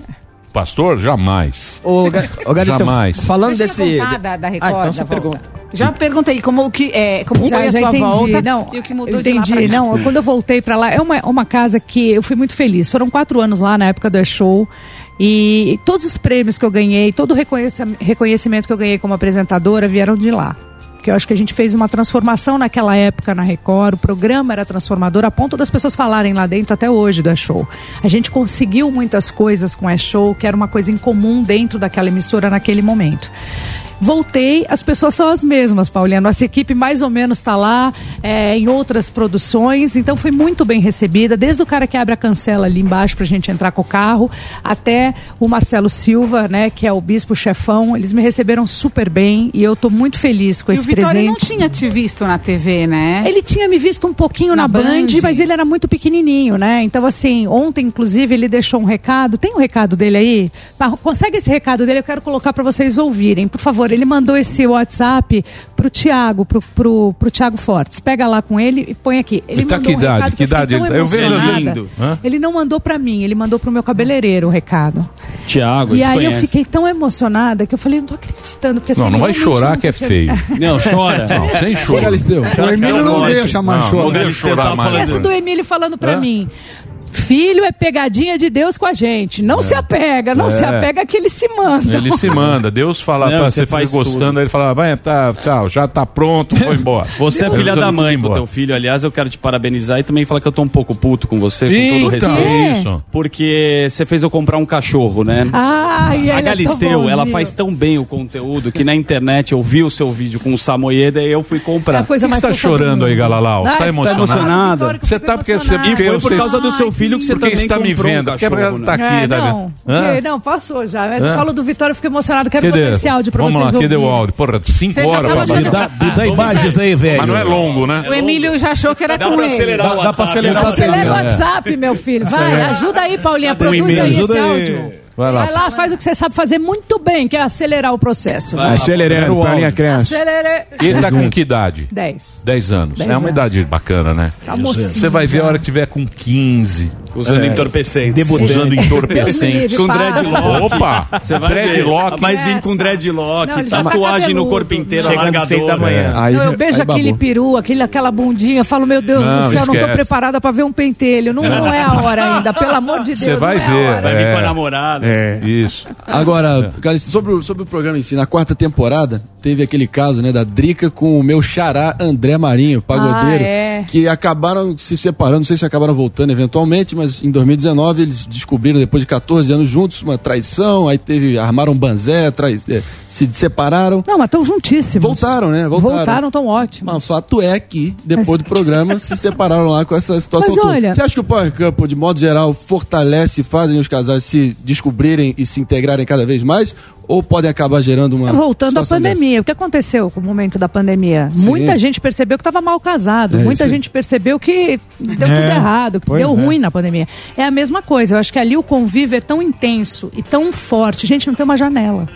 [SPEAKER 3] Pastor? Jamais.
[SPEAKER 12] Ô, Ga- ô Galisteu,
[SPEAKER 3] Jamais.
[SPEAKER 12] falando
[SPEAKER 25] Deixa eu
[SPEAKER 12] desse...
[SPEAKER 25] contar da, da Record.
[SPEAKER 12] Ah, então
[SPEAKER 25] da
[SPEAKER 12] você
[SPEAKER 25] volta.
[SPEAKER 12] pergunta.
[SPEAKER 25] Já perguntei como, o que, é, como
[SPEAKER 24] Já,
[SPEAKER 25] foi a
[SPEAKER 24] já
[SPEAKER 25] sua
[SPEAKER 24] entendi.
[SPEAKER 25] volta
[SPEAKER 24] não,
[SPEAKER 25] e o que mudou
[SPEAKER 24] eu
[SPEAKER 25] de lá
[SPEAKER 24] entendi.
[SPEAKER 25] pra cá.
[SPEAKER 24] Não, quando eu voltei pra lá, é uma, uma casa que eu fui muito feliz. Foram quatro anos lá na época do E-Show. E todos os prêmios que eu ganhei, todo o reconheci- reconhecimento que eu ganhei como apresentadora vieram de lá. Porque eu acho que a gente fez uma transformação naquela época na Record, o programa era transformador a ponto das pessoas falarem lá dentro até hoje do E-Show. A gente conseguiu muitas coisas com o E-Show, que era uma coisa em comum dentro daquela emissora naquele momento. Voltei, as pessoas são as mesmas, Paulinha. Nossa equipe mais ou menos está lá é, em outras produções, então foi muito bem recebida, desde o cara que abre a cancela ali embaixo para a gente entrar com o carro, até o Marcelo Silva, né, que é o bispo chefão. Eles me receberam super bem e eu estou muito feliz com
[SPEAKER 25] E o
[SPEAKER 24] esse
[SPEAKER 25] Vitória
[SPEAKER 24] presente.
[SPEAKER 25] não tinha te visto na TV, né?
[SPEAKER 24] Ele tinha me visto um pouquinho na,
[SPEAKER 25] Na
[SPEAKER 24] Band,
[SPEAKER 25] Band.
[SPEAKER 24] mas ele era muito pequenininho, né? Então, assim, ontem, inclusive, ele deixou um recado. Tem um recado dele aí? Consegue esse recado dele? Eu quero colocar para vocês ouvirem. Por favor, ele mandou esse WhatsApp pro Tiago, pro, pro, pro Tiago Fortes. Pega lá com ele e põe aqui. Ele
[SPEAKER 3] Ele tá
[SPEAKER 24] mandou
[SPEAKER 3] que
[SPEAKER 24] um
[SPEAKER 3] idade?
[SPEAKER 24] recado
[SPEAKER 3] Que
[SPEAKER 24] eu
[SPEAKER 3] idade tá? Eu vejo. Lindo.
[SPEAKER 24] Ele não mandou para mim, ele mandou pro meu cabeleireiro o recado.
[SPEAKER 5] Tiago,
[SPEAKER 24] e aí eu fiquei tão emocionada que eu falei, não tô acreditando. Porque, assim,
[SPEAKER 3] Não, não
[SPEAKER 24] ele
[SPEAKER 3] vai chorar que é
[SPEAKER 24] tinha-
[SPEAKER 3] feio.
[SPEAKER 5] Não, chora.
[SPEAKER 3] Não, sem choro.
[SPEAKER 7] Galisteu.
[SPEAKER 8] O Emílio não deixa mais
[SPEAKER 3] Não,
[SPEAKER 8] chorar.
[SPEAKER 3] não deixa chorar mais.
[SPEAKER 24] Essa do Emílio falando pra
[SPEAKER 3] Hã?
[SPEAKER 24] mim. Filho é pegadinha de Deus com a gente. Não
[SPEAKER 3] É.
[SPEAKER 24] se apega, não
[SPEAKER 3] É.
[SPEAKER 24] se apega que ele se manda.
[SPEAKER 3] Ele se manda. Deus fala,
[SPEAKER 5] Não,
[SPEAKER 3] tá,
[SPEAKER 5] você
[SPEAKER 3] você
[SPEAKER 5] faz
[SPEAKER 3] foi gostando,
[SPEAKER 5] tudo.
[SPEAKER 3] aí ele fala, vai, tá, tchau, já tá pronto, vou embora.
[SPEAKER 5] Você é
[SPEAKER 3] Deus
[SPEAKER 5] filha
[SPEAKER 3] manda
[SPEAKER 5] da mãe pro
[SPEAKER 3] embora.
[SPEAKER 5] teu filho. Aliás, eu quero te parabenizar e também falar que eu tô um pouco puto com você, com todo
[SPEAKER 3] Eita.
[SPEAKER 5] respeito.
[SPEAKER 3] Isso?
[SPEAKER 5] Porque você fez eu comprar um cachorro, né?
[SPEAKER 24] Ai, ele é
[SPEAKER 5] a
[SPEAKER 24] tão
[SPEAKER 5] Galisteu, ela
[SPEAKER 24] bonzinho.
[SPEAKER 5] faz tão bem o conteúdo que na internet eu vi o seu vídeo com o Samoyeda e eu fui comprar.
[SPEAKER 24] É a coisa mais
[SPEAKER 3] você tá
[SPEAKER 24] do
[SPEAKER 3] chorando aí. Galalau? Você tá
[SPEAKER 24] tá
[SPEAKER 3] emocionado? Você
[SPEAKER 24] fico
[SPEAKER 3] tá porque você...
[SPEAKER 5] E foi por
[SPEAKER 3] você-
[SPEAKER 5] causa do seu filho que você
[SPEAKER 3] porque
[SPEAKER 5] também
[SPEAKER 3] está me
[SPEAKER 5] um
[SPEAKER 3] vendo. Porque
[SPEAKER 5] cachorro,
[SPEAKER 3] tá
[SPEAKER 5] né?
[SPEAKER 3] aqui,
[SPEAKER 24] É,
[SPEAKER 3] tá
[SPEAKER 24] não, porque- não, passou já. Mas eu falo do Vitória, eu fico emocionado. Quero botar esse áudio pra
[SPEAKER 3] Vamos
[SPEAKER 24] vocês
[SPEAKER 3] lá, cadê o áudio? Porra, cinco
[SPEAKER 24] Você
[SPEAKER 3] horas. pra
[SPEAKER 24] achando-.
[SPEAKER 4] Me dá imagens aí, velho.
[SPEAKER 3] Mas não é longo, né?
[SPEAKER 25] O Emílio já achou que era
[SPEAKER 20] Dá
[SPEAKER 25] com
[SPEAKER 20] pra
[SPEAKER 25] ele.
[SPEAKER 20] acelerar o
[SPEAKER 4] Dá, dá pra
[SPEAKER 20] WhatsApp.
[SPEAKER 4] acelerar o
[SPEAKER 24] Acelera o
[SPEAKER 3] É.
[SPEAKER 24] WhatsApp, meu filho. Vai, ajuda aí, Paulinha. Produz aí esse áudio.
[SPEAKER 3] Vai lá.
[SPEAKER 24] Vai lá, faz o que você sabe fazer muito bem, que é acelerar o processo.
[SPEAKER 5] Vai.
[SPEAKER 7] Acelerando,
[SPEAKER 5] o
[SPEAKER 7] Paulinha
[SPEAKER 5] áudio.
[SPEAKER 7] Crença.
[SPEAKER 24] Acelere.
[SPEAKER 3] E ele tá com que idade?
[SPEAKER 24] 10.
[SPEAKER 3] 10 anos.
[SPEAKER 24] Dez
[SPEAKER 3] é uma
[SPEAKER 24] anos.
[SPEAKER 3] idade bacana, né?
[SPEAKER 24] Tá mocinho
[SPEAKER 3] Você vai ver a hora que tiver com 15.
[SPEAKER 5] Usando
[SPEAKER 3] É.
[SPEAKER 5] entorpecentes.
[SPEAKER 3] Usando entorpecentes.
[SPEAKER 5] Com dreadlock.
[SPEAKER 3] Opa!
[SPEAKER 5] Você vai
[SPEAKER 3] Dreadlock.
[SPEAKER 5] ver. Mas vir com dreadlock,
[SPEAKER 24] Não, tá
[SPEAKER 5] tatuagem no
[SPEAKER 24] cabeludo.
[SPEAKER 5] corpo inteiro,
[SPEAKER 12] seis da manhã.
[SPEAKER 7] Aí,
[SPEAKER 24] Não, eu beijo
[SPEAKER 7] aí
[SPEAKER 24] aquele peru, aquele, aquela bundinha, eu falo, meu Deus
[SPEAKER 3] Não,
[SPEAKER 24] do céu, não tô
[SPEAKER 3] esquece.
[SPEAKER 24] preparada pra ver um pentelho. Não, não é a hora ainda, pelo amor de Deus.
[SPEAKER 3] Você vai
[SPEAKER 24] não é a
[SPEAKER 3] ver.
[SPEAKER 24] hora.
[SPEAKER 5] Vai vir
[SPEAKER 3] É.
[SPEAKER 5] com a namorada.
[SPEAKER 7] É.
[SPEAKER 3] Isso.
[SPEAKER 7] Agora, sobre, o, sobre o programa em si, na quarta temporada, teve aquele caso, né, da Drica com o meu xará André Marinho, pagodeiro,
[SPEAKER 24] Ah, é.
[SPEAKER 7] que acabaram se separando, não sei se acabaram voltando eventualmente, mas em 2019 eles descobriram, depois de 14 anos juntos, uma traição, aí teve, armaram banzé, trai, é, se separaram.
[SPEAKER 24] Não, mas estão juntíssimos.
[SPEAKER 7] Voltaram, né? Voltaram.
[SPEAKER 24] Voltaram, tão ótimos.
[SPEAKER 7] Mas o fato é que, depois
[SPEAKER 24] Mas-
[SPEAKER 7] do programa, se separaram lá com essa situação
[SPEAKER 24] Mas
[SPEAKER 7] toda.
[SPEAKER 24] olha-
[SPEAKER 7] Você acha que o Power Couple, de modo geral, fortalece e fazem os casais se descobrirem e se integrarem cada vez mais? Ou podem acabar gerando uma.
[SPEAKER 24] Voltando à pandemia, o que aconteceu com o momento da pandemia?
[SPEAKER 7] Sim.
[SPEAKER 24] Muita gente percebeu que estava mal casado,
[SPEAKER 7] É,
[SPEAKER 24] muita
[SPEAKER 7] aí.
[SPEAKER 24] gente percebeu que deu tudo
[SPEAKER 4] É,
[SPEAKER 24] errado, que
[SPEAKER 4] pois
[SPEAKER 24] deu
[SPEAKER 4] é.
[SPEAKER 24] ruim na pandemia. É a mesma coisa, eu acho que ali o convívio é tão intenso e tão forte. Gente, não tem uma janela.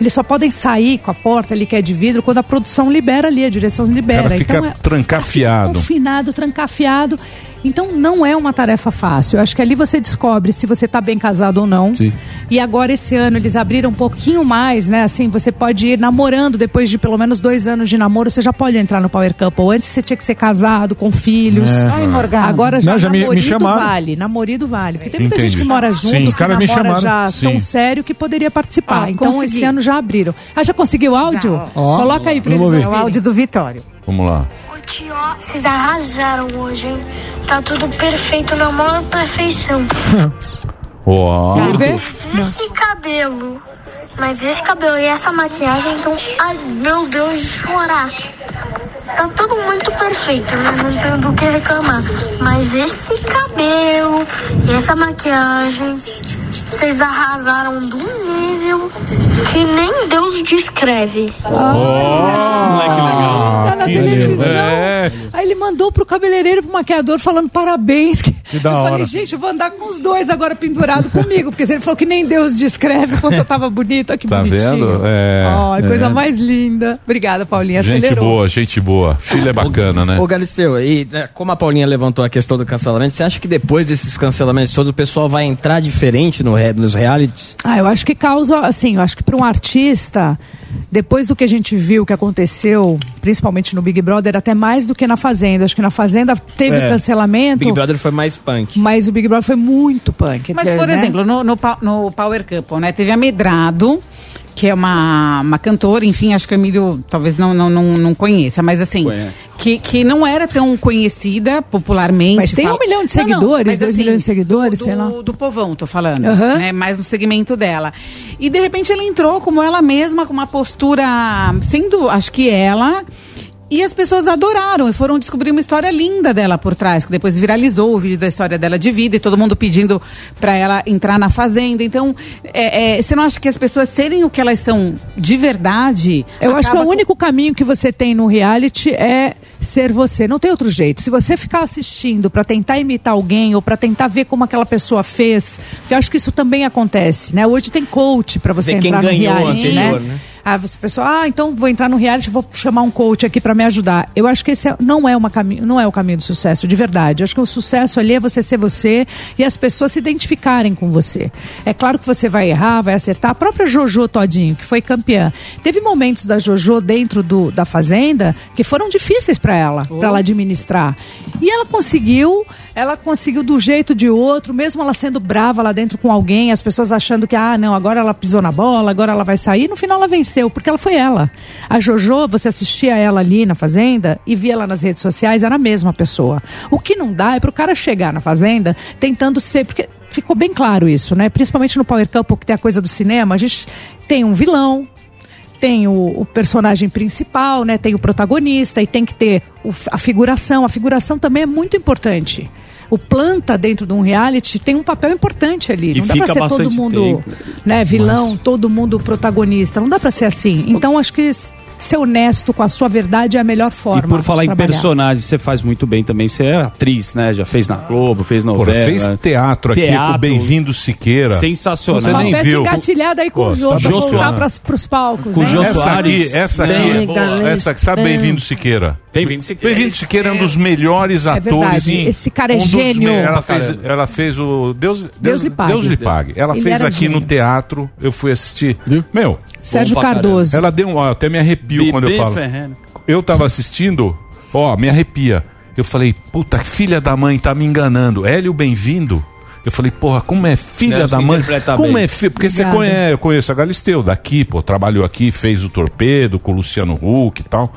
[SPEAKER 24] Eles só podem sair com a porta ali que é de vidro quando a produção libera ali, a direção
[SPEAKER 3] O
[SPEAKER 24] libera.
[SPEAKER 3] cara fica
[SPEAKER 24] então é
[SPEAKER 3] trancafiado.
[SPEAKER 24] confinado, trancafiado. Então não é uma tarefa fácil. Eu acho que ali você descobre se você está bem casado ou não.
[SPEAKER 7] Sim.
[SPEAKER 24] E agora esse ano eles abriram um pouquinho mais, né? Assim, você pode ir namorando depois de pelo menos dois anos de namoro, você já pode entrar no Power Couple. Antes você tinha que ser casado, com filhos.
[SPEAKER 4] É.
[SPEAKER 24] Ai, Morgado. Agora já,
[SPEAKER 4] Não, já me- me
[SPEAKER 24] namorido
[SPEAKER 4] chamaram.
[SPEAKER 24] vale. Namorido vale. Porque tem muita
[SPEAKER 3] Entendi.
[SPEAKER 24] gente que mora junto,
[SPEAKER 3] Sim.
[SPEAKER 24] que
[SPEAKER 3] Os
[SPEAKER 4] caras me
[SPEAKER 24] namora
[SPEAKER 4] chamaram.
[SPEAKER 24] já
[SPEAKER 3] Sim.
[SPEAKER 24] tão sério que poderia participar.
[SPEAKER 25] Ah,
[SPEAKER 24] então
[SPEAKER 25] consegui.
[SPEAKER 24] esse ano já abriram. Ah, já conseguiu o áudio? Coloca aí pra eles.
[SPEAKER 25] É o áudio do Vitório.
[SPEAKER 3] Vamos lá.
[SPEAKER 26] Oi, tio, vocês arrasaram hoje, hein? Tá tudo perfeito, na maior perfeição.
[SPEAKER 3] Ó.
[SPEAKER 24] Quer ver?
[SPEAKER 26] Esse cabelo, mas esse cabelo e essa maquiagem, então, ai meu Deus, de chorar. Tá tudo muito perfeito, né? Não tenho do que reclamar. Mas esse cabelo e essa maquiagem, vocês arrasaram do nível que nem Deus descreve.
[SPEAKER 5] Moleque legal.
[SPEAKER 24] Tá na
[SPEAKER 3] que
[SPEAKER 24] televisão.
[SPEAKER 3] É.
[SPEAKER 24] Aí ele mandou pro cabeleireiro, pro maquiador, falando parabéns. Que
[SPEAKER 4] da
[SPEAKER 24] eu
[SPEAKER 4] hora.
[SPEAKER 24] falei, gente, eu vou andar com os dois agora pendurado comigo. Porque ele falou que nem Deus descreve quanto eu tava bonito. Olha que
[SPEAKER 3] Tá
[SPEAKER 24] bonitinho.
[SPEAKER 3] vendo? É.
[SPEAKER 24] Ó, coisa
[SPEAKER 3] É.
[SPEAKER 24] mais linda. Obrigada, Paulinha.
[SPEAKER 3] Gente
[SPEAKER 24] Acelerou.
[SPEAKER 3] boa, gente boa. Filho é bacana, né?
[SPEAKER 12] Ô Galisteu, e né, como a Paulinha levantou a questão do cancelamento, você acha que depois desses cancelamentos todos o pessoal vai entrar diferente no, nos realities?
[SPEAKER 24] Ah, eu acho que causa, assim, eu acho que para um artista, depois do que a gente viu que aconteceu, principalmente no Big Brother, até mais do que na Fazenda. Acho que na Fazenda teve
[SPEAKER 12] É.
[SPEAKER 24] cancelamento,
[SPEAKER 12] Big Brother foi mais punk.
[SPEAKER 24] mas o Big Brother foi muito punk.
[SPEAKER 25] Mas, por
[SPEAKER 24] né?
[SPEAKER 25] exemplo, no, no, no Power Couple, né? Teve a Medrado, que é uma, uma cantora, enfim, acho que o Emílio talvez não, não, não, não conheça, mas assim,
[SPEAKER 5] Conhece.
[SPEAKER 25] Que, que não era tão conhecida popularmente.
[SPEAKER 24] Mas tem um milhão de seguidores, dois milhões de seguidores,
[SPEAKER 25] do,
[SPEAKER 24] sei lá.
[SPEAKER 25] Do, do povão, tô falando,
[SPEAKER 24] Aham.
[SPEAKER 25] né? Mais no segmento dela. E de repente ela entrou como ela mesma, com uma postura, sendo, acho que ela. E as pessoas adoraram e foram descobrir uma história linda dela por trás, que depois viralizou o vídeo da história dela de vida e todo mundo pedindo pra ela entrar na fazenda. Então, é, é, você não acha que as pessoas serem o que elas são de verdade?
[SPEAKER 24] Eu acho que o único caminho que você tem no reality é ser você. Não tem outro jeito. Se você ficar assistindo pra tentar imitar alguém ou pra tentar ver como aquela pessoa fez, eu acho que isso também acontece, né? Hoje tem coach pra você
[SPEAKER 12] Ver quem
[SPEAKER 24] entrar no
[SPEAKER 12] ganhou
[SPEAKER 24] reality,
[SPEAKER 12] anterior,
[SPEAKER 24] né?
[SPEAKER 12] né?
[SPEAKER 24] Ah, você pessoal, ah, então vou entrar no reality, vou chamar um coach aqui para me ajudar. Eu acho que esse é- não é uma caminho, não é o caminho do sucesso, de verdade. Eu acho que o sucesso ali é você ser você e as pessoas se identificarem com você. É claro que você vai errar, vai acertar. A própria Jojo Todinho, que foi campeã, teve momentos da Jojo dentro do, da fazenda que foram difíceis para ela, para ela administrar. E ela conseguiu, ela conseguiu do jeito de outro, mesmo ela sendo brava lá dentro com alguém, as pessoas achando que ah, não, agora ela pisou na bola, agora ela vai sair, no final ela venceu, porque ela foi ela. A Jojo, você assistia ela ali na fazenda e via ela nas redes sociais, era a mesma pessoa. O que não dá é pro cara chegar na fazenda tentando ser, porque ficou bem claro isso, né? Principalmente no Power Couple, que tem a coisa do cinema, a gente tem um vilão, tem o, o personagem principal, né? Tem o protagonista e tem que ter o- a figuração. A figuração também é muito importante. O planta dentro de um reality tem um papel importante ali.
[SPEAKER 5] E
[SPEAKER 24] não dá pra
[SPEAKER 5] fica
[SPEAKER 24] ser todo mundo,
[SPEAKER 5] tempo.
[SPEAKER 24] né, vilão, todo mundo protagonista. Não dá pra ser assim. Então acho que ser honesto com a sua verdade é a melhor forma.
[SPEAKER 5] E por falar
[SPEAKER 24] de
[SPEAKER 5] em personagem, você faz muito bem também. Você é atriz, né? Já fez na Globo, fez novela.
[SPEAKER 3] Porra, fez teatro aqui com o Bem-vindo Siqueira.
[SPEAKER 5] Sensacional.
[SPEAKER 3] Você
[SPEAKER 24] Uma
[SPEAKER 3] nem
[SPEAKER 24] peça
[SPEAKER 3] viu.
[SPEAKER 24] engatilhada aí com
[SPEAKER 3] Pô,
[SPEAKER 24] o Jô
[SPEAKER 3] tá
[SPEAKER 24] pra voltar
[SPEAKER 3] Soares.
[SPEAKER 24] pras, pros palcos.
[SPEAKER 3] Com
[SPEAKER 24] hein?
[SPEAKER 3] essa aqui, essa aqui, é boa.
[SPEAKER 24] galera.
[SPEAKER 3] essa que sabe
[SPEAKER 24] É.
[SPEAKER 3] Bem-vindo Siqueira.
[SPEAKER 5] Bem-vindo Siqueira.
[SPEAKER 3] Bem-vindo Siqueira é um dos melhores
[SPEAKER 24] É
[SPEAKER 3] atores.
[SPEAKER 24] verdade.
[SPEAKER 3] em-
[SPEAKER 24] Esse cara é
[SPEAKER 3] um
[SPEAKER 24] gênio.
[SPEAKER 3] me- Ela fez, ela fez o Deus,
[SPEAKER 24] Deus lhe pague.
[SPEAKER 3] Deus lhe pague. Ela
[SPEAKER 24] Ele
[SPEAKER 3] fez aqui no
[SPEAKER 24] gênio.
[SPEAKER 3] teatro. Eu fui assistir. Meu,
[SPEAKER 24] Sérgio
[SPEAKER 3] caramba.
[SPEAKER 24] Cardoso.
[SPEAKER 3] Ela deu um, ó, até me arrepio
[SPEAKER 5] Bebê
[SPEAKER 3] quando eu falo.
[SPEAKER 5] Ferrero.
[SPEAKER 3] Eu tava assistindo, ó, me arrepia. Eu falei, puta, filha da mãe tá me enganando. Hélio, bem-vindo. Eu falei, porra, como é filha
[SPEAKER 5] Não,
[SPEAKER 3] da
[SPEAKER 5] você
[SPEAKER 3] mãe? Como
[SPEAKER 5] bem.
[SPEAKER 3] é filha? Porque você
[SPEAKER 5] Obrigada.
[SPEAKER 3] conhece, eu conheço a Galisteu daqui, pô, trabalhou aqui, fez o Torpedo com o Luciano Huck e tal.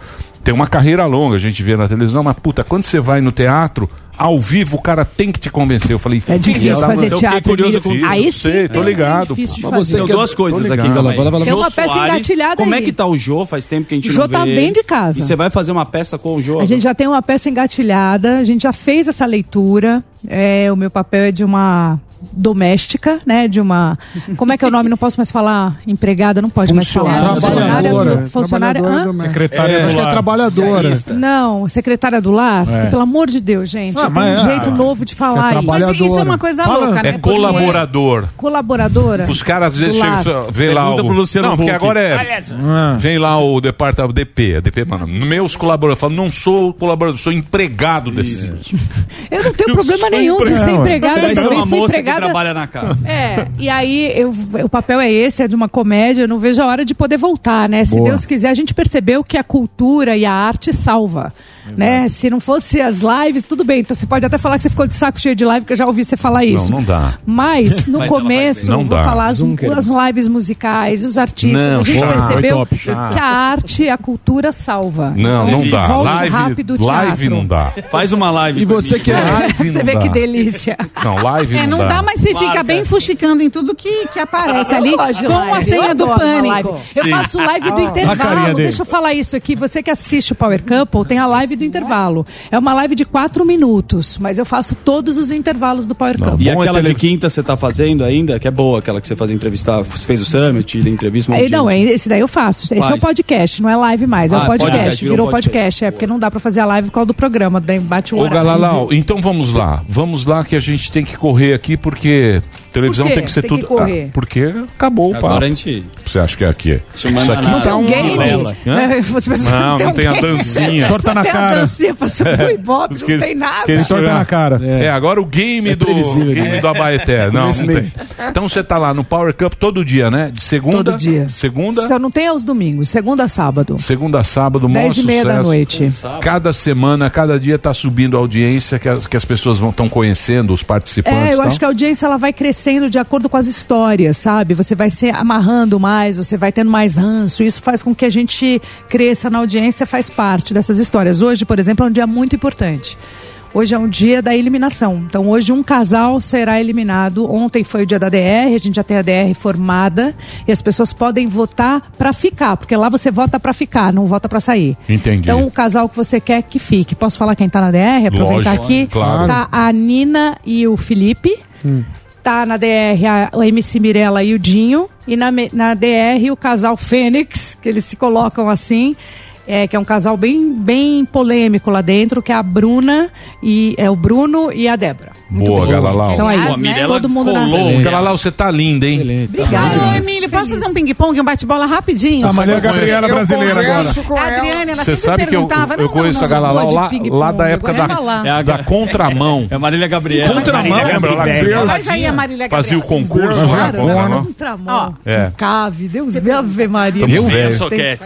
[SPEAKER 3] Tem uma carreira longa, a gente vê na televisão, mas puta, quando você vai no teatro, ao vivo o cara tem que te convencer. Eu falei,
[SPEAKER 24] É difícil
[SPEAKER 3] da
[SPEAKER 24] fazer.
[SPEAKER 3] Eu fiquei
[SPEAKER 24] teatro,
[SPEAKER 3] curioso com
[SPEAKER 24] Aí
[SPEAKER 3] isso.
[SPEAKER 24] sim
[SPEAKER 3] sei, tô
[SPEAKER 24] tem-
[SPEAKER 3] ligado.
[SPEAKER 24] é difícil de fazer.
[SPEAKER 5] Então, duas coisas aqui, bala,
[SPEAKER 24] Tem
[SPEAKER 5] Jô
[SPEAKER 24] uma peça
[SPEAKER 5] Soares,
[SPEAKER 24] engatilhada
[SPEAKER 5] Como é
[SPEAKER 24] aí.
[SPEAKER 5] que tá o Jô? Faz tempo que a gente
[SPEAKER 24] O Jô
[SPEAKER 5] não vê
[SPEAKER 24] tá
[SPEAKER 5] ele.
[SPEAKER 24] dentro de casa.
[SPEAKER 5] E você vai fazer uma peça com o Jô?
[SPEAKER 24] A gente já tem uma peça engatilhada, a gente já fez essa leitura. É, o meu papel é de uma doméstica, né? De uma. Como é que é o nome? Não posso mais falar empregada, não pode mais falar.
[SPEAKER 8] Funcionária.
[SPEAKER 24] funcionária.
[SPEAKER 8] Do- Secretária
[SPEAKER 24] É,
[SPEAKER 8] do Acho que é lar. trabalhadora.
[SPEAKER 24] Não, secretária do lar.
[SPEAKER 8] É.
[SPEAKER 24] Pelo amor de Deus, gente.
[SPEAKER 8] Ah,
[SPEAKER 24] tem um
[SPEAKER 8] é-
[SPEAKER 24] jeito novo de falar isso.
[SPEAKER 8] trabalhadora.
[SPEAKER 24] Mas isso é uma coisa
[SPEAKER 3] Fala-
[SPEAKER 24] louca, né?
[SPEAKER 3] É colaborador.
[SPEAKER 24] Colaboradora.
[SPEAKER 3] Os caras às vezes chegam, vê lá
[SPEAKER 5] Pergunta
[SPEAKER 3] o... não, porque agora é...
[SPEAKER 5] Só.
[SPEAKER 3] Vem lá o departamento DP, a DP, mano, meus colaboradores, eu falo, não sou colaborador, sou empregado desse.
[SPEAKER 24] Eu não tenho problema nenhum de ser
[SPEAKER 3] empregado.
[SPEAKER 24] empregada. Também
[SPEAKER 5] uma
[SPEAKER 24] fui
[SPEAKER 5] moça que
[SPEAKER 24] empregada.
[SPEAKER 5] trabalha na casa.
[SPEAKER 24] É, e aí eu, o papel é esse, é de uma comédia, eu não vejo a hora de poder voltar, né? Se
[SPEAKER 5] Boa.
[SPEAKER 24] Deus quiser, a gente percebeu que a cultura e a arte salva. Né? Se não fosse as lives, tudo bem. Então você pode até falar que você ficou de saco cheio de live, que eu já ouvi você falar isso.
[SPEAKER 3] Não, não dá.
[SPEAKER 24] Mas no
[SPEAKER 3] Mas
[SPEAKER 24] começo.
[SPEAKER 3] Não
[SPEAKER 24] vou
[SPEAKER 3] dá.
[SPEAKER 24] falar as, as lives musicais, os artistas,
[SPEAKER 3] Não,
[SPEAKER 24] a gente
[SPEAKER 3] chato.
[SPEAKER 24] percebeu
[SPEAKER 3] top,
[SPEAKER 24] que a arte e a cultura salva.
[SPEAKER 3] Não,
[SPEAKER 24] Então,
[SPEAKER 3] não dá. Live,
[SPEAKER 24] rápido
[SPEAKER 3] live
[SPEAKER 24] teatro.
[SPEAKER 3] não dá.
[SPEAKER 5] Faz uma live.
[SPEAKER 7] E você que é.
[SPEAKER 3] Live
[SPEAKER 24] Você vê
[SPEAKER 3] dá.
[SPEAKER 24] que delícia.
[SPEAKER 3] Não, live
[SPEAKER 25] É, não dá, mas você fica bem fuxicando em tudo que, que aparece ali com a
[SPEAKER 24] live.
[SPEAKER 25] senha
[SPEAKER 24] Eu
[SPEAKER 25] do pânico.
[SPEAKER 24] Eu faço live do
[SPEAKER 25] Ah, a
[SPEAKER 24] intervalo. Deixa eu falar isso aqui. Você que assiste o Power Couple, tem a live do intervalo. É uma live de quatro minutos, mas eu faço todos os intervalos do Power Couple.
[SPEAKER 5] E aquela de quinta você tá fazendo ainda, que é boa, aquela que você faz entrevistar, você fez o Summit, da entrevista. um monte de
[SPEAKER 24] não, é- esse daí eu faço. Esse é
[SPEAKER 5] Faz.
[SPEAKER 24] o podcast, não é live mais. É
[SPEAKER 5] Ah,
[SPEAKER 24] o podcast.
[SPEAKER 5] podcast, virou
[SPEAKER 24] virou
[SPEAKER 5] podcast.
[SPEAKER 24] podcast. É, porque não dá pra fazer a live por causa do programa. Daí bate o
[SPEAKER 3] Ô,
[SPEAKER 24] horário.
[SPEAKER 3] Galalau, então vamos lá. Vamos lá que a gente tem que correr aqui porque televisão
[SPEAKER 24] Por
[SPEAKER 3] tem que ser
[SPEAKER 24] Tem
[SPEAKER 3] tudo.
[SPEAKER 24] que?
[SPEAKER 3] Ah, porque acabou o papo.
[SPEAKER 5] Agora a gente.
[SPEAKER 3] Você acha que é aqui? Isso aqui não tá
[SPEAKER 24] Tem um game. É,
[SPEAKER 3] Não, não
[SPEAKER 24] um
[SPEAKER 3] tem a dancinha.
[SPEAKER 4] Torta na
[SPEAKER 24] Tem
[SPEAKER 4] cara.
[SPEAKER 24] a dancinha pra subir o ibope, não tem nada.
[SPEAKER 3] que eles
[SPEAKER 4] Torta na cara.
[SPEAKER 3] É, agora o game do
[SPEAKER 7] previsível,
[SPEAKER 3] game do Abaeté. Não, não
[SPEAKER 7] Começo,
[SPEAKER 3] tem. Então você tá lá no Power Cup todo dia, né? De segunda.
[SPEAKER 24] Todo dia.
[SPEAKER 3] Segunda.
[SPEAKER 24] Só não tem aos domingos, segunda a sábado.
[SPEAKER 3] Segunda a sábado, maior
[SPEAKER 24] Dez e meia da
[SPEAKER 3] sucesso.
[SPEAKER 24] noite.
[SPEAKER 3] Cada semana, cada dia tá subindo a audiência que as, que as pessoas vão estão conhecendo, os participantes.
[SPEAKER 24] É, eu
[SPEAKER 3] tal.
[SPEAKER 24] acho que a audiência ela vai crescendo de acordo com as histórias, sabe? Você vai se amarrando mais, você vai tendo mais ranço. Isso faz com que a gente cresça na audiência, faz parte dessas histórias. Hoje, por exemplo, é um dia muito importante. Hoje é um dia da eliminação. Então, hoje um casal será eliminado. Ontem foi o dia da DR, a gente já tem a DR formada e as pessoas podem votar para ficar, porque lá você vota para ficar, não vota para sair.
[SPEAKER 3] Entendi.
[SPEAKER 24] Então, o casal que você quer que fique. Posso falar quem tá na DR? Aproveitar
[SPEAKER 3] Lógico,
[SPEAKER 24] aqui.
[SPEAKER 3] claro.
[SPEAKER 24] Tá a Nina e o Felipe. Tá na DR a, MC Mirella e o Dinho. E na, na DR o casal Fênix, que eles se colocam assim é, que é um casal bem, bem polêmico lá dentro, que é a Bruna e é o Bruno e a Débora.
[SPEAKER 3] Muito boa. Galalau.
[SPEAKER 24] Então aí,
[SPEAKER 3] boa,
[SPEAKER 24] né? todo mundo
[SPEAKER 3] colou. Na... Galalau, você tá linda, hein? Excelente.
[SPEAKER 25] Obrigada. Oi, Emílio, posso fazer um ping-pong, um bate-bola rapidinho?
[SPEAKER 3] A Maria Gabriela brasileira agora.
[SPEAKER 25] A Adriana, ela
[SPEAKER 3] Você sabe que eu, eu conheço
[SPEAKER 25] não, não,
[SPEAKER 3] a
[SPEAKER 25] Galalau
[SPEAKER 3] lá, lá da época da,
[SPEAKER 25] é a,
[SPEAKER 3] da contramão.
[SPEAKER 5] É a Marília Gabriela.
[SPEAKER 3] Contramão? Lembra lá
[SPEAKER 25] a Marília
[SPEAKER 3] Fazia o concurso.
[SPEAKER 24] Contramão. Cave, Deus me ave Maria.
[SPEAKER 3] Meia
[SPEAKER 25] soquete.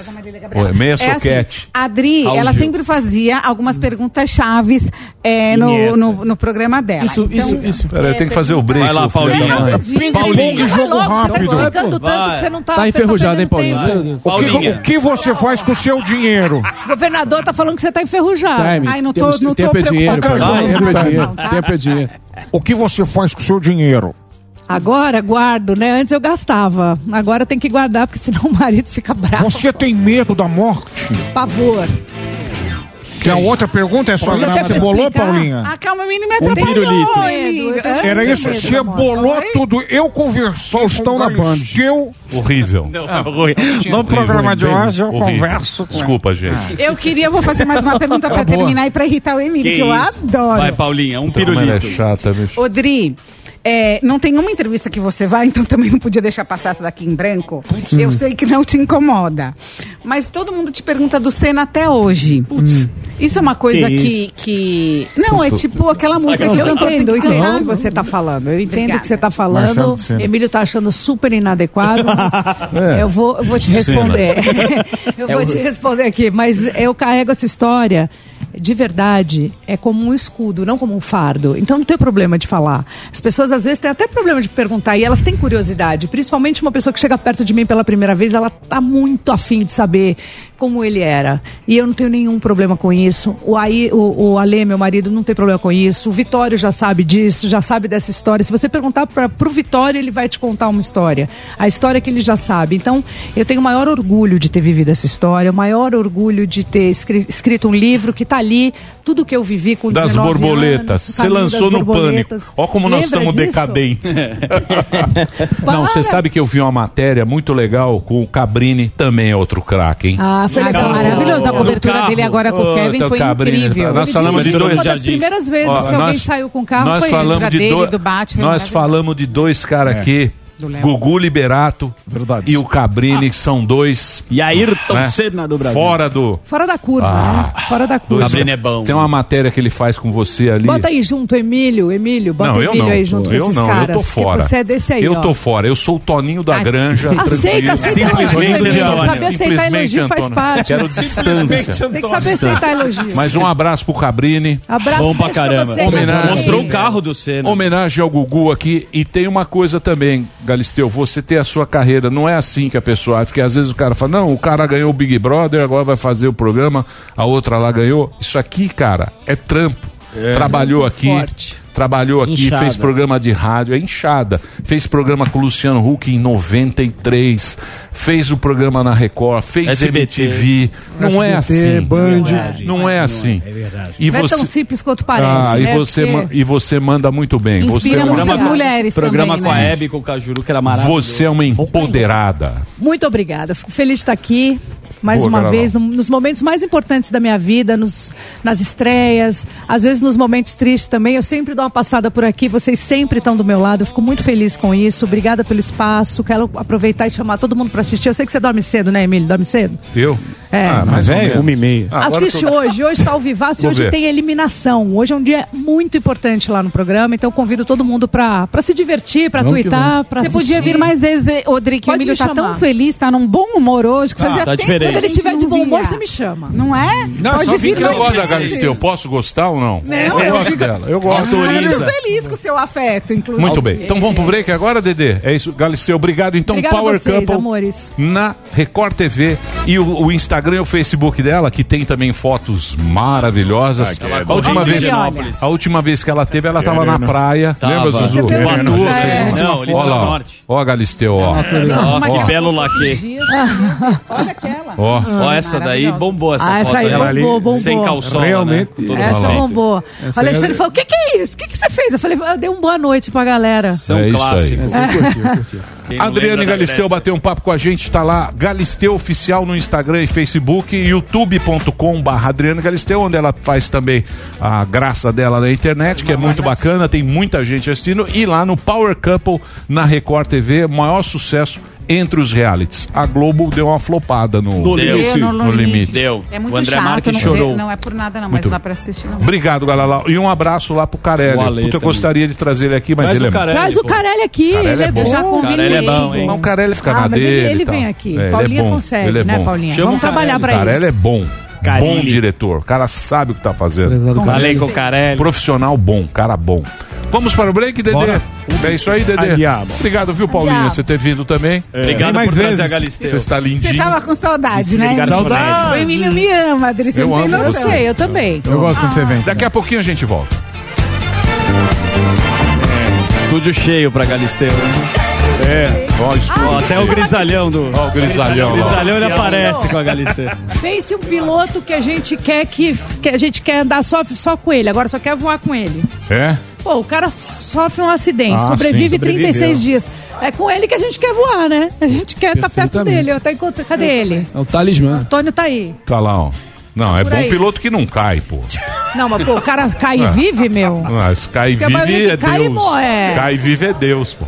[SPEAKER 25] Meia
[SPEAKER 3] soquete enquete.
[SPEAKER 25] A Adri,
[SPEAKER 3] Áudio.
[SPEAKER 25] ela sempre fazia algumas perguntas chaves é, no, no, no, programa dela.
[SPEAKER 3] Isso,
[SPEAKER 25] então,
[SPEAKER 3] isso, isso. Peraí, eu tenho que fazer o break.
[SPEAKER 5] Vai lá, Paulinha.
[SPEAKER 24] Paulinha. Paulinha. Vai você tá explicando tanto Vai. que você não tá...
[SPEAKER 7] Tá enferrujado, hein,
[SPEAKER 24] Paulinha?
[SPEAKER 2] O que, o que você faz com o seu dinheiro?
[SPEAKER 24] O governador tá falando que você tá enferrujado.
[SPEAKER 7] Time.
[SPEAKER 25] Ai, não tô,
[SPEAKER 7] Temos,
[SPEAKER 25] não tô
[SPEAKER 7] é dinheiro,
[SPEAKER 25] Paulinha.
[SPEAKER 7] Tempo é
[SPEAKER 25] tá?
[SPEAKER 7] dinheiro. Tempo é dinheiro. Tá.
[SPEAKER 2] O que você faz com o seu dinheiro?
[SPEAKER 24] Agora guardo, né? Antes eu gastava. Agora tem que guardar, porque senão o marido fica bravo.
[SPEAKER 2] Você tem medo da morte?
[SPEAKER 24] Pavor.
[SPEAKER 2] Tem a outra pergunta? É só
[SPEAKER 24] você,
[SPEAKER 2] você bolou. Paulinha?
[SPEAKER 25] Ah, calma, menino me atrapalhou. Um
[SPEAKER 2] Era isso, você bolou tudo. Eu
[SPEAKER 7] converso,
[SPEAKER 2] estão
[SPEAKER 7] na Band.
[SPEAKER 2] Eu...
[SPEAKER 3] Horrível. Não, ah.
[SPEAKER 2] É no programa de hoje eu
[SPEAKER 3] horrível.
[SPEAKER 2] converso.
[SPEAKER 3] Desculpa, gente. Ah.
[SPEAKER 25] Eu queria, vou fazer mais uma tá pergunta pra terminar e pra irritar o Emílio, que, que
[SPEAKER 5] eu
[SPEAKER 25] adoro.
[SPEAKER 5] Vai, Paulinha, um
[SPEAKER 3] pirulito. Então, é chata, bicho.
[SPEAKER 25] Odri, é, não tem uma entrevista que você vai, então também não podia deixar passar essa daqui em branco. Putz. Eu hum. sei que não te incomoda. Mas todo mundo te pergunta do Senna até hoje. Putz. Hum. Isso é uma coisa
[SPEAKER 12] que.
[SPEAKER 25] que, que... Não, é tipo aquela música que
[SPEAKER 24] eu entendo, tá
[SPEAKER 25] eu
[SPEAKER 24] entendo o que você está falando. Eu entendo
[SPEAKER 25] Obrigada.
[SPEAKER 24] o que você está falando. Emílio está achando super inadequado.
[SPEAKER 3] é.
[SPEAKER 24] eu, vou, eu vou te responder. eu vou te responder aqui, mas eu carrego essa história de verdade é como um escudo, não como um fardo. Então não tem problema de falar. As pessoas às vezes têm até problema de perguntar e elas têm curiosidade. Principalmente uma pessoa que chega perto de mim pela primeira vez, ela tá muito afim de saber como ele era. E eu não tenho nenhum problema com isso. O, Aí, o, o Ale, meu marido, não tem problema com isso. O Vitório já sabe disso, já sabe dessa história. Se você perguntar para pro Vitório, ele vai te contar uma história. A história é que ele já sabe. Então, eu tenho o maior orgulho de ter vivido essa história, o maior orgulho de ter escrito um livro que está ali tudo que eu vivi com
[SPEAKER 3] das borboletas. Você lançou no pânico. Ó como
[SPEAKER 24] Lembra nós
[SPEAKER 3] estamos
[SPEAKER 24] disso?
[SPEAKER 3] decadentes. não, você sabe que eu vi uma matéria muito legal com o Cabrini, também é outro craque, hein?
[SPEAKER 25] Ah, foi legal, maravilhoso. A cobertura dele agora com o Kevin
[SPEAKER 3] então,
[SPEAKER 25] foi
[SPEAKER 3] Cabrini, tá
[SPEAKER 25] incrível.
[SPEAKER 3] Nós falamos de dois,
[SPEAKER 24] uma das primeiras vezes
[SPEAKER 3] Ó,
[SPEAKER 24] que nós, alguém saiu com o carro
[SPEAKER 3] nós
[SPEAKER 24] foi
[SPEAKER 3] falamos de
[SPEAKER 25] dele, do Batman.
[SPEAKER 3] Nós falamos de dois caras aqui Gugu Liberato
[SPEAKER 2] Verdade.
[SPEAKER 3] e o Cabrini, que são dois.
[SPEAKER 5] E Ayrton
[SPEAKER 3] né?
[SPEAKER 5] Senna do Brasil.
[SPEAKER 3] Fora do.
[SPEAKER 24] Fora da curva,
[SPEAKER 3] Ah.
[SPEAKER 24] né? Fora da curva.
[SPEAKER 3] O
[SPEAKER 5] Cabrini é bom.
[SPEAKER 3] Tem uma matéria que ele faz com você ali.
[SPEAKER 24] Bota aí junto, Emílio, Emílio, bota
[SPEAKER 3] Não, eu
[SPEAKER 24] Emílio
[SPEAKER 3] não.
[SPEAKER 24] aí junto com
[SPEAKER 3] eu
[SPEAKER 24] esses
[SPEAKER 3] não,
[SPEAKER 24] caras.
[SPEAKER 3] eu tô fora.
[SPEAKER 24] Você é desse aí,
[SPEAKER 3] eu
[SPEAKER 24] ó.
[SPEAKER 3] tô fora. Eu sou o Toninho da Granja.
[SPEAKER 24] Aceita, aceita
[SPEAKER 5] Simplesmente elogio.
[SPEAKER 24] Saber aceitar elogio faz parte.
[SPEAKER 3] Quero distância.
[SPEAKER 24] Tem que saber aceitar elogio. Né?
[SPEAKER 3] Mas um abraço pro Cabrini.
[SPEAKER 24] Abraço
[SPEAKER 5] Bom pra caramba.
[SPEAKER 3] Homenagem.
[SPEAKER 5] Mostrou o carro do Senna.
[SPEAKER 3] Homenagem ao Gugu aqui. E tem uma coisa também, Galisteu, você ter a sua carreira, não é assim que a pessoa porque às vezes o cara fala, não, o cara ganhou o Big Brother, agora vai fazer o programa, a outra lá ganhou. Isso aqui, cara, é trampo. É, trabalhou aqui,
[SPEAKER 24] forte
[SPEAKER 3] trabalhou aqui,
[SPEAKER 12] inchada.
[SPEAKER 3] fez programa de rádio, é inchada. Fez programa com o Luciano Huck em 93, fez o programa na Record, fez
[SPEAKER 5] SBT,
[SPEAKER 3] MTV. Não
[SPEAKER 2] SBT, é
[SPEAKER 3] assim.
[SPEAKER 2] Band.
[SPEAKER 3] Não é, assim.
[SPEAKER 12] É, assim. É. é verdade.
[SPEAKER 3] E
[SPEAKER 24] não é
[SPEAKER 3] você...
[SPEAKER 24] é tão simples quanto parece.
[SPEAKER 3] Ah,
[SPEAKER 24] né?
[SPEAKER 3] e, você
[SPEAKER 24] Porque...
[SPEAKER 3] e você manda muito bem.
[SPEAKER 25] Inspira você
[SPEAKER 3] é uma...
[SPEAKER 25] mulheres né?
[SPEAKER 5] Programa
[SPEAKER 25] também,
[SPEAKER 5] com
[SPEAKER 25] né?
[SPEAKER 5] a Hebe, com o Cajuru, que era maravilhoso.
[SPEAKER 3] Você é uma empoderada.
[SPEAKER 24] Muito obrigada. Fico feliz de estar aqui mais
[SPEAKER 3] Boa,
[SPEAKER 24] uma vez, no, nos momentos mais importantes da minha vida, nos, nas estreias, às vezes nos momentos tristes também. Eu sempre dou uma passada por aqui, vocês sempre estão do meu lado, eu fico muito feliz com isso. Obrigada pelo espaço, quero aproveitar e chamar todo mundo para assistir. Eu sei que você dorme cedo, né, Emílio? Dorme cedo?
[SPEAKER 3] Eu?
[SPEAKER 24] É.
[SPEAKER 3] Ah, ah mas é
[SPEAKER 7] uma e meia.
[SPEAKER 3] Ah,
[SPEAKER 24] Assiste
[SPEAKER 3] tô...
[SPEAKER 24] hoje, hoje está o Vivaço e hoje
[SPEAKER 3] ver.
[SPEAKER 24] tem eliminação. Hoje é um dia muito importante lá no programa, então convido todo mundo para se divertir, para tuitar, para assistir.
[SPEAKER 25] Você podia vir mais vezes, Rodrigo. o Emílio
[SPEAKER 24] está
[SPEAKER 25] tão feliz, está num bom humor hoje, que
[SPEAKER 5] ah,
[SPEAKER 25] fazia
[SPEAKER 5] tá
[SPEAKER 25] tempo
[SPEAKER 24] quando ele tiver de bom humor, você me chama.
[SPEAKER 25] Não é?
[SPEAKER 2] Não,
[SPEAKER 25] Pode
[SPEAKER 2] só
[SPEAKER 25] vir
[SPEAKER 2] que
[SPEAKER 3] eu gosto da Galisteu. Eu posso gostar ou não?
[SPEAKER 25] Não,
[SPEAKER 3] eu,
[SPEAKER 25] eu
[SPEAKER 3] gosto dela. Eu gosto.
[SPEAKER 25] Eu fico feliz com o seu afeto, inclusive.
[SPEAKER 3] Muito bem. Então vamos pro break agora, Dedê? É isso, Galisteu. Obrigado, então, Power
[SPEAKER 24] vocês,
[SPEAKER 3] Couple.
[SPEAKER 24] amores.
[SPEAKER 3] Na Record TV e o, o, Instagram e o Facebook dela, que tem também fotos maravilhosas.
[SPEAKER 5] Ah, é
[SPEAKER 3] a, última vez, a última vez que ela teve, ela estava na praia.
[SPEAKER 5] Tava.
[SPEAKER 3] Lembra, Zuzu?
[SPEAKER 5] É,
[SPEAKER 3] não,
[SPEAKER 5] é.
[SPEAKER 3] Tá
[SPEAKER 5] não,
[SPEAKER 3] norte. lá, ó,
[SPEAKER 5] Galisteu,
[SPEAKER 3] ó. É não, ó,
[SPEAKER 5] que belo laque.
[SPEAKER 25] Olha aquela.
[SPEAKER 3] Ó,
[SPEAKER 5] oh, hum, oh, essa daí bombou essa
[SPEAKER 24] ah,
[SPEAKER 5] foto.
[SPEAKER 24] Essa
[SPEAKER 5] aí
[SPEAKER 24] bombou, bombou.
[SPEAKER 5] Sem calção,
[SPEAKER 7] Realmente.
[SPEAKER 5] Né?
[SPEAKER 24] Essa bombou.
[SPEAKER 7] Essa
[SPEAKER 24] Alexandre
[SPEAKER 7] é...
[SPEAKER 24] falou, o que, que é isso? O que, que você fez? Eu falei, eu dei um boa noite pra galera.
[SPEAKER 5] São
[SPEAKER 3] é
[SPEAKER 5] clássicos.
[SPEAKER 7] É, curtiu, curtiu.
[SPEAKER 3] Adriane Galisteu bateu um papo com a gente, tá lá, Galisteu Oficial no Instagram e Facebook, youtube.com barra Adriane Galisteu, onde ela faz também a graça dela na internet, que é muito bacana, tem muita gente assistindo, e lá no Power Couple, na Record TV, maior sucesso entre os realities. A Globo deu uma flopada no,
[SPEAKER 25] No limite.
[SPEAKER 3] no,
[SPEAKER 25] No
[SPEAKER 3] limite.
[SPEAKER 5] Deu.
[SPEAKER 25] É muito
[SPEAKER 5] O André
[SPEAKER 25] chato,
[SPEAKER 5] Marques
[SPEAKER 25] não,
[SPEAKER 5] chorou.
[SPEAKER 25] não é por nada não,
[SPEAKER 3] Muito
[SPEAKER 25] mas dá pra assistir não.
[SPEAKER 3] Obrigado, Galalau. E um abraço lá pro Carelli. Puta, eu gostaria de trazer ele aqui, mas
[SPEAKER 5] Traz
[SPEAKER 3] ele
[SPEAKER 5] o
[SPEAKER 3] é
[SPEAKER 5] Carelli,
[SPEAKER 24] Traz o Carelli aqui,
[SPEAKER 3] Carelli
[SPEAKER 24] ele
[SPEAKER 3] é
[SPEAKER 24] é
[SPEAKER 3] bom.
[SPEAKER 24] bom. Já convidei.
[SPEAKER 5] Carelli é bom, hein?
[SPEAKER 3] Não, o Carelli fica
[SPEAKER 24] Ah,
[SPEAKER 3] na
[SPEAKER 24] mas ele-
[SPEAKER 3] dele.
[SPEAKER 24] ele
[SPEAKER 3] e tal.
[SPEAKER 24] vem aqui.
[SPEAKER 3] É, ele
[SPEAKER 24] Paulinha
[SPEAKER 3] é bom.
[SPEAKER 24] consegue,
[SPEAKER 3] ele é
[SPEAKER 24] né. Paulinha?
[SPEAKER 5] Chama
[SPEAKER 24] Vamos
[SPEAKER 5] o Carelli.
[SPEAKER 24] trabalhar pra
[SPEAKER 3] Carelli
[SPEAKER 24] isso.
[SPEAKER 3] é bom.
[SPEAKER 5] Carilli.
[SPEAKER 3] Bom diretor. O cara sabe o que tá fazendo.
[SPEAKER 5] Falei com o Carelli.
[SPEAKER 3] Profissional bom, cara bom. Vamos para o break, Dedê?
[SPEAKER 2] Bora.
[SPEAKER 3] É isso aí, Dedê. Obrigado, viu, Paulinha,
[SPEAKER 24] diabo.
[SPEAKER 3] você ter vindo também.
[SPEAKER 5] Obrigado
[SPEAKER 2] mais
[SPEAKER 5] por trazer
[SPEAKER 2] vezes.
[SPEAKER 5] a Galisteu.
[SPEAKER 3] Você está
[SPEAKER 25] Você
[SPEAKER 3] lindinho.
[SPEAKER 25] tava com saudade, né?
[SPEAKER 5] Desligar
[SPEAKER 2] Saudade.
[SPEAKER 25] O Emílio me ama, Adri, você
[SPEAKER 3] Eu
[SPEAKER 25] não
[SPEAKER 3] amo
[SPEAKER 24] Eu sei, eu também.
[SPEAKER 2] Eu gosto quando você vem.
[SPEAKER 3] Daqui a pouquinho a gente volta.
[SPEAKER 5] Estúdio cheio pra Galisteu.
[SPEAKER 3] É. Ó,
[SPEAKER 5] Ó, até o grisalhão do.
[SPEAKER 3] Ó, o grisalhão.
[SPEAKER 5] O grisalhão ele aparece com a Galisteu.
[SPEAKER 24] Pense um piloto que a gente quer que, que a gente quer andar só, só com ele, agora só quer voar com ele.
[SPEAKER 3] É?
[SPEAKER 24] Pô, o cara sofre um acidente,
[SPEAKER 3] Ah,
[SPEAKER 24] sobrevive
[SPEAKER 3] sim, sobreviveu.
[SPEAKER 24] 36 dias. É com ele que a gente quer voar, né? A gente quer estar perto
[SPEAKER 7] Perfeitamente.
[SPEAKER 24] dele. Eu tô encontro... Cadê ele?
[SPEAKER 7] É o talismã.
[SPEAKER 24] Antônio tá aí.
[SPEAKER 3] Tá lá, ó. Não, é
[SPEAKER 24] Por
[SPEAKER 3] bom
[SPEAKER 24] aí.
[SPEAKER 3] piloto que não cai, pô.
[SPEAKER 24] Não, mas pô, o cara cai e
[SPEAKER 3] Ah.
[SPEAKER 24] vive, meu.
[SPEAKER 3] Mas cai e
[SPEAKER 24] Porque
[SPEAKER 3] vive é
[SPEAKER 24] cai e
[SPEAKER 3] Deus.
[SPEAKER 24] morre, é.
[SPEAKER 3] Cai e vive é Deus, pô.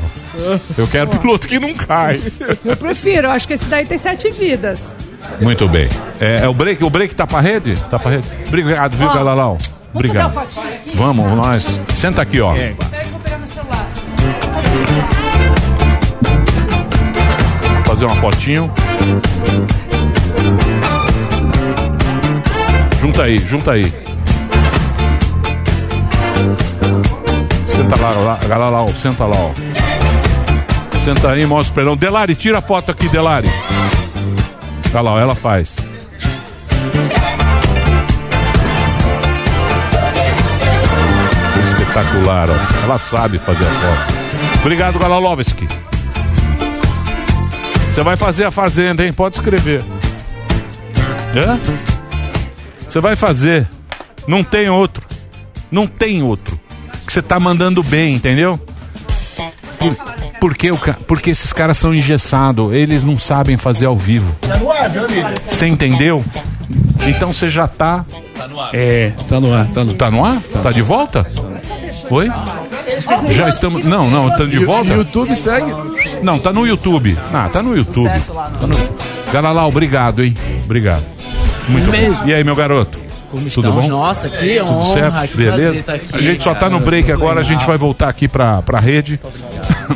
[SPEAKER 3] Eu quero piloto que não cai.
[SPEAKER 24] Eu prefiro, eu acho que esse daí tem sete vidas.
[SPEAKER 3] Muito bem. É, é o break? O break tá pra rede? Tá pra rede? Obrigado, viu,
[SPEAKER 24] Ó,
[SPEAKER 3] Galalau? Obrigado.
[SPEAKER 24] Vamos fazer uma fotinha aqui?
[SPEAKER 3] Vamos, nós. Senta aqui, ó.
[SPEAKER 24] Peraí que eu vou pegar meu celular.
[SPEAKER 3] Fazer uma fotinho. Junta aí, junta aí. Senta lá, lá Galalau, senta lá, ó. Senta aí, mostra o perão. Delari, tira a foto aqui, Delari. Olha lá, ó, ela faz. Espetacular, ó. Ela sabe fazer a foto. Obrigado, Galalovski. Você vai fazer a fazenda, hein? Pode escrever. Hã? Você vai fazer. Não tem outro. Não tem outro. Que você tá mandando bem, entendeu? Por- porque, o, porque esses caras são engessados. Eles não sabem fazer ao vivo. Você entendeu? Então você já tá.
[SPEAKER 7] É, tá no ar, tá no
[SPEAKER 3] Tá no ar? Tá de volta? Oi? Já estamos. Não, não, estamos de volta?
[SPEAKER 7] YouTube segue.
[SPEAKER 3] Não, tá no YouTube. Ah, tá no YouTube. Tá no... Galalau, obrigado, hein? Obrigado. Muito bom. E aí, meu garoto? Tudo
[SPEAKER 27] estamos?
[SPEAKER 3] bom?
[SPEAKER 27] Nossa, que
[SPEAKER 3] Tudo
[SPEAKER 27] honra,
[SPEAKER 3] certo?
[SPEAKER 27] que
[SPEAKER 3] Beleza?
[SPEAKER 27] aqui,
[SPEAKER 3] a gente só tá no break agora, a gente vai voltar aqui pra, pra rede.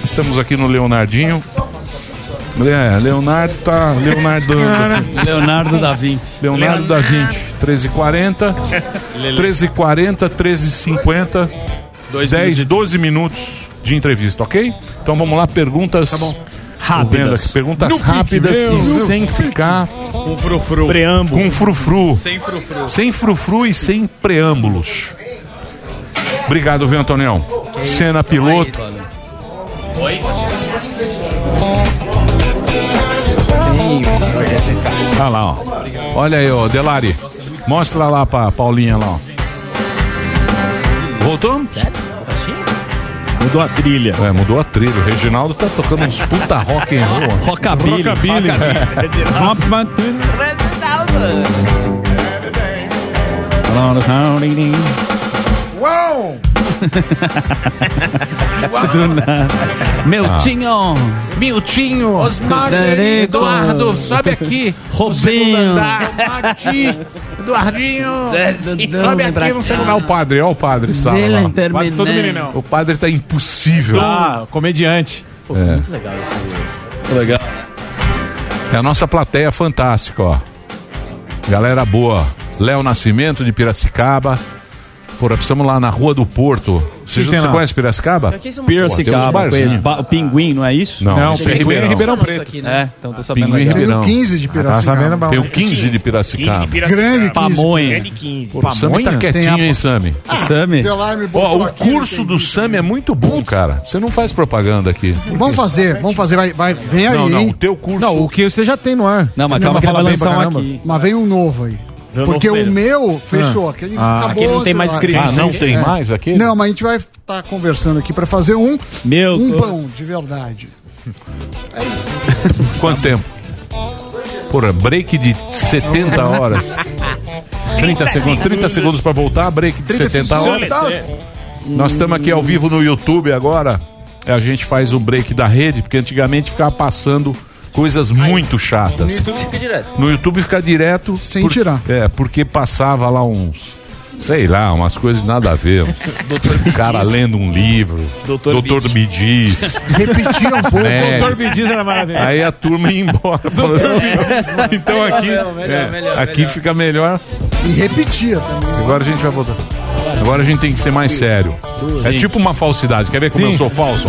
[SPEAKER 3] Estamos aqui no Leonardinho. É, Leonardo tá. Leonardo.
[SPEAKER 5] Leonardo da Vinci.
[SPEAKER 3] Leonardo da Vinci. 13h40. 13h40, 13h50. 10, 12 minutos de entrevista, ok? Então vamos lá, perguntas. Tá bom.
[SPEAKER 5] Rápidas.
[SPEAKER 3] Perguntas rápidas
[SPEAKER 5] meu.
[SPEAKER 3] e sem ficar.
[SPEAKER 5] Com frufru.
[SPEAKER 3] Preâmbulo. Com frufru.
[SPEAKER 5] Sem frufru.
[SPEAKER 3] Sem frufru e sem preâmbulos. Obrigado, viu, Antonião? Cena piloto.
[SPEAKER 5] Oi?
[SPEAKER 3] Olha lá, ó. Olha aí, ó, Delari. Mostra lá pra Paulinha lá, ó. Voltou?
[SPEAKER 5] Mudou a trilha.
[SPEAKER 3] É, mudou a trilha. O Reginaldo tá tocando uns puta rock and roll. ó.
[SPEAKER 5] Rockabilly.
[SPEAKER 3] Rockabilly.
[SPEAKER 2] Uau!
[SPEAKER 5] Do nada. Miltinho.
[SPEAKER 3] Miltinho.
[SPEAKER 5] Osmar
[SPEAKER 3] Eduardo, sobe aqui.
[SPEAKER 5] Robinho.
[SPEAKER 3] Eduardinho.
[SPEAKER 5] Dudu,
[SPEAKER 3] Sobe aqui no celular. o padre, ó o padre, sabe?
[SPEAKER 5] Interminente.
[SPEAKER 3] Todo meninão. O padre tá impossível.
[SPEAKER 5] Ah,
[SPEAKER 4] comediante.
[SPEAKER 3] É.
[SPEAKER 27] Muito legal esse.
[SPEAKER 3] Legal. É a nossa plateia fantástica, ó. Galera boa. Léo Nascimento de Piracicaba. Porra, precisamos lá na Rua do Porto. Você,
[SPEAKER 5] tem
[SPEAKER 3] você conhece Piracicaba?
[SPEAKER 5] Aqui Piracicaba, o Pinguim, não é isso?
[SPEAKER 3] Não,
[SPEAKER 5] Não,
[SPEAKER 3] isso
[SPEAKER 5] Pinguim
[SPEAKER 3] Ribeirão.
[SPEAKER 5] é Ribeirão
[SPEAKER 3] Preto.
[SPEAKER 5] Preto. É, então tô sabendo
[SPEAKER 3] Pinguim
[SPEAKER 5] legal.
[SPEAKER 3] Ribeirão.
[SPEAKER 8] Tem o 15 de Piracicaba.
[SPEAKER 3] Tá sabendo,
[SPEAKER 8] bom.
[SPEAKER 3] Tem o 15 de Piracicaba.
[SPEAKER 8] Grande 15.
[SPEAKER 5] Pamonha.
[SPEAKER 8] Grande
[SPEAKER 5] 15.
[SPEAKER 3] Pô, o Sami tá quietinho, hein, Sami?
[SPEAKER 5] Sami?
[SPEAKER 3] Ó,
[SPEAKER 8] botou
[SPEAKER 3] o
[SPEAKER 8] aqui,
[SPEAKER 3] curso do Sami é muito bom, cara. Você não faz propaganda aqui.
[SPEAKER 8] Vamos fazer, vamos fazer. Vai, vai, vem aí,
[SPEAKER 3] Não, não,
[SPEAKER 8] hein?
[SPEAKER 3] o teu curso.
[SPEAKER 4] Não, o que você já tem no ar.
[SPEAKER 5] Não, mas calma que ele
[SPEAKER 4] fala
[SPEAKER 5] vai lançar um aqui.
[SPEAKER 8] Mas vem um novo aí. Porque o meu fechou.
[SPEAKER 4] Ah.
[SPEAKER 8] Aquele
[SPEAKER 4] Ah,
[SPEAKER 8] acabou.
[SPEAKER 4] aquele não tem mais escrito.
[SPEAKER 3] Ah, não tem mais aquele?
[SPEAKER 8] Não, mas a gente vai estar conversando aqui pra fazer um,
[SPEAKER 5] Meu
[SPEAKER 8] um
[SPEAKER 5] tô-
[SPEAKER 8] pão de verdade.
[SPEAKER 3] Quanto tempo? Porra, break de 70 horas. 30 segundos, 30 segundos pra voltar, break de 70 horas. Nós estamos aqui ao vivo no YouTube agora. A gente faz o break da rede, porque antigamente ficava passando coisas muito chatas.
[SPEAKER 27] No YouTube fica direto.
[SPEAKER 3] No YouTube fica direto. Sem tirar. É, porque passava lá uns. Sei lá, umas coisas nada a ver. o cara lendo um livro.
[SPEAKER 27] Doutor
[SPEAKER 3] Doutor do Bidiz.
[SPEAKER 8] Repetia um pouco.
[SPEAKER 3] É.
[SPEAKER 4] Doutor Bidiz era maravilhoso.
[SPEAKER 3] Aí a turma ia embora. falando- então aqui,
[SPEAKER 8] Melhor, melhor,
[SPEAKER 3] é,
[SPEAKER 8] melhor,
[SPEAKER 3] aqui
[SPEAKER 8] melhor.
[SPEAKER 3] fica melhor.
[SPEAKER 8] E repetia também.
[SPEAKER 3] Agora a gente vai voltar. Agora a gente tem que ser mais sério. É tipo uma falsidade. Quer ver como
[SPEAKER 8] Sim.
[SPEAKER 3] eu sou falso?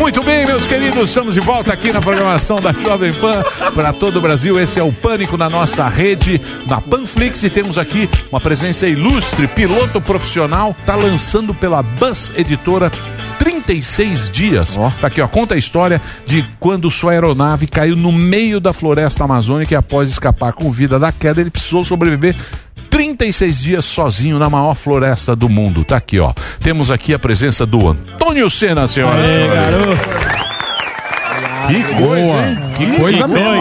[SPEAKER 3] Muito bem, meus queridos, estamos de volta aqui na programação da Jovem Pan para todo o Brasil. Esse é o Pânico na nossa rede, na Panflix, e temos aqui uma presença ilustre, piloto profissional, tá lançando pela Bus Editora 36 dias. Tá aqui, ó, conta a história de quando sua aeronave caiu no meio da floresta amazônica e após escapar com vida da queda, ele precisou sobreviver 36 dias sozinho na maior floresta do mundo. Tá aqui, ó. Temos aqui a presença do Antônio Sena, senhoras e senhores. Que coisa, hein? Que
[SPEAKER 2] Coisa boa.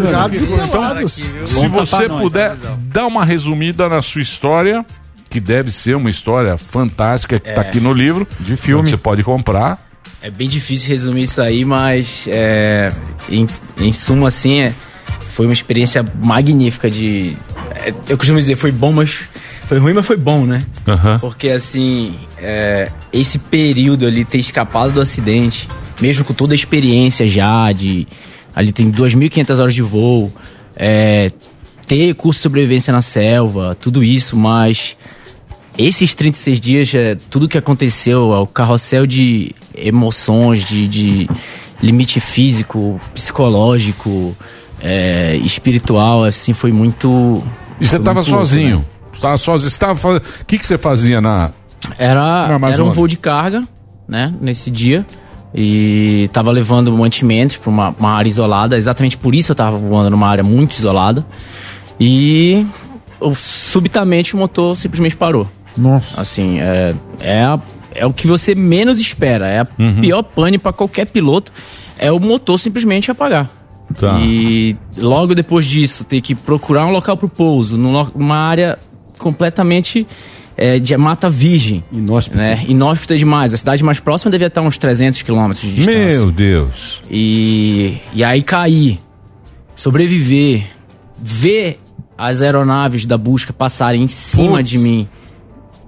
[SPEAKER 8] Largados e
[SPEAKER 3] Então,
[SPEAKER 8] pelados.
[SPEAKER 3] se você puder dar uma resumida na sua história, que deve ser uma história fantástica, que tá
[SPEAKER 27] É.
[SPEAKER 3] aqui no livro, de filme. Você pode comprar.
[SPEAKER 27] É bem difícil resumir isso aí, mas é, em, em suma, assim, é, foi uma experiência magnífica de. É, eu costumo dizer, foi bom, mas. Foi ruim, mas foi bom, né? Porque, assim, é, esse período ali, ter escapado do acidente, mesmo com toda a experiência já, de. Ali tem 2.500 horas de voo, é, ter curso de sobrevivência na selva, tudo isso, mas esses 36 dias, é, tudo que aconteceu, é o carrossel de emoções, de, de limite físico, psicológico, é, espiritual, assim, foi muito.
[SPEAKER 3] E você
[SPEAKER 27] foi
[SPEAKER 3] tava
[SPEAKER 27] muito louco,
[SPEAKER 3] sozinho.
[SPEAKER 27] né?
[SPEAKER 3] Você tava sozinho. Você tava fazendo... O que, que você fazia na.
[SPEAKER 27] Era,
[SPEAKER 3] Na
[SPEAKER 27] era um voo de carga, né, nesse dia. E tava levando mantimentos para uma, uma área isolada. Exatamente por isso eu tava voando numa área muito isolada. E subitamente o motor simplesmente parou.
[SPEAKER 2] Nossa.
[SPEAKER 27] Assim, é, é, a- é o que você menos espera. É a
[SPEAKER 3] Uhum.
[SPEAKER 27] pior pane para qualquer piloto. É o motor simplesmente apagar.
[SPEAKER 3] Tá.
[SPEAKER 27] E logo depois disso, ter que procurar um local para o pouso, numa área completamente é, de mata virgem. Inóspita. Né? Inóspita demais. A cidade mais próxima devia estar uns 300 quilômetros de distância.
[SPEAKER 3] Meu Deus.
[SPEAKER 27] E, e aí cair, sobreviver, ver as aeronaves da busca passarem em cima
[SPEAKER 3] Putz.
[SPEAKER 27] de mim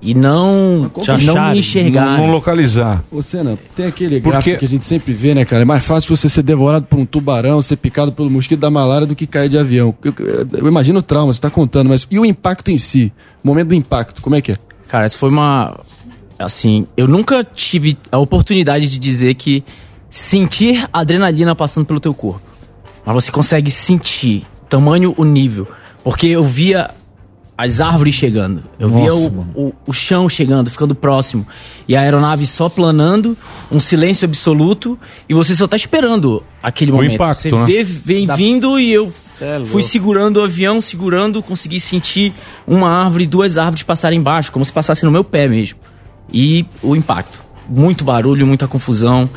[SPEAKER 27] e não,
[SPEAKER 7] Te
[SPEAKER 27] não me enxergar.
[SPEAKER 3] Não localizar.
[SPEAKER 7] Ô, Senna, tem aquele
[SPEAKER 3] Porque-
[SPEAKER 7] gráfico que a gente sempre vê, né, cara? É mais fácil você ser devorado por um tubarão, ser picado pelo mosquito da malária do que cair de avião. Eu, eu- eu imagino o trauma, você tá contando, mas e o impacto em si? O momento do impacto, como é que é?
[SPEAKER 27] Cara, isso foi uma. Assim, eu nunca tive a oportunidade de dizer que sentir adrenalina passando pelo teu corpo. Mas você consegue sentir tamanho o nível. Porque eu via as árvores chegando. Eu via
[SPEAKER 2] Nossa,
[SPEAKER 27] o,
[SPEAKER 2] mano.
[SPEAKER 27] o, o chão chegando, ficando próximo. E a aeronave só planando, um silêncio absoluto. E você só tá esperando aquele
[SPEAKER 3] O
[SPEAKER 27] momento.
[SPEAKER 3] impacto,
[SPEAKER 27] você
[SPEAKER 3] né?
[SPEAKER 27] vê, vem vindo e eu
[SPEAKER 12] é
[SPEAKER 27] fui segurando o avião, segurando, consegui sentir uma árvore, duas árvores passarem embaixo, como se passasse no meu pé mesmo. E o impacto. Muito barulho, muita confusão.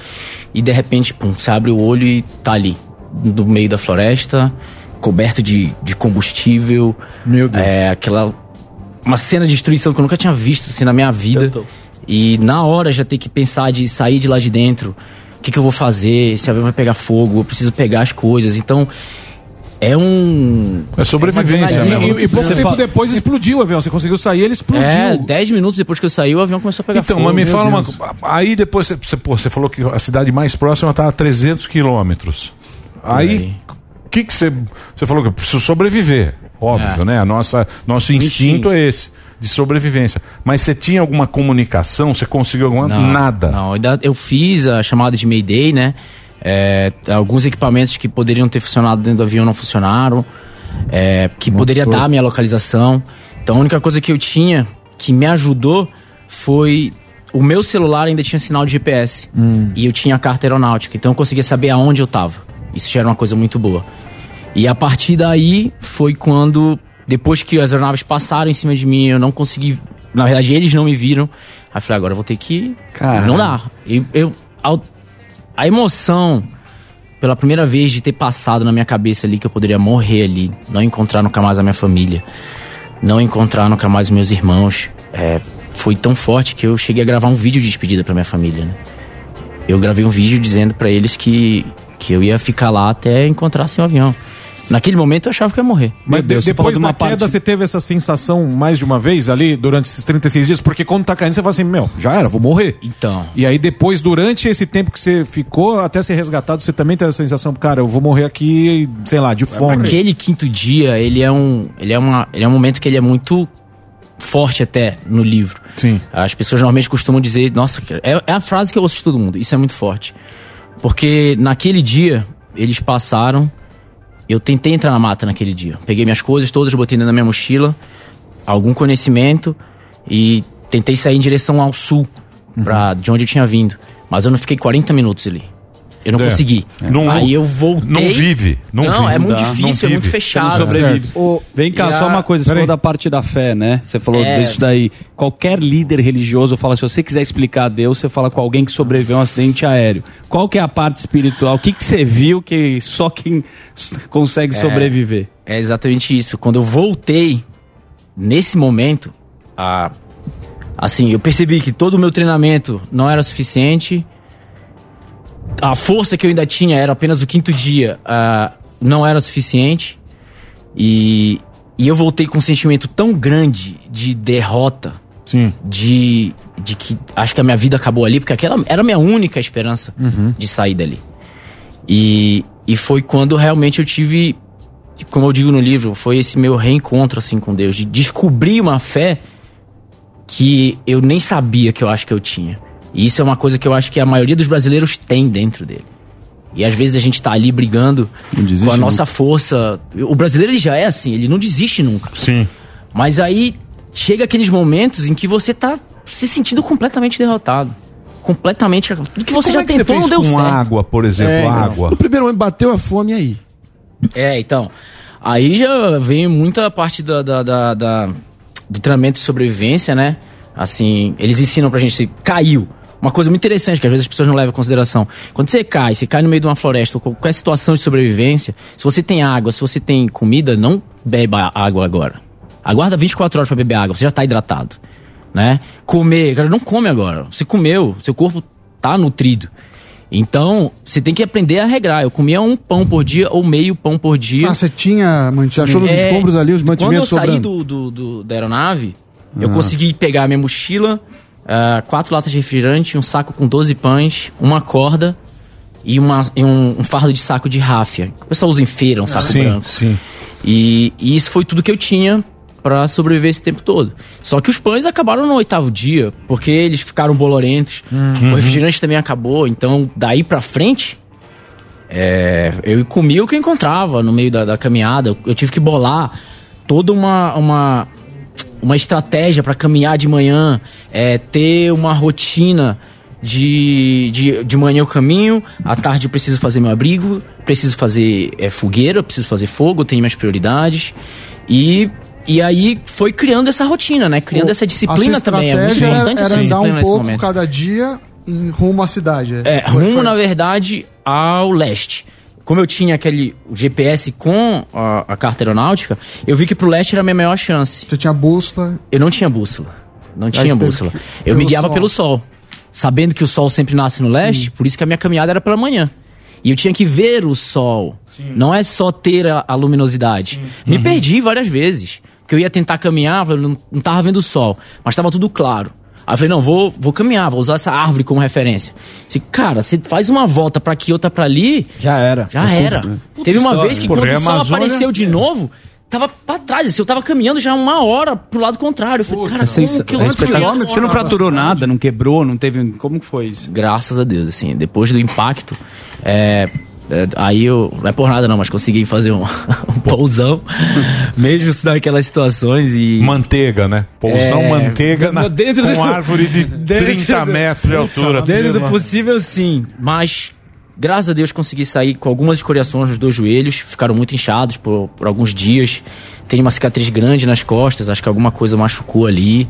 [SPEAKER 27] E de repente, pum, você abre o olho e tá ali, no meio da floresta, coberto de, de combustível.
[SPEAKER 2] Meu Deus.
[SPEAKER 27] É aquela. Uma cena de destruição que eu nunca tinha visto assim, na minha vida. E na hora já ter que pensar de sair de lá de dentro. O que, que eu vou fazer? Esse avião vai pegar fogo, eu preciso pegar as coisas. Então. É um.
[SPEAKER 3] É sobrevivência,
[SPEAKER 27] uma
[SPEAKER 3] né?
[SPEAKER 4] E, e pouco tempo
[SPEAKER 27] fala-
[SPEAKER 4] depois explodiu o avião. Você conseguiu sair, ele explodiu.
[SPEAKER 27] É, 10 minutos depois que eu saí, o avião começou a pegar
[SPEAKER 3] Então,
[SPEAKER 27] fogo.
[SPEAKER 3] mas me fala uma
[SPEAKER 27] Deus.
[SPEAKER 3] coisa. Aí depois você, você, pô, você falou que a cidade mais próxima está a 300 quilômetros. Aí, o que que você. Você falou que eu preciso sobreviver. Óbvio,
[SPEAKER 27] É.
[SPEAKER 3] né? A nossa, nosso instinto é esse, de sobrevivência. Mas você tinha alguma comunicação? Você conseguiu alguma.
[SPEAKER 27] Não,
[SPEAKER 3] Nada.
[SPEAKER 27] Não, eu fiz a chamada de Mayday, né? É, alguns equipamentos que poderiam ter funcionado dentro do avião não funcionaram. é, que poderia dar a minha localização. Então a única coisa que eu tinha que me ajudou foi. O meu celular ainda tinha sinal de GPS. E eu tinha carta aeronáutica. Então eu conseguia saber aonde eu tava. Isso já era uma coisa muito boa. E a partir daí foi quando, depois que as aeronaves passaram em cima de mim, eu não consegui. Na verdade, eles não me viram. Aí eu falei, agora eu vou ter que. Não dá. E eu, a, a emoção pela primeira vez de ter passado na minha cabeça ali que eu poderia morrer ali, não encontrar nunca mais a minha família, não encontrar nunca mais meus irmãos, é, foi tão forte que eu cheguei a gravar um vídeo de despedida pra minha família. Né? Eu gravei um vídeo dizendo pra eles que, que eu ia ficar lá até encontrar seu avião. Naquele momento eu achava que eu ia morrer.
[SPEAKER 4] Mas de- depois da queda, você teve essa sensação mais de uma vez ali durante esses 36 dias? Porque quando tá caindo, você fala assim: Meu, já era, vou morrer.
[SPEAKER 27] Então.
[SPEAKER 4] E aí depois, durante esse tempo que você ficou até ser resgatado, você também teve a sensação, cara, eu vou morrer aqui, sei lá, de fome.
[SPEAKER 27] Aquele quinto dia, ele é um, ele é uma, ele é um momento que ele é muito forte até no livro.
[SPEAKER 4] Sim.
[SPEAKER 27] As pessoas normalmente costumam dizer, nossa, é, é a frase que eu ouço de todo mundo. Isso é muito forte. Porque naquele dia eles passaram, eu tentei entrar na mata naquele dia. Peguei minhas coisas todas, botei dentro da minha mochila, algum conhecimento e tentei sair em direção ao sul, pra, de onde eu tinha vindo. Mas eu não fiquei 40 minutos ali. Eu não
[SPEAKER 3] É.
[SPEAKER 27] consegui.
[SPEAKER 3] Não-
[SPEAKER 27] Aí eu voltei.
[SPEAKER 3] não vive, não vive.
[SPEAKER 27] é muito
[SPEAKER 3] Não
[SPEAKER 27] difícil,
[SPEAKER 3] não
[SPEAKER 27] é muito fechado.
[SPEAKER 3] Não sobrevive.
[SPEAKER 28] Ô, vem cá,
[SPEAKER 27] E
[SPEAKER 28] só
[SPEAKER 27] a-
[SPEAKER 28] uma coisa, você
[SPEAKER 27] Peraí.
[SPEAKER 28] falou da parte da fé, né? Você falou
[SPEAKER 27] É.
[SPEAKER 28] disso daí. Qualquer líder religioso fala, se você quiser explicar a Deus, você fala com alguém que sobreviveu a um acidente aéreo. Qual que é a parte espiritual? O que, que você viu que só quem consegue
[SPEAKER 27] É.
[SPEAKER 28] sobreviver?
[SPEAKER 27] É exatamente isso. Quando eu voltei, nesse momento, a, assim, eu percebi que todo o meu treinamento não era suficiente. A força que eu ainda tinha era apenas o quinto dia, ah, não era suficiente. E, e eu voltei com um sentimento tão grande de derrota.
[SPEAKER 4] Sim.
[SPEAKER 27] De, de que acho que a minha vida acabou ali, porque aquela era a minha única esperança
[SPEAKER 4] Uhum.
[SPEAKER 27] de sair dali. E, e foi quando realmente eu tive, como eu digo no livro, foi esse meu reencontro assim com Deus, de descobrir uma fé que eu nem sabia que eu acho que eu tinha. E isso é uma coisa que eu acho que a maioria dos brasileiros tem dentro dele. E às vezes a gente tá ali brigando com a nossa força. O brasileiro ele já é assim, ele não desiste nunca.
[SPEAKER 3] Sim.
[SPEAKER 27] Mas aí chega aqueles momentos em que você tá se sentindo completamente derrotado. Completamente. Tudo que você
[SPEAKER 3] Como
[SPEAKER 27] já
[SPEAKER 3] é que você
[SPEAKER 27] tentou
[SPEAKER 3] fez
[SPEAKER 27] não deu
[SPEAKER 3] com
[SPEAKER 27] certo.
[SPEAKER 3] água, por exemplo,
[SPEAKER 27] É, então.
[SPEAKER 3] água?
[SPEAKER 7] No primeiro momento bateu a fome aí.
[SPEAKER 27] É, então. Aí já vem muita parte da, da, da- da- do treinamento de sobrevivência, né? Assim, eles ensinam pra gente se caiu. Uma coisa muito interessante que às vezes as pessoas não levam em consideração. Quando você cai, você cai no meio de uma floresta, ou qualquer situação de sobrevivência, se você tem água, se você tem comida, não beba água agora. Aguarda 24 horas pra beber água, você já tá hidratado. Né? Comer, cara, não come agora. Você comeu, seu corpo tá nutrido. Então, você tem que aprender a regrar. Eu comia um pão por dia ou meio pão por dia.
[SPEAKER 8] Ah, você tinha.
[SPEAKER 7] Você achou nos
[SPEAKER 27] É,
[SPEAKER 7] escombros ali os
[SPEAKER 27] Quando eu
[SPEAKER 7] mantimentos
[SPEAKER 27] saí
[SPEAKER 7] sobrando?
[SPEAKER 27] do, do- do- da aeronave, eu
[SPEAKER 7] Ah.
[SPEAKER 27] consegui pegar a minha mochila, ah, quatro latas de refrigerante, um saco com 12 pães, uma corda e, uma, e um, um fardo de saco de ráfia. O pessoal usa em feira, um saco
[SPEAKER 3] Sim,
[SPEAKER 27] branco.
[SPEAKER 3] sim.
[SPEAKER 27] E, e isso foi tudo que eu tinha pra sobreviver esse tempo todo. Só que os pães acabaram no oitavo dia, porque eles ficaram bolorentos.
[SPEAKER 3] Uhum.
[SPEAKER 27] O refrigerante também acabou, então daí pra frente é, eu comia o que eu encontrava no meio da, da caminhada. Eu tive que bolar toda uma, uma, uma estratégia para caminhar de manhã, é, ter uma rotina de, de, de manhã eu caminho, à tarde eu preciso fazer meu abrigo, preciso fazer é, fogueira, preciso fazer fogo, tenho minhas prioridades. E, e aí foi criando essa rotina, né? Criando essa disciplina também. É muito importante essa
[SPEAKER 8] era andar
[SPEAKER 27] disciplina
[SPEAKER 8] um pouco
[SPEAKER 27] momento.
[SPEAKER 8] cada dia em rumo à cidade.
[SPEAKER 27] É,
[SPEAKER 8] Foi-
[SPEAKER 27] rumo, na verdade, ao leste. Como eu tinha aquele GPS com a, a carta aeronáutica, eu vi que pro leste era a minha maior chance.
[SPEAKER 8] Você tinha bússola?
[SPEAKER 27] Eu não tinha bússola. Não tinha bússola.
[SPEAKER 8] que-
[SPEAKER 27] Eu me
[SPEAKER 8] pelo
[SPEAKER 27] guiava
[SPEAKER 8] sol.
[SPEAKER 27] pelo sol. Sabendo que o sol sempre nasce no leste, por isso que a minha caminhada era pela manhã. E eu tinha que ver o sol. Não é só ter a, a luminosidade. Me perdi várias vezes. Porque eu ia tentar caminhar, eu não, não tava vendo o sol. Mas tava tudo claro. Aí eu falei, não, vou, vou caminhar, vou usar essa árvore como referência. Disse, cara, você faz uma volta pra aqui, outra pra ali. Já era. Já era. Teve uma vez que
[SPEAKER 3] Porra,
[SPEAKER 27] quando
[SPEAKER 3] é
[SPEAKER 27] o sol apareceu de novo, tava pra trás. Assim, eu tava caminhando já uma hora pro lado contrário. Eu falei, cara,
[SPEAKER 28] Você,
[SPEAKER 27] como que eu
[SPEAKER 28] é espetacular. Você não fraturou nada, não quebrou, não teve. Como que foi isso?
[SPEAKER 27] Graças a Deus, assim, depois do impacto, é, é, aí eu, não é por nada não, mas consegui fazer um, um pousão, mesmo naquelas situações e...
[SPEAKER 3] Manteiga, né? Pousão
[SPEAKER 27] É,
[SPEAKER 3] manteiga na,
[SPEAKER 27] dentro
[SPEAKER 3] com
[SPEAKER 27] do-
[SPEAKER 3] árvore de
[SPEAKER 27] dentro
[SPEAKER 3] 30
[SPEAKER 27] do-
[SPEAKER 3] metros de altura.
[SPEAKER 27] Dentro do possível, sim, mas graças a Deus consegui sair com algumas escoriações nos dois joelhos, ficaram muito inchados por, por alguns dias. Tem uma cicatriz grande nas costas, acho que alguma coisa machucou ali.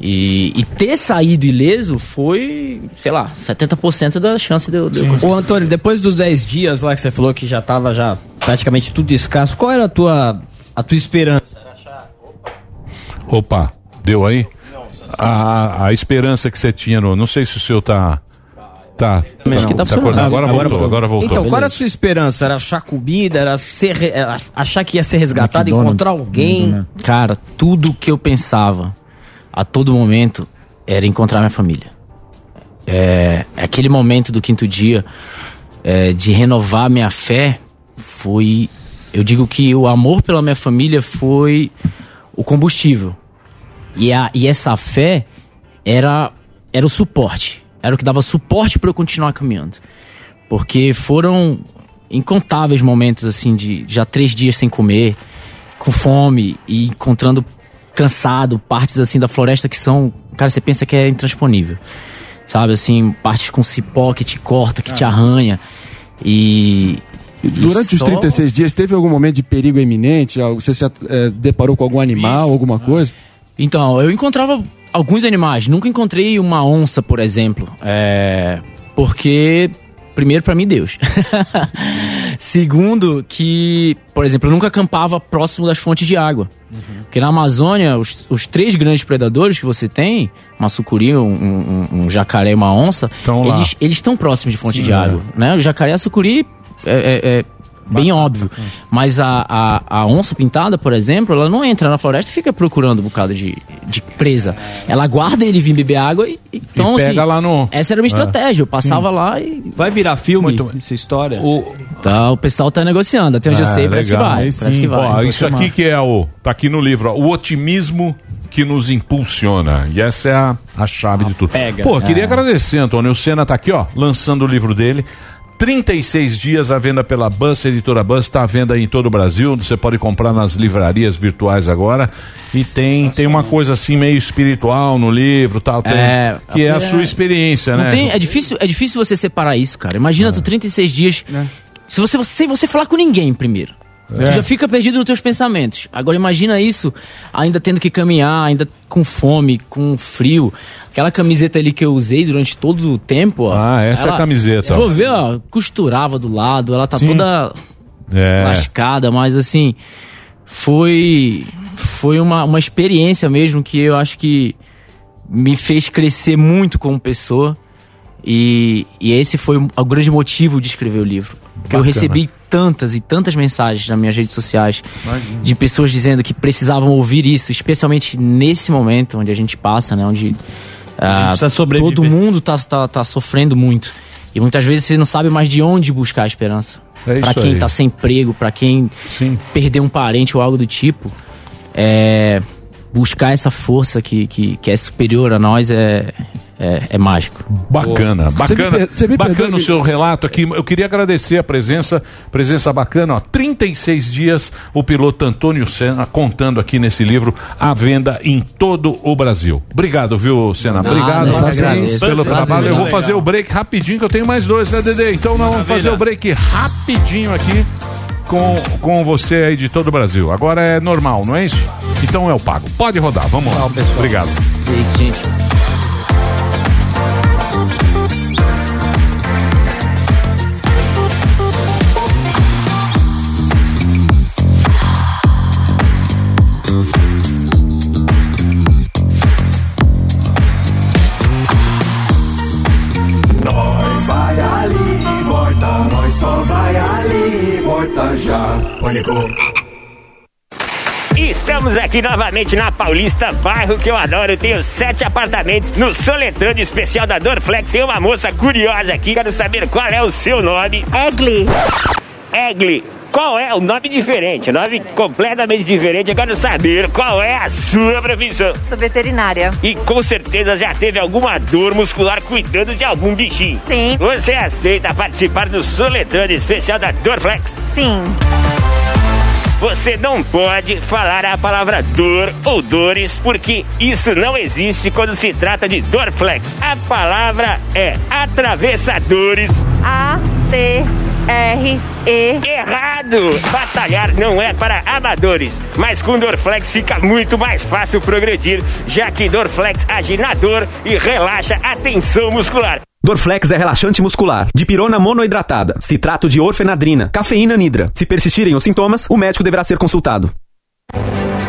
[SPEAKER 27] E, e ter saído ileso foi, sei lá, 70% da chance de eu, de eu conseguir.
[SPEAKER 29] Ô Antônio, depois dos 10 dias lá que você falou que já tava já praticamente tudo escasso, qual era a tua, a tua esperança?
[SPEAKER 3] Opa, deu aí? A, a esperança que você tinha no. Não sei se o seu tá. Tá.
[SPEAKER 29] Acho que tá
[SPEAKER 3] tá
[SPEAKER 29] funcionando.
[SPEAKER 3] acordado. Agora, voltou, agora voltou.
[SPEAKER 29] Então, qual era a sua esperança? Era achar comida? Era ser, era achar que ia ser resgatado,
[SPEAKER 27] McDonald's.
[SPEAKER 29] encontrar alguém?
[SPEAKER 27] Cara, tudo que eu pensava a todo momento era encontrar minha família. É, aquele momento do quinto dia é, de renovar minha fé foi. Eu digo que o amor pela minha família foi o combustível. E, a, e essa fé era, era o suporte. Era o que dava suporte para eu continuar caminhando. Porque foram incontáveis momentos assim de já três dias sem comer, com fome e encontrando cansado partes assim da floresta que são, cara, você pensa que é intransponível. Sabe assim, partes com cipó que te corta, que te arranha. E
[SPEAKER 7] Durante os
[SPEAKER 27] só-
[SPEAKER 7] 36 dias, teve algum momento de perigo iminente? Você se eh, deparou com algum animal, alguma coisa?
[SPEAKER 27] Então, eu encontrava alguns animais. Nunca encontrei uma onça, por exemplo. É, Porque, primeiro, pra mim, Deus. Segundo, que, por exemplo, eu nunca acampava próximo das fontes de água. Porque na Amazônia, os, os três grandes predadores que você tem, uma sucuri, um, um- um jacaré e uma onça,
[SPEAKER 3] lá.
[SPEAKER 27] eles estão próximos de fonte
[SPEAKER 3] Sim,
[SPEAKER 27] de
[SPEAKER 3] é.
[SPEAKER 27] água. Né? O jacaré e a sucuri é, é- é bem óbvio. Mas a, a, a onça pintada, por exemplo, ela não entra na floresta e fica procurando um bocado de, de presa. Ela aguarda ele vir beber água e então,
[SPEAKER 3] pega
[SPEAKER 27] assim,
[SPEAKER 3] lá no-
[SPEAKER 27] Essa era uma
[SPEAKER 3] É.
[SPEAKER 27] estratégia. Eu passava
[SPEAKER 3] Sim.
[SPEAKER 27] lá e.
[SPEAKER 28] Vai virar filme essa história?
[SPEAKER 27] Tá, o pessoal tá negociando. Até onde eu
[SPEAKER 3] Ah,
[SPEAKER 27] sei, parece que vai.
[SPEAKER 3] Aí
[SPEAKER 27] Parece
[SPEAKER 3] sim.
[SPEAKER 27] que vai.
[SPEAKER 3] Ó, isso aqui que é o. Tá aqui no livro, ó, o otimismo que nos impulsiona. E essa é a, a chave de tudo.
[SPEAKER 28] pega.
[SPEAKER 3] Pô, queria
[SPEAKER 28] É.
[SPEAKER 3] agradecer, Antônio. O Senna tá aqui, ó, lançando o livro dele. 36 dias à venda pela Bus, editora Bus, está à venda em todo o Brasil. Você pode comprar nas livrarias virtuais agora. E tem, tem uma coisa assim meio espiritual no livro, tal, tem-
[SPEAKER 27] É,
[SPEAKER 3] que é a
[SPEAKER 27] é-
[SPEAKER 3] sua experiência,
[SPEAKER 27] Não
[SPEAKER 3] né?
[SPEAKER 27] tem, é, difícil, é difícil você separar isso, cara. Imagina tu 36 dias. Se você, sem você falar com ninguém primeiro.
[SPEAKER 3] É.
[SPEAKER 27] Tu já fica perdido nos teus pensamentos. Agora imagina isso, ainda tendo que caminhar, ainda com fome, com frio. Aquela camiseta ali que eu usei durante todo o tempo, ó.
[SPEAKER 3] Ah, essa é a camiseta,
[SPEAKER 27] for ver, ó, costurava do lado, ela tá
[SPEAKER 3] Sim.
[SPEAKER 27] toda
[SPEAKER 3] É.
[SPEAKER 27] lascada, mas assim, foi foi uma, uma experiência mesmo que eu acho que me fez crescer muito como pessoa. E, e esse foi o grande motivo de escrever o livro. Porque eu recebi tantas e tantas mensagens nas minhas redes sociais de pessoas dizendo que precisavam ouvir isso, especialmente nesse momento onde a gente passa, né? Onde ah,
[SPEAKER 28] precisa sobreviver.
[SPEAKER 27] todo mundo tá, tá, tá sofrendo muito. E muitas vezes você não sabe mais de onde buscar a esperança.
[SPEAKER 3] É
[SPEAKER 27] Pra
[SPEAKER 3] isso
[SPEAKER 27] quem
[SPEAKER 3] aí.
[SPEAKER 27] tá sem emprego, pra quem perdeu um parente ou algo do tipo, é, buscar essa força que, que, que é superior a nós é, é, é mágico.
[SPEAKER 3] Bacana,
[SPEAKER 27] Você me
[SPEAKER 3] bacana.
[SPEAKER 27] per- você me
[SPEAKER 3] bacana
[SPEAKER 27] perdoa
[SPEAKER 3] o seu relato aqui. Eu queria agradecer a presença, presença bacana. Ó, 36 dias o piloto Antônio Senna contando aqui nesse livro à venda em todo o Brasil. Obrigado, viu, Senna?
[SPEAKER 27] Nada,
[SPEAKER 3] Obrigado
[SPEAKER 27] agradeço.
[SPEAKER 3] pelo trabalho. Eu vou fazer o break rapidinho, que eu tenho mais dois, né, Dedê? Então nós vamos fazer o break rapidinho aqui. Com, com você aí de todo o Brasil. Agora é normal, não é isso? Então eu pago. Pode rodar, vamos lá. Obrigado.
[SPEAKER 27] É isso, gente.
[SPEAKER 30] Pânico.
[SPEAKER 12] Estamos aqui novamente na Paulista, bairro que eu adoro. Tenho sete apartamentos no soletrando especial da Dorflex. Tem uma moça curiosa aqui, quero saber qual é o seu nome.
[SPEAKER 23] Egli.
[SPEAKER 12] Egli. Qual é o nome diferente? Nome completamente diferente. Eu quero saber qual é a sua profissão.
[SPEAKER 23] Sou veterinária.
[SPEAKER 12] E com certeza já teve alguma dor muscular cuidando de algum bichinho.
[SPEAKER 23] Sim.
[SPEAKER 12] Você aceita participar do soletrando especial da Dorflex?
[SPEAKER 23] Sim.
[SPEAKER 12] Você não pode falar a palavra dor ou dores, porque isso não existe quando se trata de Dorflex. A palavra é atravessadores.
[SPEAKER 23] A T
[SPEAKER 31] D-O-R-E.
[SPEAKER 12] Errado! Batalhar não é para amadores, mas com Dorflex fica muito mais fácil progredir, já que Dorflex age na dor e relaxa a tensão muscular.
[SPEAKER 32] Dorflex é relaxante muscular, dipirona monoidratada, citrato de orfenadrina, cafeína nidra. Se persistirem os sintomas, o médico deverá ser consultado.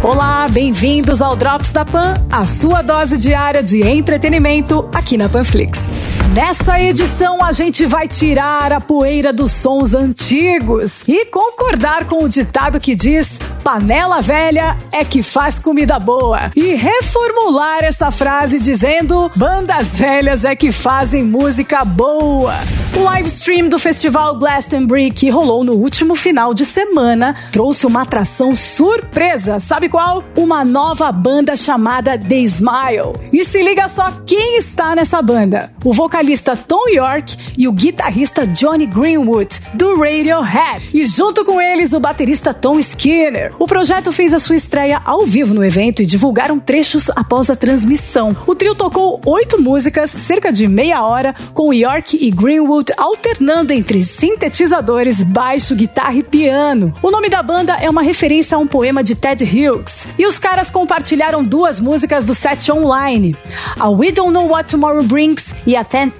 [SPEAKER 33] Olá, bem-vindos ao Drops da Pan, a sua dose diária de entretenimento aqui na Panflix. Nessa edição, a gente vai tirar a poeira dos sons antigos e concordar com o ditado que diz: panela velha é que faz comida boa. E reformular essa frase dizendo: bandas velhas é que fazem música boa. O live stream do festival Glastonbury, que rolou no último final de semana, trouxe uma atração surpresa. Sabe qual? Uma nova banda chamada The Smile. E se liga só quem está nessa banda: o vocalista Tom York e o guitarrista Johnny Greenwood, do Radiohead. E junto com eles, o baterista Tom Skinner. O projeto fez a sua estreia ao vivo no evento e divulgaram trechos após a transmissão. O trio tocou oito músicas, cerca de meia hora, com York e Greenwood alternando entre sintetizadores, baixo, guitarra e piano. O nome da banda é uma referência a um poema de Ted Hughes. E os caras compartilharam duas músicas do set online: a We Don't Know What Tomorrow Brings e a Ten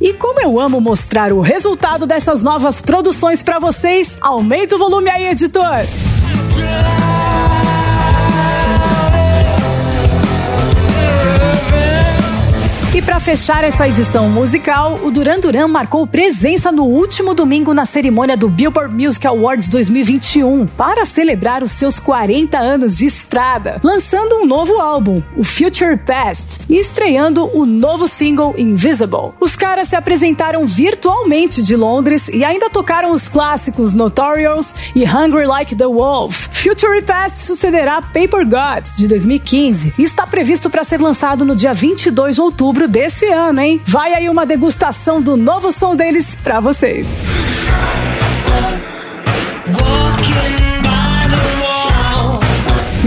[SPEAKER 33] E como eu amo mostrar o resultado dessas novas produções para vocês, aumenta o volume aí, editor! E para fechar essa edição musical, o Duran Duran marcou presença no último domingo na cerimônia do Billboard Music Awards 2021 para celebrar os seus 40 anos de estrada, lançando um novo álbum, o Future Past, e estreando o novo single Invisible. Os caras se apresentaram virtualmente de Londres e ainda tocaram os clássicos Notorious e Hungry Like the Wolf. Future Past sucederá Paper Gods de 2015 e está previsto para ser lançado no dia 22 de outubro desse ano, hein? Vai aí uma degustação do novo som deles pra vocês.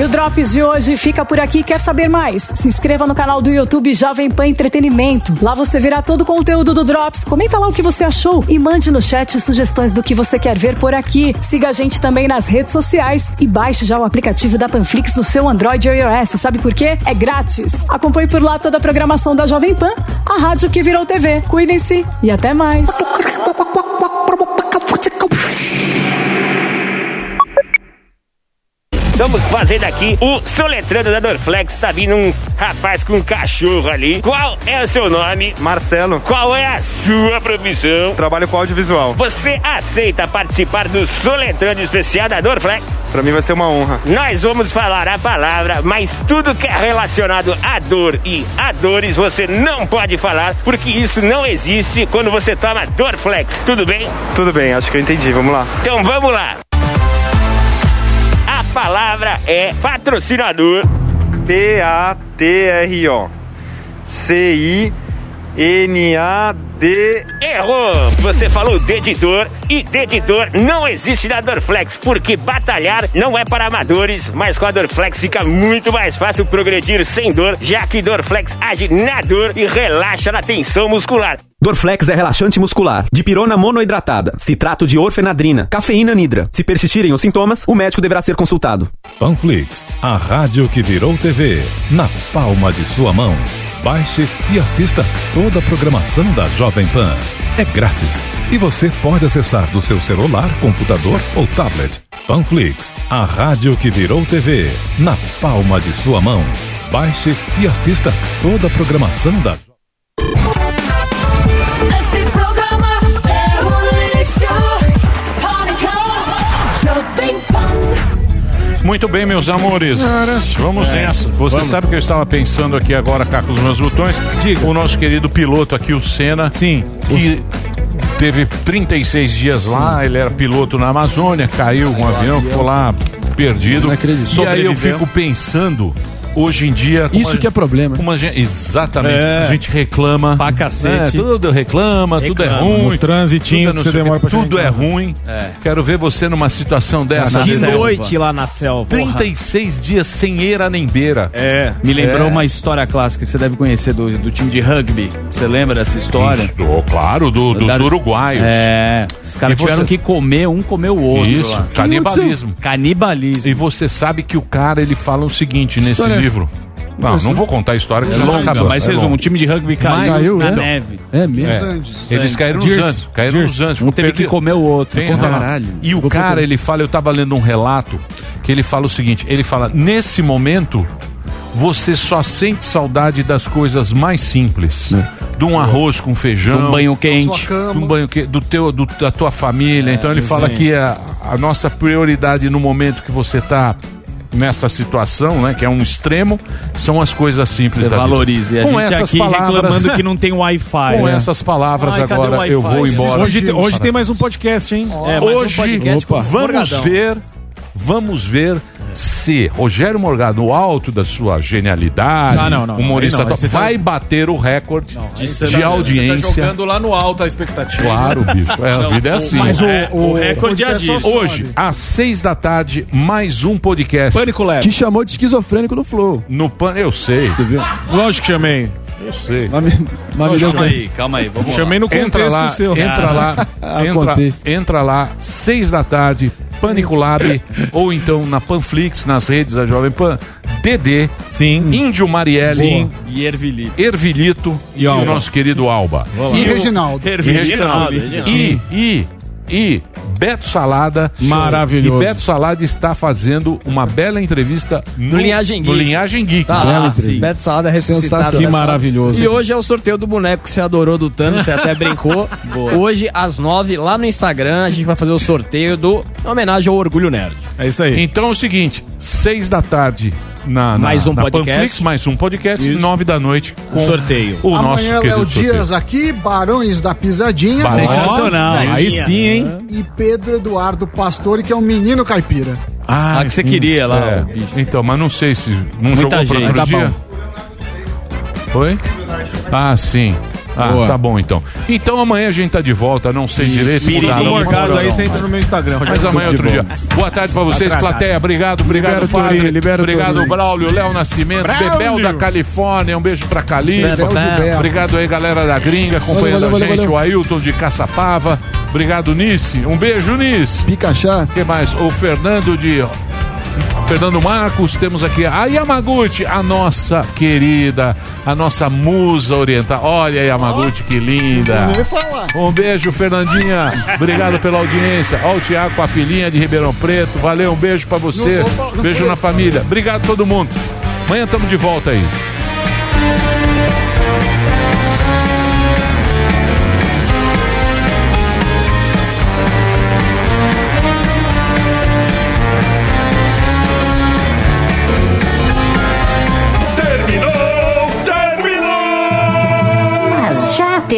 [SPEAKER 33] E o Drops de hoje fica por aqui. Quer saber mais? Se inscreva no canal do YouTube Jovem Pan Entretenimento. Lá você verá todo o conteúdo do Drops. Comenta lá o que você achou e mande no chat sugestões do que você quer ver por aqui. Siga a gente também nas redes sociais e baixe já o aplicativo da Panflix no seu Android ou iOS. Sabe por quê? É grátis. Acompanhe por lá toda a programação da Jovem Pan, a rádio que virou TV. Cuidem-se e até mais.
[SPEAKER 12] Estamos fazendo aqui o soletrando da Dorflex. Tá vindo um rapaz com um cachorro ali. Qual é o seu nome?
[SPEAKER 34] Marcelo.
[SPEAKER 12] Qual é a sua profissão?
[SPEAKER 34] Trabalho com audiovisual.
[SPEAKER 12] Você aceita participar do soletrando especial da Dorflex?
[SPEAKER 34] Pra mim vai ser uma honra.
[SPEAKER 12] Nós vamos falar a palavra, mas tudo que é relacionado a dor e a dores você não pode falar, porque isso não existe quando você toma Dorflex. Tudo bem?
[SPEAKER 34] Tudo bem, acho que eu entendi. Vamos lá.
[SPEAKER 12] Então vamos lá. Palavra é patrocinador.
[SPEAKER 34] P-A-T-R-O. C-I-N-A-D.
[SPEAKER 12] Errou! Você falou deditor e deditor não existe na Dorflex, porque batalhar não é para amadores, mas com a Dorflex fica muito mais fácil progredir sem dor, já que Dorflex age na dor e relaxa na tensão muscular.
[SPEAKER 32] Dorflex é relaxante muscular, dipirona monoidratada, citrato de orfenadrina, cafeína nidra. Se persistirem os sintomas, o médico deverá ser consultado.
[SPEAKER 35] Panflix, a rádio que virou TV, na palma de sua mão. Baixe e assista toda a programação da Jovem Pan. É grátis e você pode acessar do seu celular, computador ou tablet. Panflix, a rádio que virou TV, na palma de sua mão. Baixe e assista toda a programação da
[SPEAKER 3] Muito bem, meus amores. Vamos
[SPEAKER 4] É.
[SPEAKER 3] nessa. Você
[SPEAKER 4] Vamos.
[SPEAKER 3] sabe que eu estava pensando aqui agora cá com os meus botões? O nosso querido piloto aqui, o Senna. Sim. Que teve 36 dias lá, ele era piloto na Amazônia, caiu com um avião, ficou lá perdido.
[SPEAKER 7] Não acredito.
[SPEAKER 3] E aí eu fico pensando, hoje em dia. como
[SPEAKER 7] Isso
[SPEAKER 3] a-
[SPEAKER 7] que é problema.
[SPEAKER 3] como a gente- exatamente.
[SPEAKER 7] É.
[SPEAKER 3] A gente reclama.
[SPEAKER 7] Pra cacete.
[SPEAKER 3] né, tudo reclama, tudo é
[SPEAKER 4] Reclama.
[SPEAKER 3] ruim.
[SPEAKER 4] No transitinho
[SPEAKER 3] tudo é Tudo é ruim. Quero ver você numa situação dessa. De
[SPEAKER 12] noite lá na selva.
[SPEAKER 3] 36 dias sem eira nem beira.
[SPEAKER 5] É. Me lembrou
[SPEAKER 3] É.
[SPEAKER 5] uma história clássica que você deve conhecer do, do time de rugby. Você lembra dessa história?
[SPEAKER 3] Isso, claro, do- dos
[SPEAKER 5] Da-
[SPEAKER 3] uruguaios.
[SPEAKER 5] É. Os caras
[SPEAKER 3] E você-
[SPEAKER 5] tiveram que comer, um comeu o outro.
[SPEAKER 3] Isso,
[SPEAKER 5] lá.
[SPEAKER 3] canibalismo.
[SPEAKER 5] Canibalismo.
[SPEAKER 3] E você sabe que o cara ele fala o seguinte nesse
[SPEAKER 5] História-
[SPEAKER 3] livro. Não, não vou contar a história que
[SPEAKER 5] É
[SPEAKER 3] senão
[SPEAKER 5] longa,
[SPEAKER 3] acaba.
[SPEAKER 5] mas
[SPEAKER 3] É
[SPEAKER 5] resumo,
[SPEAKER 3] longo.
[SPEAKER 5] um time de rugby caiu
[SPEAKER 3] Mas-
[SPEAKER 5] Caiu, na
[SPEAKER 3] então,
[SPEAKER 5] neve.
[SPEAKER 7] É mesmo?
[SPEAKER 3] É.
[SPEAKER 7] Andes.
[SPEAKER 3] Eles caíram nos. Andes. Caíram
[SPEAKER 7] Jersey.
[SPEAKER 3] nos Andes.
[SPEAKER 5] Um teve que comer o outro.
[SPEAKER 3] Tem. Caralho. E o cara, ele fala, eu tava lendo um relato que ele fala o seguinte, ele fala, nesse momento, você só sente saudade das coisas mais simples. De um arroz com feijão.
[SPEAKER 5] De um banho quente.
[SPEAKER 3] De um banho quente, do teu, do- da tua família. então ele fala
[SPEAKER 5] sim.
[SPEAKER 3] que a, a nossa prioridade no momento que você tá nessa situação, né, que é um extremo, são as coisas simples
[SPEAKER 5] Você
[SPEAKER 3] da vida.
[SPEAKER 5] valoriza. E a
[SPEAKER 3] Com
[SPEAKER 5] gente
[SPEAKER 3] essas
[SPEAKER 5] aqui
[SPEAKER 3] palavras-
[SPEAKER 5] reclamando que não tem Wi-Fi.
[SPEAKER 3] Com
[SPEAKER 5] né?
[SPEAKER 3] essas palavras
[SPEAKER 5] Ai,
[SPEAKER 3] agora eu vou embora.
[SPEAKER 4] Hoje, hoje tem mais um podcast, hein?
[SPEAKER 12] É, mais um
[SPEAKER 3] Hoje
[SPEAKER 12] podcast com
[SPEAKER 3] vamos
[SPEAKER 12] Morgadão.
[SPEAKER 3] ver, vamos ver se Rogério Morgado, no alto da sua genialidade,
[SPEAKER 4] Não, não, não,
[SPEAKER 3] humorista,
[SPEAKER 4] não, você tá-
[SPEAKER 3] vai bater o recorde de,
[SPEAKER 4] Você tá- Você
[SPEAKER 3] audiência.
[SPEAKER 4] tá jogando lá no alto a expectativa.
[SPEAKER 3] Claro, bicho. É, a vida é assim.
[SPEAKER 4] Mas o,
[SPEAKER 3] É,
[SPEAKER 4] o,
[SPEAKER 5] recorde é disso.
[SPEAKER 3] Hoje, às seis da tarde, mais um podcast.
[SPEAKER 4] Pânico Leve.
[SPEAKER 7] Te chamou de esquizofrênico no Flow.
[SPEAKER 3] No pan, eu sei.
[SPEAKER 7] Tu viu?
[SPEAKER 4] Lógico que chamei.
[SPEAKER 3] Eu sei.
[SPEAKER 7] Mas me, mas deu
[SPEAKER 5] Calma aí, calma aí. Vamos
[SPEAKER 4] Chamei
[SPEAKER 5] lá.
[SPEAKER 4] no
[SPEAKER 3] Entra
[SPEAKER 4] contexto
[SPEAKER 3] lá,
[SPEAKER 4] seu.
[SPEAKER 3] entra lá,
[SPEAKER 7] Ah,
[SPEAKER 3] entra,
[SPEAKER 7] contexto.
[SPEAKER 3] entra lá, seis da tarde, Pânico Lab, ou então na Panflix, nas redes da Jovem Pan, Dedê,
[SPEAKER 4] Sim.
[SPEAKER 3] Índio Marielle,
[SPEAKER 4] Sim.
[SPEAKER 5] E Ervilito.
[SPEAKER 3] Ervilito e, o
[SPEAKER 4] Alba.
[SPEAKER 3] nosso querido Alba.
[SPEAKER 8] E Reginaldo.
[SPEAKER 3] E,
[SPEAKER 5] Reginaldo.
[SPEAKER 3] e, e, e Beto Salada.
[SPEAKER 4] Maravilhoso.
[SPEAKER 3] E Beto Salada está fazendo uma bela entrevista no,
[SPEAKER 29] No Linhagem
[SPEAKER 3] no
[SPEAKER 29] Geek.
[SPEAKER 3] Linhagem Geek.
[SPEAKER 29] Tá
[SPEAKER 7] Bela
[SPEAKER 29] lá,
[SPEAKER 7] entrevista.
[SPEAKER 29] sim. Beto Salada ressuscitado.
[SPEAKER 7] Sensacional.
[SPEAKER 4] Que maravilhoso.
[SPEAKER 29] E hoje é o sorteio do boneco que você adorou do Thanos, você até brincou. Hoje, às nove, lá no Instagram, a gente vai fazer o sorteio do em homenagem ao Orgulho Nerd.
[SPEAKER 4] É isso aí.
[SPEAKER 3] Então é o seguinte, seis da tarde na, na
[SPEAKER 29] Mais um
[SPEAKER 3] na
[SPEAKER 29] podcast.
[SPEAKER 3] Panflix, mais um podcast,
[SPEAKER 29] Isso.
[SPEAKER 3] nove da noite com
[SPEAKER 4] Sorteio.
[SPEAKER 3] o nosso
[SPEAKER 8] Amanhã,
[SPEAKER 3] querido
[SPEAKER 8] Léo
[SPEAKER 3] sorteio.
[SPEAKER 8] Dias aqui, Barões da Pisadinha.
[SPEAKER 3] Barões.
[SPEAKER 5] Sensacional.
[SPEAKER 4] Aí sim, hein?
[SPEAKER 8] E Pedro Eduardo Pastore, que é um menino caipira.
[SPEAKER 5] Ah, que você queria lá.
[SPEAKER 3] É, então, mas não sei se não
[SPEAKER 5] Muita
[SPEAKER 3] jogou
[SPEAKER 5] gente.
[SPEAKER 3] outro
[SPEAKER 5] Tá
[SPEAKER 3] dia. Oi? Ah, sim. Ah,
[SPEAKER 4] Boa.
[SPEAKER 3] tá bom então. Então amanhã a gente tá de volta, não sei direito.
[SPEAKER 4] Se
[SPEAKER 3] tá, não, não,
[SPEAKER 4] aí, você entra no meu Instagram.
[SPEAKER 3] Mas amanhã outro dia. Boa tarde pra vocês,
[SPEAKER 4] Atrasado.
[SPEAKER 3] plateia. Obrigado, obrigado,
[SPEAKER 7] Libera
[SPEAKER 3] padre.
[SPEAKER 7] Torinho, libera
[SPEAKER 3] obrigado,
[SPEAKER 7] Torinho.
[SPEAKER 3] Braulio, Léo Nascimento,
[SPEAKER 4] Braulio.
[SPEAKER 3] Bebel da Califórnia. Um beijo pra Cali.
[SPEAKER 29] Bebel do Bel.
[SPEAKER 3] Obrigado aí, galera da gringa, acompanhando
[SPEAKER 7] Valeu, valeu,
[SPEAKER 3] a gente.
[SPEAKER 7] valeu.
[SPEAKER 3] O Ailton de Caçapava. Obrigado, Nice. Um beijo, Nice.
[SPEAKER 7] Picachaça.
[SPEAKER 3] O que mais? O Fernando de. Fernando Marcos, temos aqui a Yamaguchi, a nossa querida, a nossa musa oriental. Olha a Yamaguchi, que linda. Um beijo, Fernandinha. Obrigado pela audiência. Ó, o Tiago com a filhinha de Ribeirão Preto. Valeu, um beijo pra você. Beijo na família. Obrigado a todo mundo. Amanhã estamos de volta aí.